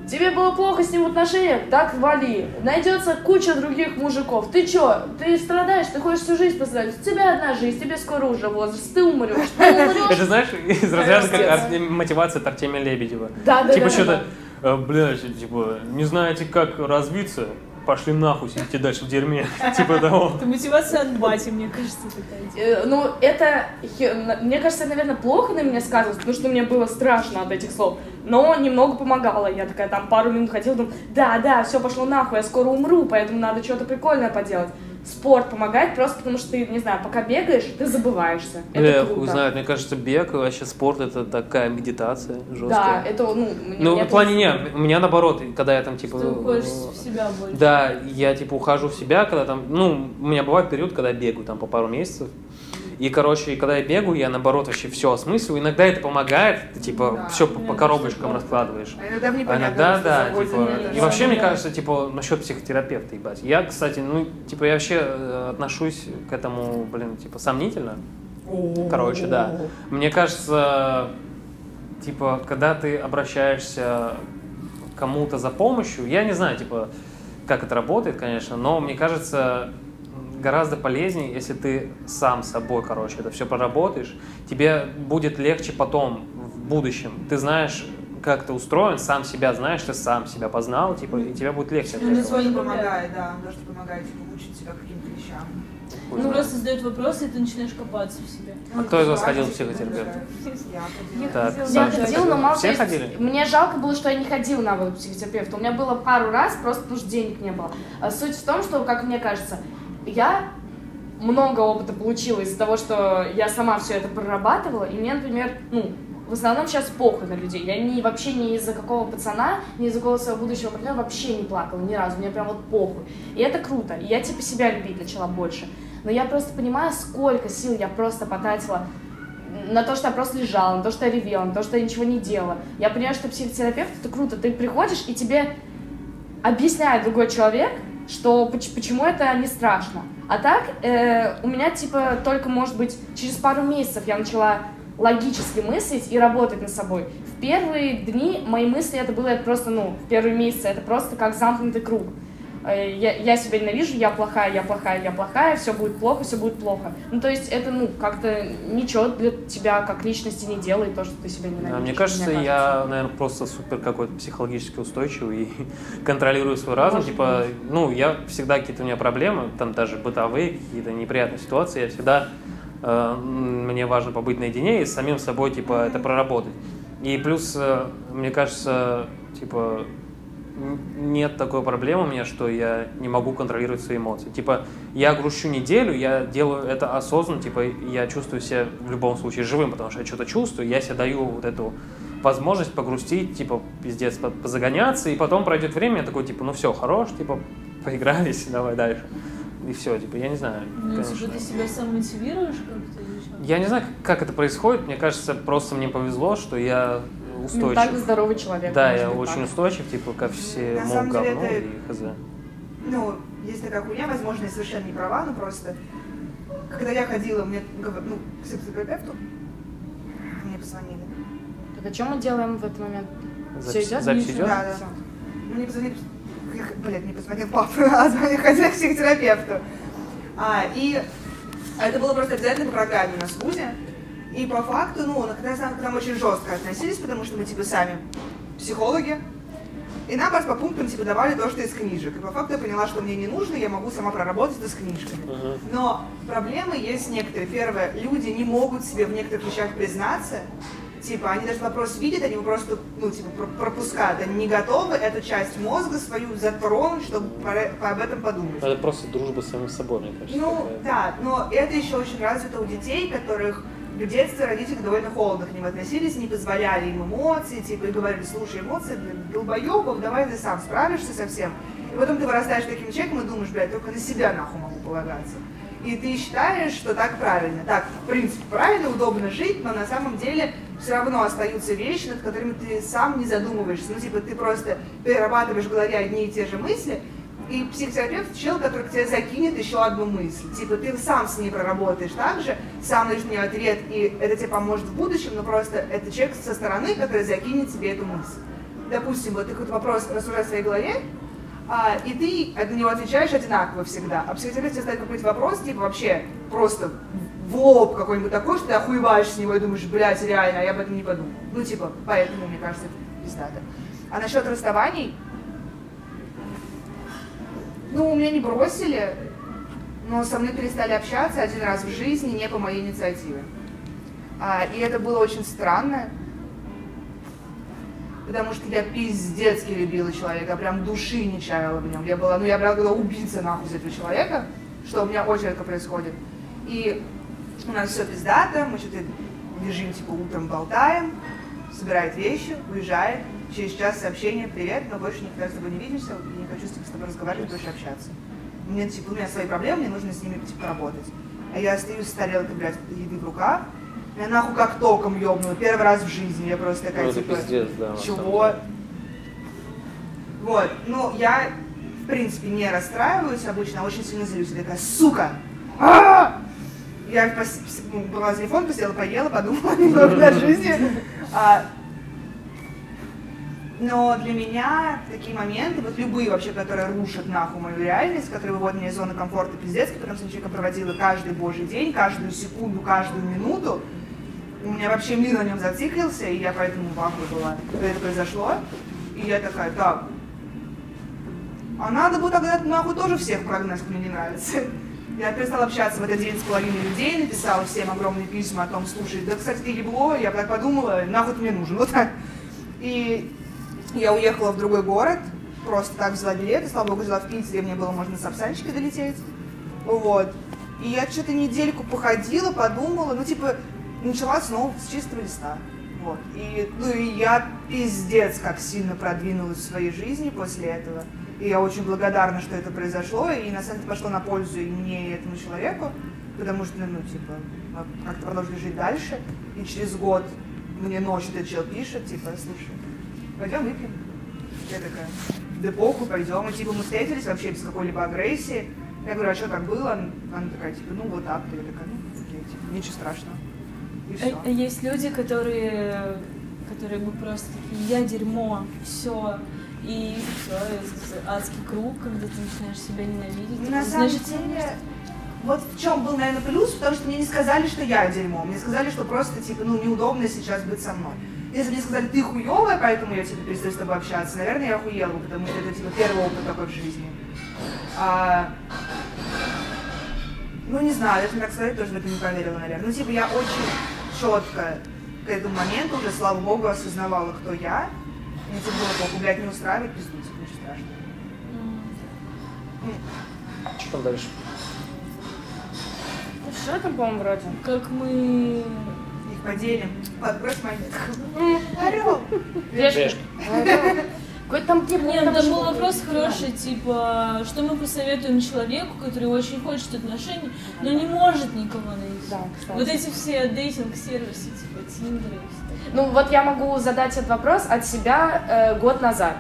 Тебе было плохо с ним в отношениях? Так вали. Найдется куча других мужиков. Ты чё? Ты страдаешь? Ты хочешь всю жизнь пострадать? У тебя одна жизнь, тебе скоро уже возраст. Ты умрешь. Ты Это знаешь, из разряда как мотивация от Артемия Лебедева. Да, да, Типа что-то, э, блядь, типа, не знаете, как развиться? Пошли нахуй, сидите дальше в дерьме. Типа того. Это мотивация от бати, мне кажется, такая. Э, Ну, это, мне кажется, наверное, плохо на меня сказывалось, потому что мне было страшно от этих слов. Но немного помогало. Я такая там пару минут ходила, думаю, да, да, все пошло нахуй, я скоро умру, поэтому надо что-то прикольное поделать. Спорт помогает просто потому, что ты, не знаю, пока бегаешь, ты забываешься. Это Эх, круто. хуй знает, мне кажется, бег, вообще спорт это такая медитация Да, жесткая. это, ну, мне- Ну, в плане нет, у меня наоборот, когда я там типа... Ты уходишь в себя больше. Да, я типа ухожу в себя, когда там, ну, у меня бывает период, когда я бегаю там по пару месяцев. И, короче, когда я бегаю, я наоборот вообще все осмысливаю. Иногда это помогает, ты типа Да. все по, Мне по коробочкам раскладываешь. А иногда в А непонятно, иногда, что да, типа, и вообще, мне кажется, типа, насчет психотерапевта, ебать. Я, кстати, ну, типа, я вообще э, отношусь к этому, блин, типа, сомнительно. Короче, да. Мне кажется, типа, когда ты обращаешься к кому-то за помощью, я не знаю, типа, как это работает, конечно, но мне кажется, гораздо полезнее, если ты сам собой, короче, это все проработаешь, тебе будет легче потом, в будущем. Ты знаешь, как ты устроен, сам себя знаешь, ты сам себя познал, типа, и тебе будет легче Ну, свой- Тоже помогает, да, тоже помогает типа, улучшить себя каким-то вещам. Хуй Ну, знает. просто задают вопросы, и ты начинаешь копаться в себе. А кто из вас ходил к психотерапевту? Я ходила. Так, Я Саша, ходила, но мало все то есть ходили? Мне жалко было, что я не ходила на вот психотерапевта. У меня было пару раз, просто потому что денег не было. А суть в том, что, как мне кажется, я много опыта получила из-за того, что я сама все это прорабатывала, и мне, например, ну, в основном сейчас похуй на людей. Я не, вообще ни из-за какого пацана, ни из-за какого своего будущего партнера вообще не плакала ни разу. Мне прям вот похуй. И это круто. И я типа себя любить начала больше. Но я просто понимаю, сколько сил я просто потратила на то, что я просто лежала, на то, что я ревела, на то, что я ничего не делала. Я понимаю, что психотерапевт это круто. Ты приходишь, и тебе объясняет другой человек, что поч- почему это не страшно. А так, э, у меня, типа, только, может быть, через пару месяцев я начала логически мыслить и работать над собой. В первые дни мои мысли это было это просто, ну, в первые месяцы это просто как замкнутый круг. Э, Я, я себя ненавижу, я плохая, я плохая, я плохая, все будет плохо, все будет плохо. Ну, то есть это, ну, как-то ничего для тебя как личности не делает то, что ты себя ненавидишь. Да, мне кажется, я, наверное, просто супер какой-то психологически устойчивый и контролирую свой разум. Может типа, ну, я всегда какие-то у меня проблемы, там даже бытовые, какие-то неприятные ситуации, я всегда э, мне важно побыть наедине и с самим собой, типа, это проработать. И плюс, э, мне кажется, типа, нет такой проблемы у меня, что я не могу контролировать свои эмоции. Типа, я грущу неделю, я делаю это осознанно, типа, я чувствую себя в любом случае живым, потому что я что-то чувствую, я себе даю вот эту возможность погрустить, типа, пиздец, по- позагоняться, и потом пройдет время, я такой, типа, ну все, хорош, типа, поигрались, давай дальше. И все, типа, я не знаю, Ну, конечно. типа, ты себя сам мотивируешь как-то? Я не знаю, как это происходит, мне кажется, просто мне повезло, что я устойчив. Ментально здоровый человек. Да, я быть, очень так. устойчив, типа, ко всему На самом деле говну это- и хз. Ну, есть такая хуйня, возможно, я совершенно не права, но просто, когда я ходила, мне, ну, к психотерапевту, мне позвонили. Так о чем мы делаем в этот момент? Все Запись- идет? запись идет? Да, да. Мне позвонили, блядь, мне позвонил папа, а звонил ходила к психотерапевту. А, и это было просто обязательно по программе у нас в ВУЗе. И по факту, ну, когда к нам, к нам очень жестко относились, потому что мы, типа, сами психологи. И нам просто по пунктам, типа, давали то, что из книжек. И по факту я поняла, что мне не нужно, я могу сама проработать это с книжками. Мгм. Но проблемы есть некоторые. Первое, люди не могут себе в некоторых вещах признаться. Типа, они даже вопрос видят, они его просто, ну, типа, про- пропускают. Они не готовы эту часть мозга свою затронуть, чтобы об этом подумать. Это просто дружба с самим собой, мне кажется. Ну, такая. да, но это еще очень развито у детей, которых в детстве родители довольно холодно к ним относились, не позволяли им эмоции, типа, и говорили, слушай, эмоции для долбоебов, давай ты сам справишься со всем. И потом ты вырастаешь таким человеком и думаешь, блядь, только на себя нахуй могу полагаться. И ты считаешь, что так правильно. Так, в принципе, правильно, удобно жить, но на самом деле все равно остаются вещи, над которыми ты сам не задумываешься. Ну, типа, ты просто перерабатываешь в голове одни и те же мысли, и психотерапевт чел, который к тебе закинет еще одну мысль. Типа ты сам с ней проработаешь так же, сам найдешь мне ответ, и это тебе поможет в будущем, но просто это человек со стороны, который закинет тебе эту мысль. Допустим, вот ты какой-то вопрос рассуждаешь в своей голове, а, и ты на него отвечаешь одинаково всегда. А психотерапевт тебе ставит какой-то вопрос, типа вообще просто в лоб какой-нибудь такой, что ты охуеваешь с него и думаешь, блядь, реально, а я об этом не подумал. Ну, типа, поэтому, мне кажется, это пиздато. А насчет расставаний, ну, меня не бросили, но со мной перестали общаться один раз в жизни, не по моей инициативе. А, и это было очень странно, потому что я пиздецки любила человека, прям души не чаяла в нем. Я была, ну, я была была убийца нахуй за этого человека, что у меня очень редко происходит. И у нас все пиздато, мы что-то лежим, типа, утром болтаем, собирает вещи, уезжает, через час сообщение, привет, мы больше никогда с тобой не видимся, и не хочу с тобой разговаривать, больше общаться. Мне, типа, у меня свои проблемы, мне нужно с ними, типа, работать. А я остаюсь с тарелкой, блядь, еды в руках, меня нахуй как током ёбнуло, первый раз в жизни, я просто такая, Ну, типа, пиздец, да. чего? Вот, ну, я, в принципе, не расстраиваюсь обычно, а очень сильно злюсь. Я такая, сука! А! Я пос- пс- ну, брала телефон, посидела, поела, подумала немного о жизни. А, но для меня такие моменты, вот любые вообще, которые рушат нахуй мою реальность, которые выводят меня из зоны комфорта пиздец, потому что я проводила каждый божий день, каждую секунду, каждую минуту, у меня вообще мир на нем зациклился, и я поэтому в была, когда это произошло. И я такая, так, а надо бы тогда нахуй тоже всех прогнать, кто мне не нравится. Я перестала общаться в этот день с половиной людей, написала всем огромные письма о том, слушай, да, кстати, ты ебло, я так подумала, нахуй ты мне нужен, вот так. И я уехала в другой город, просто так взяла билеты, слава богу, жила в Питере, мне было можно с Сапсанчикой долететь. Вот. И я что-то недельку походила, подумала, ну, типа, начала снова с чистого листа. Вот. И, ну, и я пиздец как сильно продвинулась в своей жизни после этого. И я очень благодарна, что это произошло, и на самом деле пошло на пользу и мне, и этому человеку, потому что, ну, типа, мы как-то продолжили жить дальше, и через год мне ночью этот чел пишет, типа, слушай, пойдем выпьем. Я такая, да похуй, пойдем. И типа мы встретились вообще без какой-либо агрессии. Я говорю, а что так было? Она такая, типа, ну вот так. Я такая, ну окей, типа, ничего страшного. И все. А Есть люди, которые, которые бы просто такие, я дерьмо, все. И все, адский круг, когда ты начинаешь себя ненавидеть. На самом Значит, деле, вот в чем был, наверное, плюс, потому что мне не сказали, что я дерьмо. Мне сказали, что просто, типа, ну, неудобно сейчас быть со мной. Если бы мне сказали, ты хуёвая, поэтому я, типа, перестаю с тобой общаться, наверное, я охуела потому что это, типа, первый опыт такой в жизни. А, ну, не знаю, если так сказать, тоже в это не поверила, наверное. Ну, типа, я очень четко к этому моменту уже, слава богу, осознавала, кто я. Мне, типа, было похуй, блядь, не устраивает, пизду, типа, ничего страшного. Что там дальше? Что там, по-моему, вроде? как мы... Поделим. Подбрось монетку. Орел. Решка. Какой там типа, Нет, там там был вопрос хороший, типа, что мы посоветуем человеку, который очень хочет отношений, но не может никого найти. Да, кстати. Вот эти все дейтинг-сервисы, типа и все. Ну вот я могу задать этот вопрос от себя э, год назад.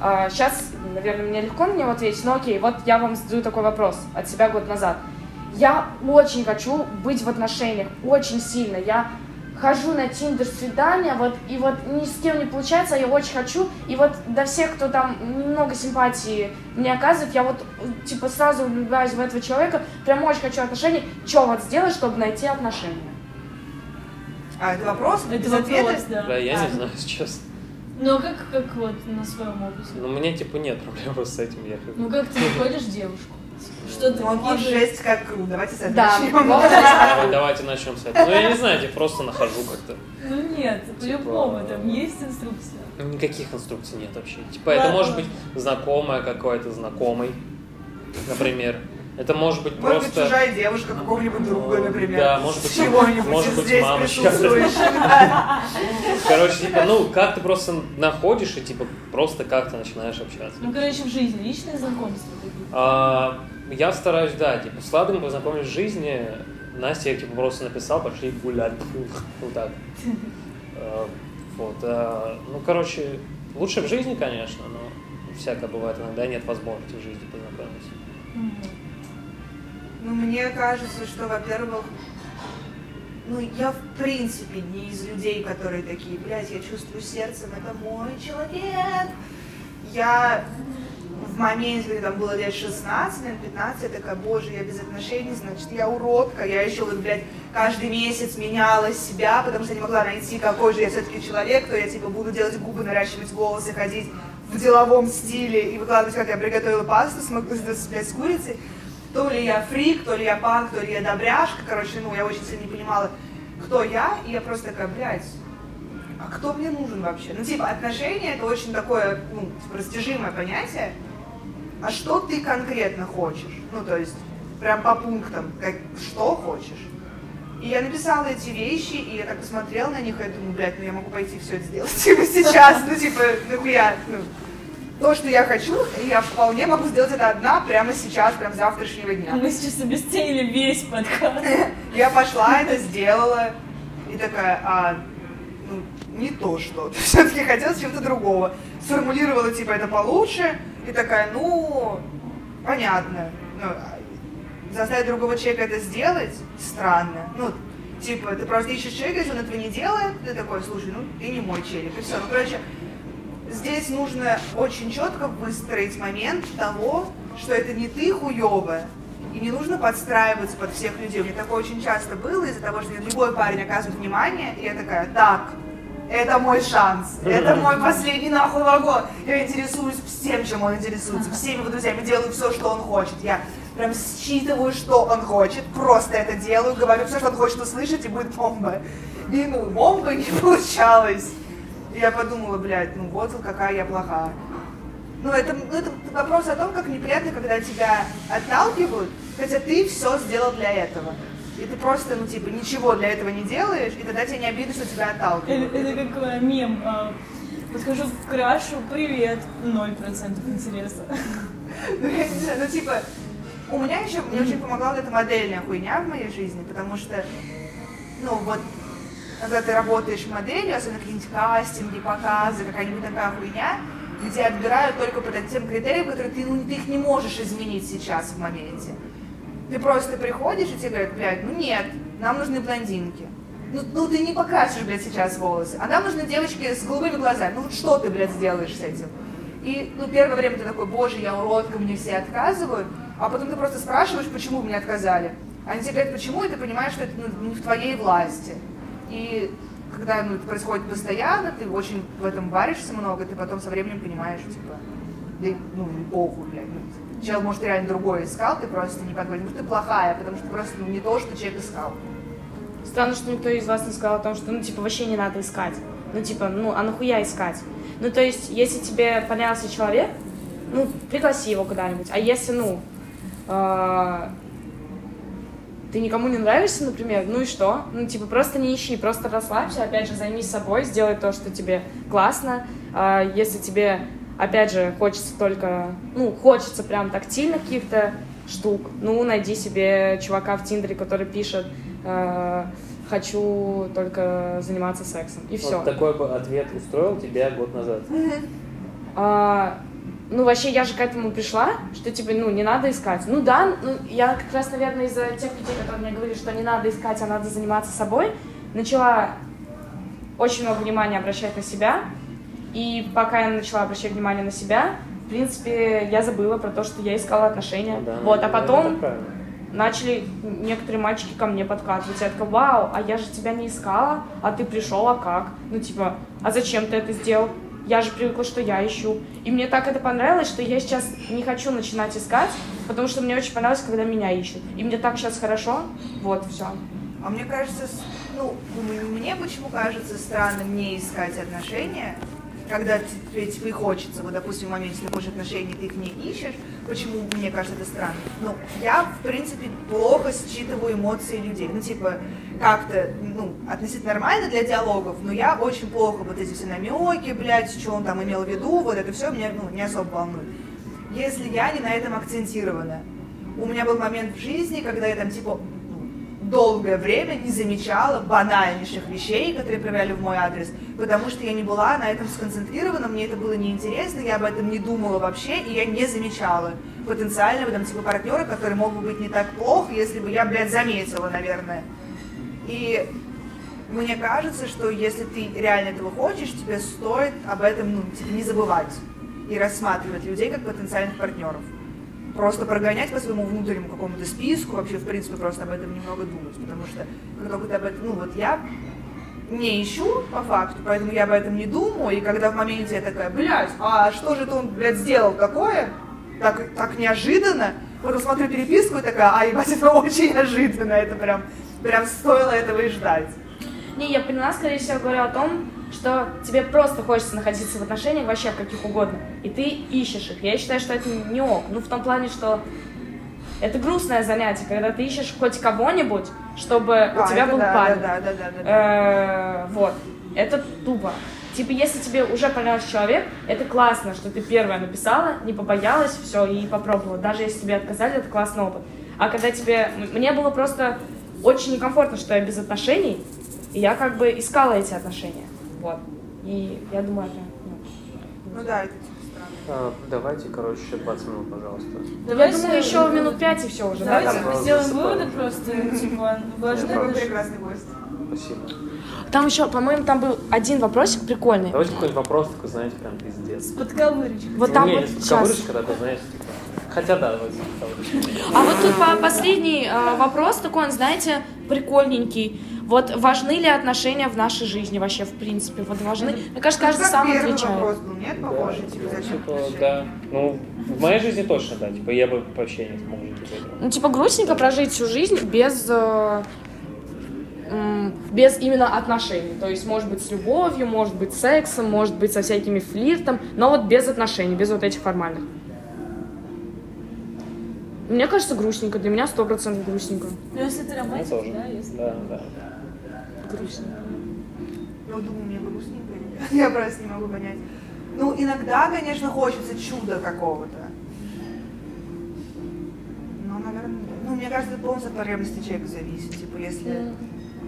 сейчас наверное, мне легко на него ответить, но окей, вот я вам задаю такой вопрос от себя год назад. Я очень хочу быть в отношениях, очень сильно. Я хожу на Тиндер свидания, вот, и вот ни с кем не получается, а я очень хочу, и вот до всех, кто там немного симпатии мне оказывает, я вот, типа, сразу влюбляюсь в этого человека, прям очень хочу отношений, что вот сделать, чтобы найти отношения? А это вопрос? Это без вопрос, ответа? да. Да, я А. не знаю, сейчас. Ну, а как, как вот на своем опыте? Но у меня, типа, нет проблем с этим. Я как- Ну, как ты находишь девушку? Что ты Ну, какие- жесть как круто. Давайте с этого Да, начнем. давайте начнем с этого. Ну, я не знаю, я просто нахожу как-то. Ну, нет, по-любому, Типа- там есть инструкция. Никаких инструкций нет вообще. Типа, это может быть знакомая какой-то знакомый, например. Это может быть Может быть, просто... чужая девушка какого-нибудь друга, например. Да, может быть, Чего-нибудь может быть, здесь присутствующего. Короче, типа, ну, как ты просто находишь и, типа, просто как-то начинаешь общаться. Ну, короче, в жизни личные знакомства. А, я стараюсь, да, типа, с Ладом познакомились в жизни. Настя, я, типа, просто написал, пошли гулять. Вот так. А, Вот. а, Ну, короче, лучше в жизни, конечно, но всякое бывает. Иногда нет возможности в жизни познакомиться. Ну, мне кажется, что, во-первых, ну, я в принципе не из людей, которые такие, блядь, я чувствую сердцем, это мой человек. Я в моменте, когда было лет 16, наверное, 15, я такая, боже, я без отношений, значит, я уродка. Я еще вот, блядь, каждый месяц меняла себя, потому что не могла найти, какой же я все-таки человек, то я, типа, буду делать губы, наращивать волосы, ходить в деловом стиле и выкладывать, как я приготовила пасту с, мак- с, блядь, с курицей. То ли я фрик, то ли я панк, то ли я добряшка. Короче, ну, я очень сильно не понимала, кто я. И я просто такая, блядь, а кто мне нужен вообще? Ну, типа, отношения это очень такое, ну, типа, растяжимое понятие. А что ты конкретно хочешь? Ну, то есть, прям по пунктам, как, что хочешь? И я написала эти вещи, и я так посмотрела на них, и я думаю, блядь, ну я могу пойти все это сделать, типа, сейчас, ну, типа, нахуя, ну, то, что я хочу, я вполне могу сделать это одна прямо сейчас, прям завтрашнего дня. Мы сейчас обесценили весь подкаст. Я пошла, это сделала, и такая, а, ну, не то что. Все-таки хотела чего-то другого. Сформулировала, типа, это получше, и такая, ну, понятно. Ну, заставить другого человека это сделать странно. Ну, типа, ты просто ищешь человека, если он этого не делает, ты такой, слушай, ну, ты не мой челик, и все. Ну, короче, здесь нужно очень четко выстроить момент того, что это не ты хуёвая, и не нужно подстраиваться под всех людей. Меня такое очень часто было из-за того, что мне любой парень оказывает внимание, и я такая, так, это мой шанс, это мой последний нахуй вагон. Я интересуюсь всем, чем он интересуется, всеми его друзьями, делаю все, что он хочет. Я прям считываю, что он хочет, просто это делаю, говорю все, что он хочет услышать, и будет бомба. И ну, бомба не получалось. И я подумала, блядь, ну вот какая я плохая. Ну это, ну, это вопрос о том, как неприятно, когда тебя отталкивают, хотя ты все сделал для этого. И ты просто, ну, типа, ничего для этого не делаешь, и тогда тебе не обидно, что тебя Это, отталкивают. это как э, мем. а, Подхожу к крашу, привет, 0% интереса. Ну, я не знаю, ну, типа, у меня еще, мне очень помогла вот эта модельная хуйня в моей жизни, потому что, ну, вот, когда ты работаешь моделью, особенно какие-нибудь кастинги, показы, какая-нибудь такая хуйня, где отбирают только по тем критериям, которые ты, ну, ты их не можешь изменить сейчас в моменте. Ты просто приходишь, и тебе говорят, блядь, ну нет, нам нужны блондинки. Ну, ну ты не покрасишь, блядь, сейчас волосы. А нам нужны девочки с голубыми глазами. Ну вот что ты, блядь, сделаешь с этим? И, ну, первое время ты такой, боже, я уродка, мне все отказывают. А потом ты просто спрашиваешь, почему мне отказали. Они тебе говорят, почему, и ты понимаешь, что это ну, не в твоей власти. И когда ну, это происходит постоянно, ты очень в этом варишься много, ты потом со временем понимаешь, типа, да, ну, похуй, блядь. Ну, Человек, может, реально другой искал, ты просто не подходишь. Может, ты плохая, потому что просто ну, не то, что человек искал. Странно, что никто из вас не сказал о том, что, ну, типа, вообще не надо искать. Ну, типа, ну, а нахуя искать? Ну, то есть, если тебе понравился человек, ну, пригласи его куда-нибудь. А если, ну, э, ты никому не нравишься, например, ну и что? Ну, типа, просто не ищи, просто расслабься, опять же, займись собой, сделай то, что тебе классно. А если тебе, опять же, хочется только, ну, хочется прям тактильных каких-то штук, ну, найди себе чувака в Тиндере, который пишет э, «хочу только заниматься сексом», и все. Вот такой бы ответ устроил тебя год назад. А, ну, вообще, я же к этому пришла, что, типа, ну, не надо искать. Ну, да, ну, я как раз, наверное, из-за тех людей, которые мне говорили, что не надо искать, а надо заниматься собой, начала очень много внимания обращать на себя. И пока я начала обращать внимание на себя, в принципе, я забыла про то, что я искала отношения. Да, вот, а потом начали некоторые мальчики ко мне подкатывать. Я такая, вау, а я же тебя не искала, а ты пришел, а как? Ну, типа, а зачем ты это сделал? Я же привыкла, что я ищу. И мне так это понравилось, что я сейчас не хочу начинать искать, потому что мне очень понравилось, когда меня ищут. И мне так сейчас хорошо. Вот, все. А мне кажется, ну, мне почему кажется странным не искать отношения, когда тебе хочется, вот, допустим, в моменте ты хочешь отношений, ты их не ищешь, почему мне кажется это странно? Ну, я, в принципе, плохо считываю эмоции людей, ну, типа, как-то, ну, относительно нормально для диалогов, но я очень плохо вот эти все намеки, блядь, что он там имел в виду, вот это все меня, ну, не особо волнует. Если я не на этом акцентирована. У меня был момент в жизни, когда я там, типа, долгое время не замечала банальнейших вещей, которые проявляли в мой адрес, потому что я не была на этом сконцентрирована, мне это было неинтересно, я об этом не думала вообще, и я не замечала потенциального там типа партнера, который мог бы быть не так плох, если бы я, блядь, заметила, наверное. И мне кажется, что если ты реально этого хочешь, тебе стоит об этом, ну, типа, не забывать и рассматривать людей как потенциальных партнеров. Просто прогонять по своему внутреннему какому-то списку, вообще, в принципе, просто об этом немного думать, потому что как только ты об этом, ну, вот я не ищу по факту, поэтому я об этом не думаю, и когда в моменте я такая, блядь, а что же это он, блядь, сделал такое? Так, так неожиданно. Потом смотрю переписку и такая, а, ебать, это очень неожиданно, это прям, прям стоило этого и ждать. Не, я поняла, скорее всего, говорю о том, что тебе просто хочется находиться в отношениях вообще каких угодно, и ты ищешь их. Я считаю, что это не ок. Ну, в том плане, что это грустное занятие, когда ты ищешь хоть кого-нибудь, чтобы А, у тебя был да, парень. Да, да, да, да, да. Э, Вот. Это тупо. Типа, если тебе уже понравился человек, это классно, что ты первая написала, не побоялась, все, и попробовала. Даже если тебе отказали, это классный опыт. А когда тебе... Мне было просто очень некомфортно, что я без отношений, и я как бы искала эти отношения. Вот. И я думаю, это... ну, Ну да, это типа странно. А, давайте, короче, еще 20 минут, пожалуйста. Я Давайте- думаю, еще минут пять и все уже, да? Давайте там? мы сделаем выводы просто, типа, важны прекрасный гость. Спасибо. Там еще, по-моему, там был один вопросик прикольный. Давайте какой-нибудь вопрос, такой, знаете, прям пиздец. с подковырочкой. Вот там не, вот не сейчас. подковырочка, такой, знаешь, типа... Хотя да. А вот тут по- последний э, вопрос такой, он, знаете, прикольненький. Вот важны ли отношения в нашей жизни вообще, в принципе? Вот важны? Мне кажется, каждый Как сам отвечает. вопрос был, нет, похожий, типа, зачем Типа, да. Ну, в моей жизни точно, да. Типа, я бы вообще не смог жить без этого. Ну, типа, грустненько прожить всю жизнь без... э, без именно отношений. То есть, может быть, с любовью, может быть, с сексом, может быть, со всякими флиртом, но вот без отношений, без вот этих формальных. Мне кажется, грустненько. Для меня сто процентов грустненько. Ну, если ты Я романтик, да, если... Да, да. Грустненько. Ну, думаю, мне грустненько. Я просто не могу понять. Ну, иногда, конечно, хочется чуда какого-то. Но, наверное, ну, мне кажется, это полностью от потребностей человека зависит. Типа, если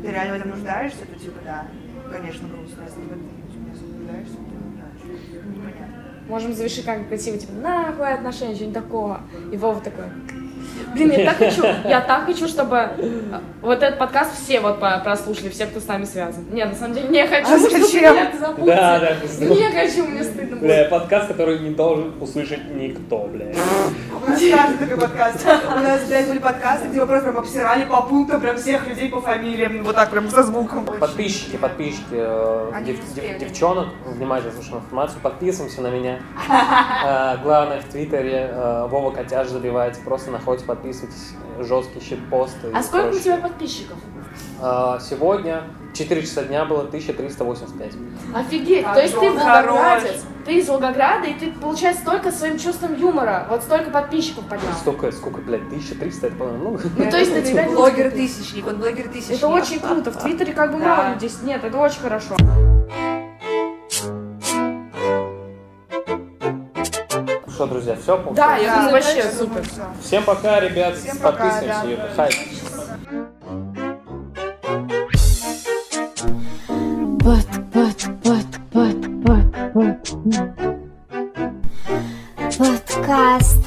ты реально в этом нуждаешься, то, типа, да, конечно, грустно. Если ты в этом нуждаешься. Можем завершить как красиво, типа, нахуй отношения, что-нибудь такого. И Вова такой, блин, я так хочу, я так хочу, чтобы э, вот этот подкаст все вот прослушали, все, кто с нами связан. Нет, на самом деле не хочу, А чтобы нет, забудьте. Да, да. Не хочу, мне стыдно Бля, будет. подкаст, который не должен услышать никто, бля. У нас каждый такой подкаст. У нас, блядь, были подкасты, где мы просто прям обсирали по пунктам прям всех людей по фамилиям. Вот так прям со звуком. Подписчики, подписчики, э, дев- дев- девчонок, внимательно слушаем информацию, подписываемся на меня. Э, Главное, в Твиттере Вова Котяж забивайте, просто находите, подписывайтесь, жесткие щитпосты. А сколько у прочее. тебя подписчиков? Э, Сегодня 4 часа дня было 1385. Офигеть, Как то есть ты волгоградец, ты из Волгограда, и ты, получается, только своим чувством юмора, вот столько подписчиков поднял. Сколько, сколько, блядь, 1300, это, по-моему, ну... Ну, то есть на тебя блогер-тысячник, он блогер-тысячник. Это очень круто, в Твиттере как бы мало людей, нет, это очень хорошо. Что, друзья, все? Да, я думаю, вообще супер. Всем пока, ребят, Всем пока, подписываемся. да. Под, под, под, под, под, под. Подкаст.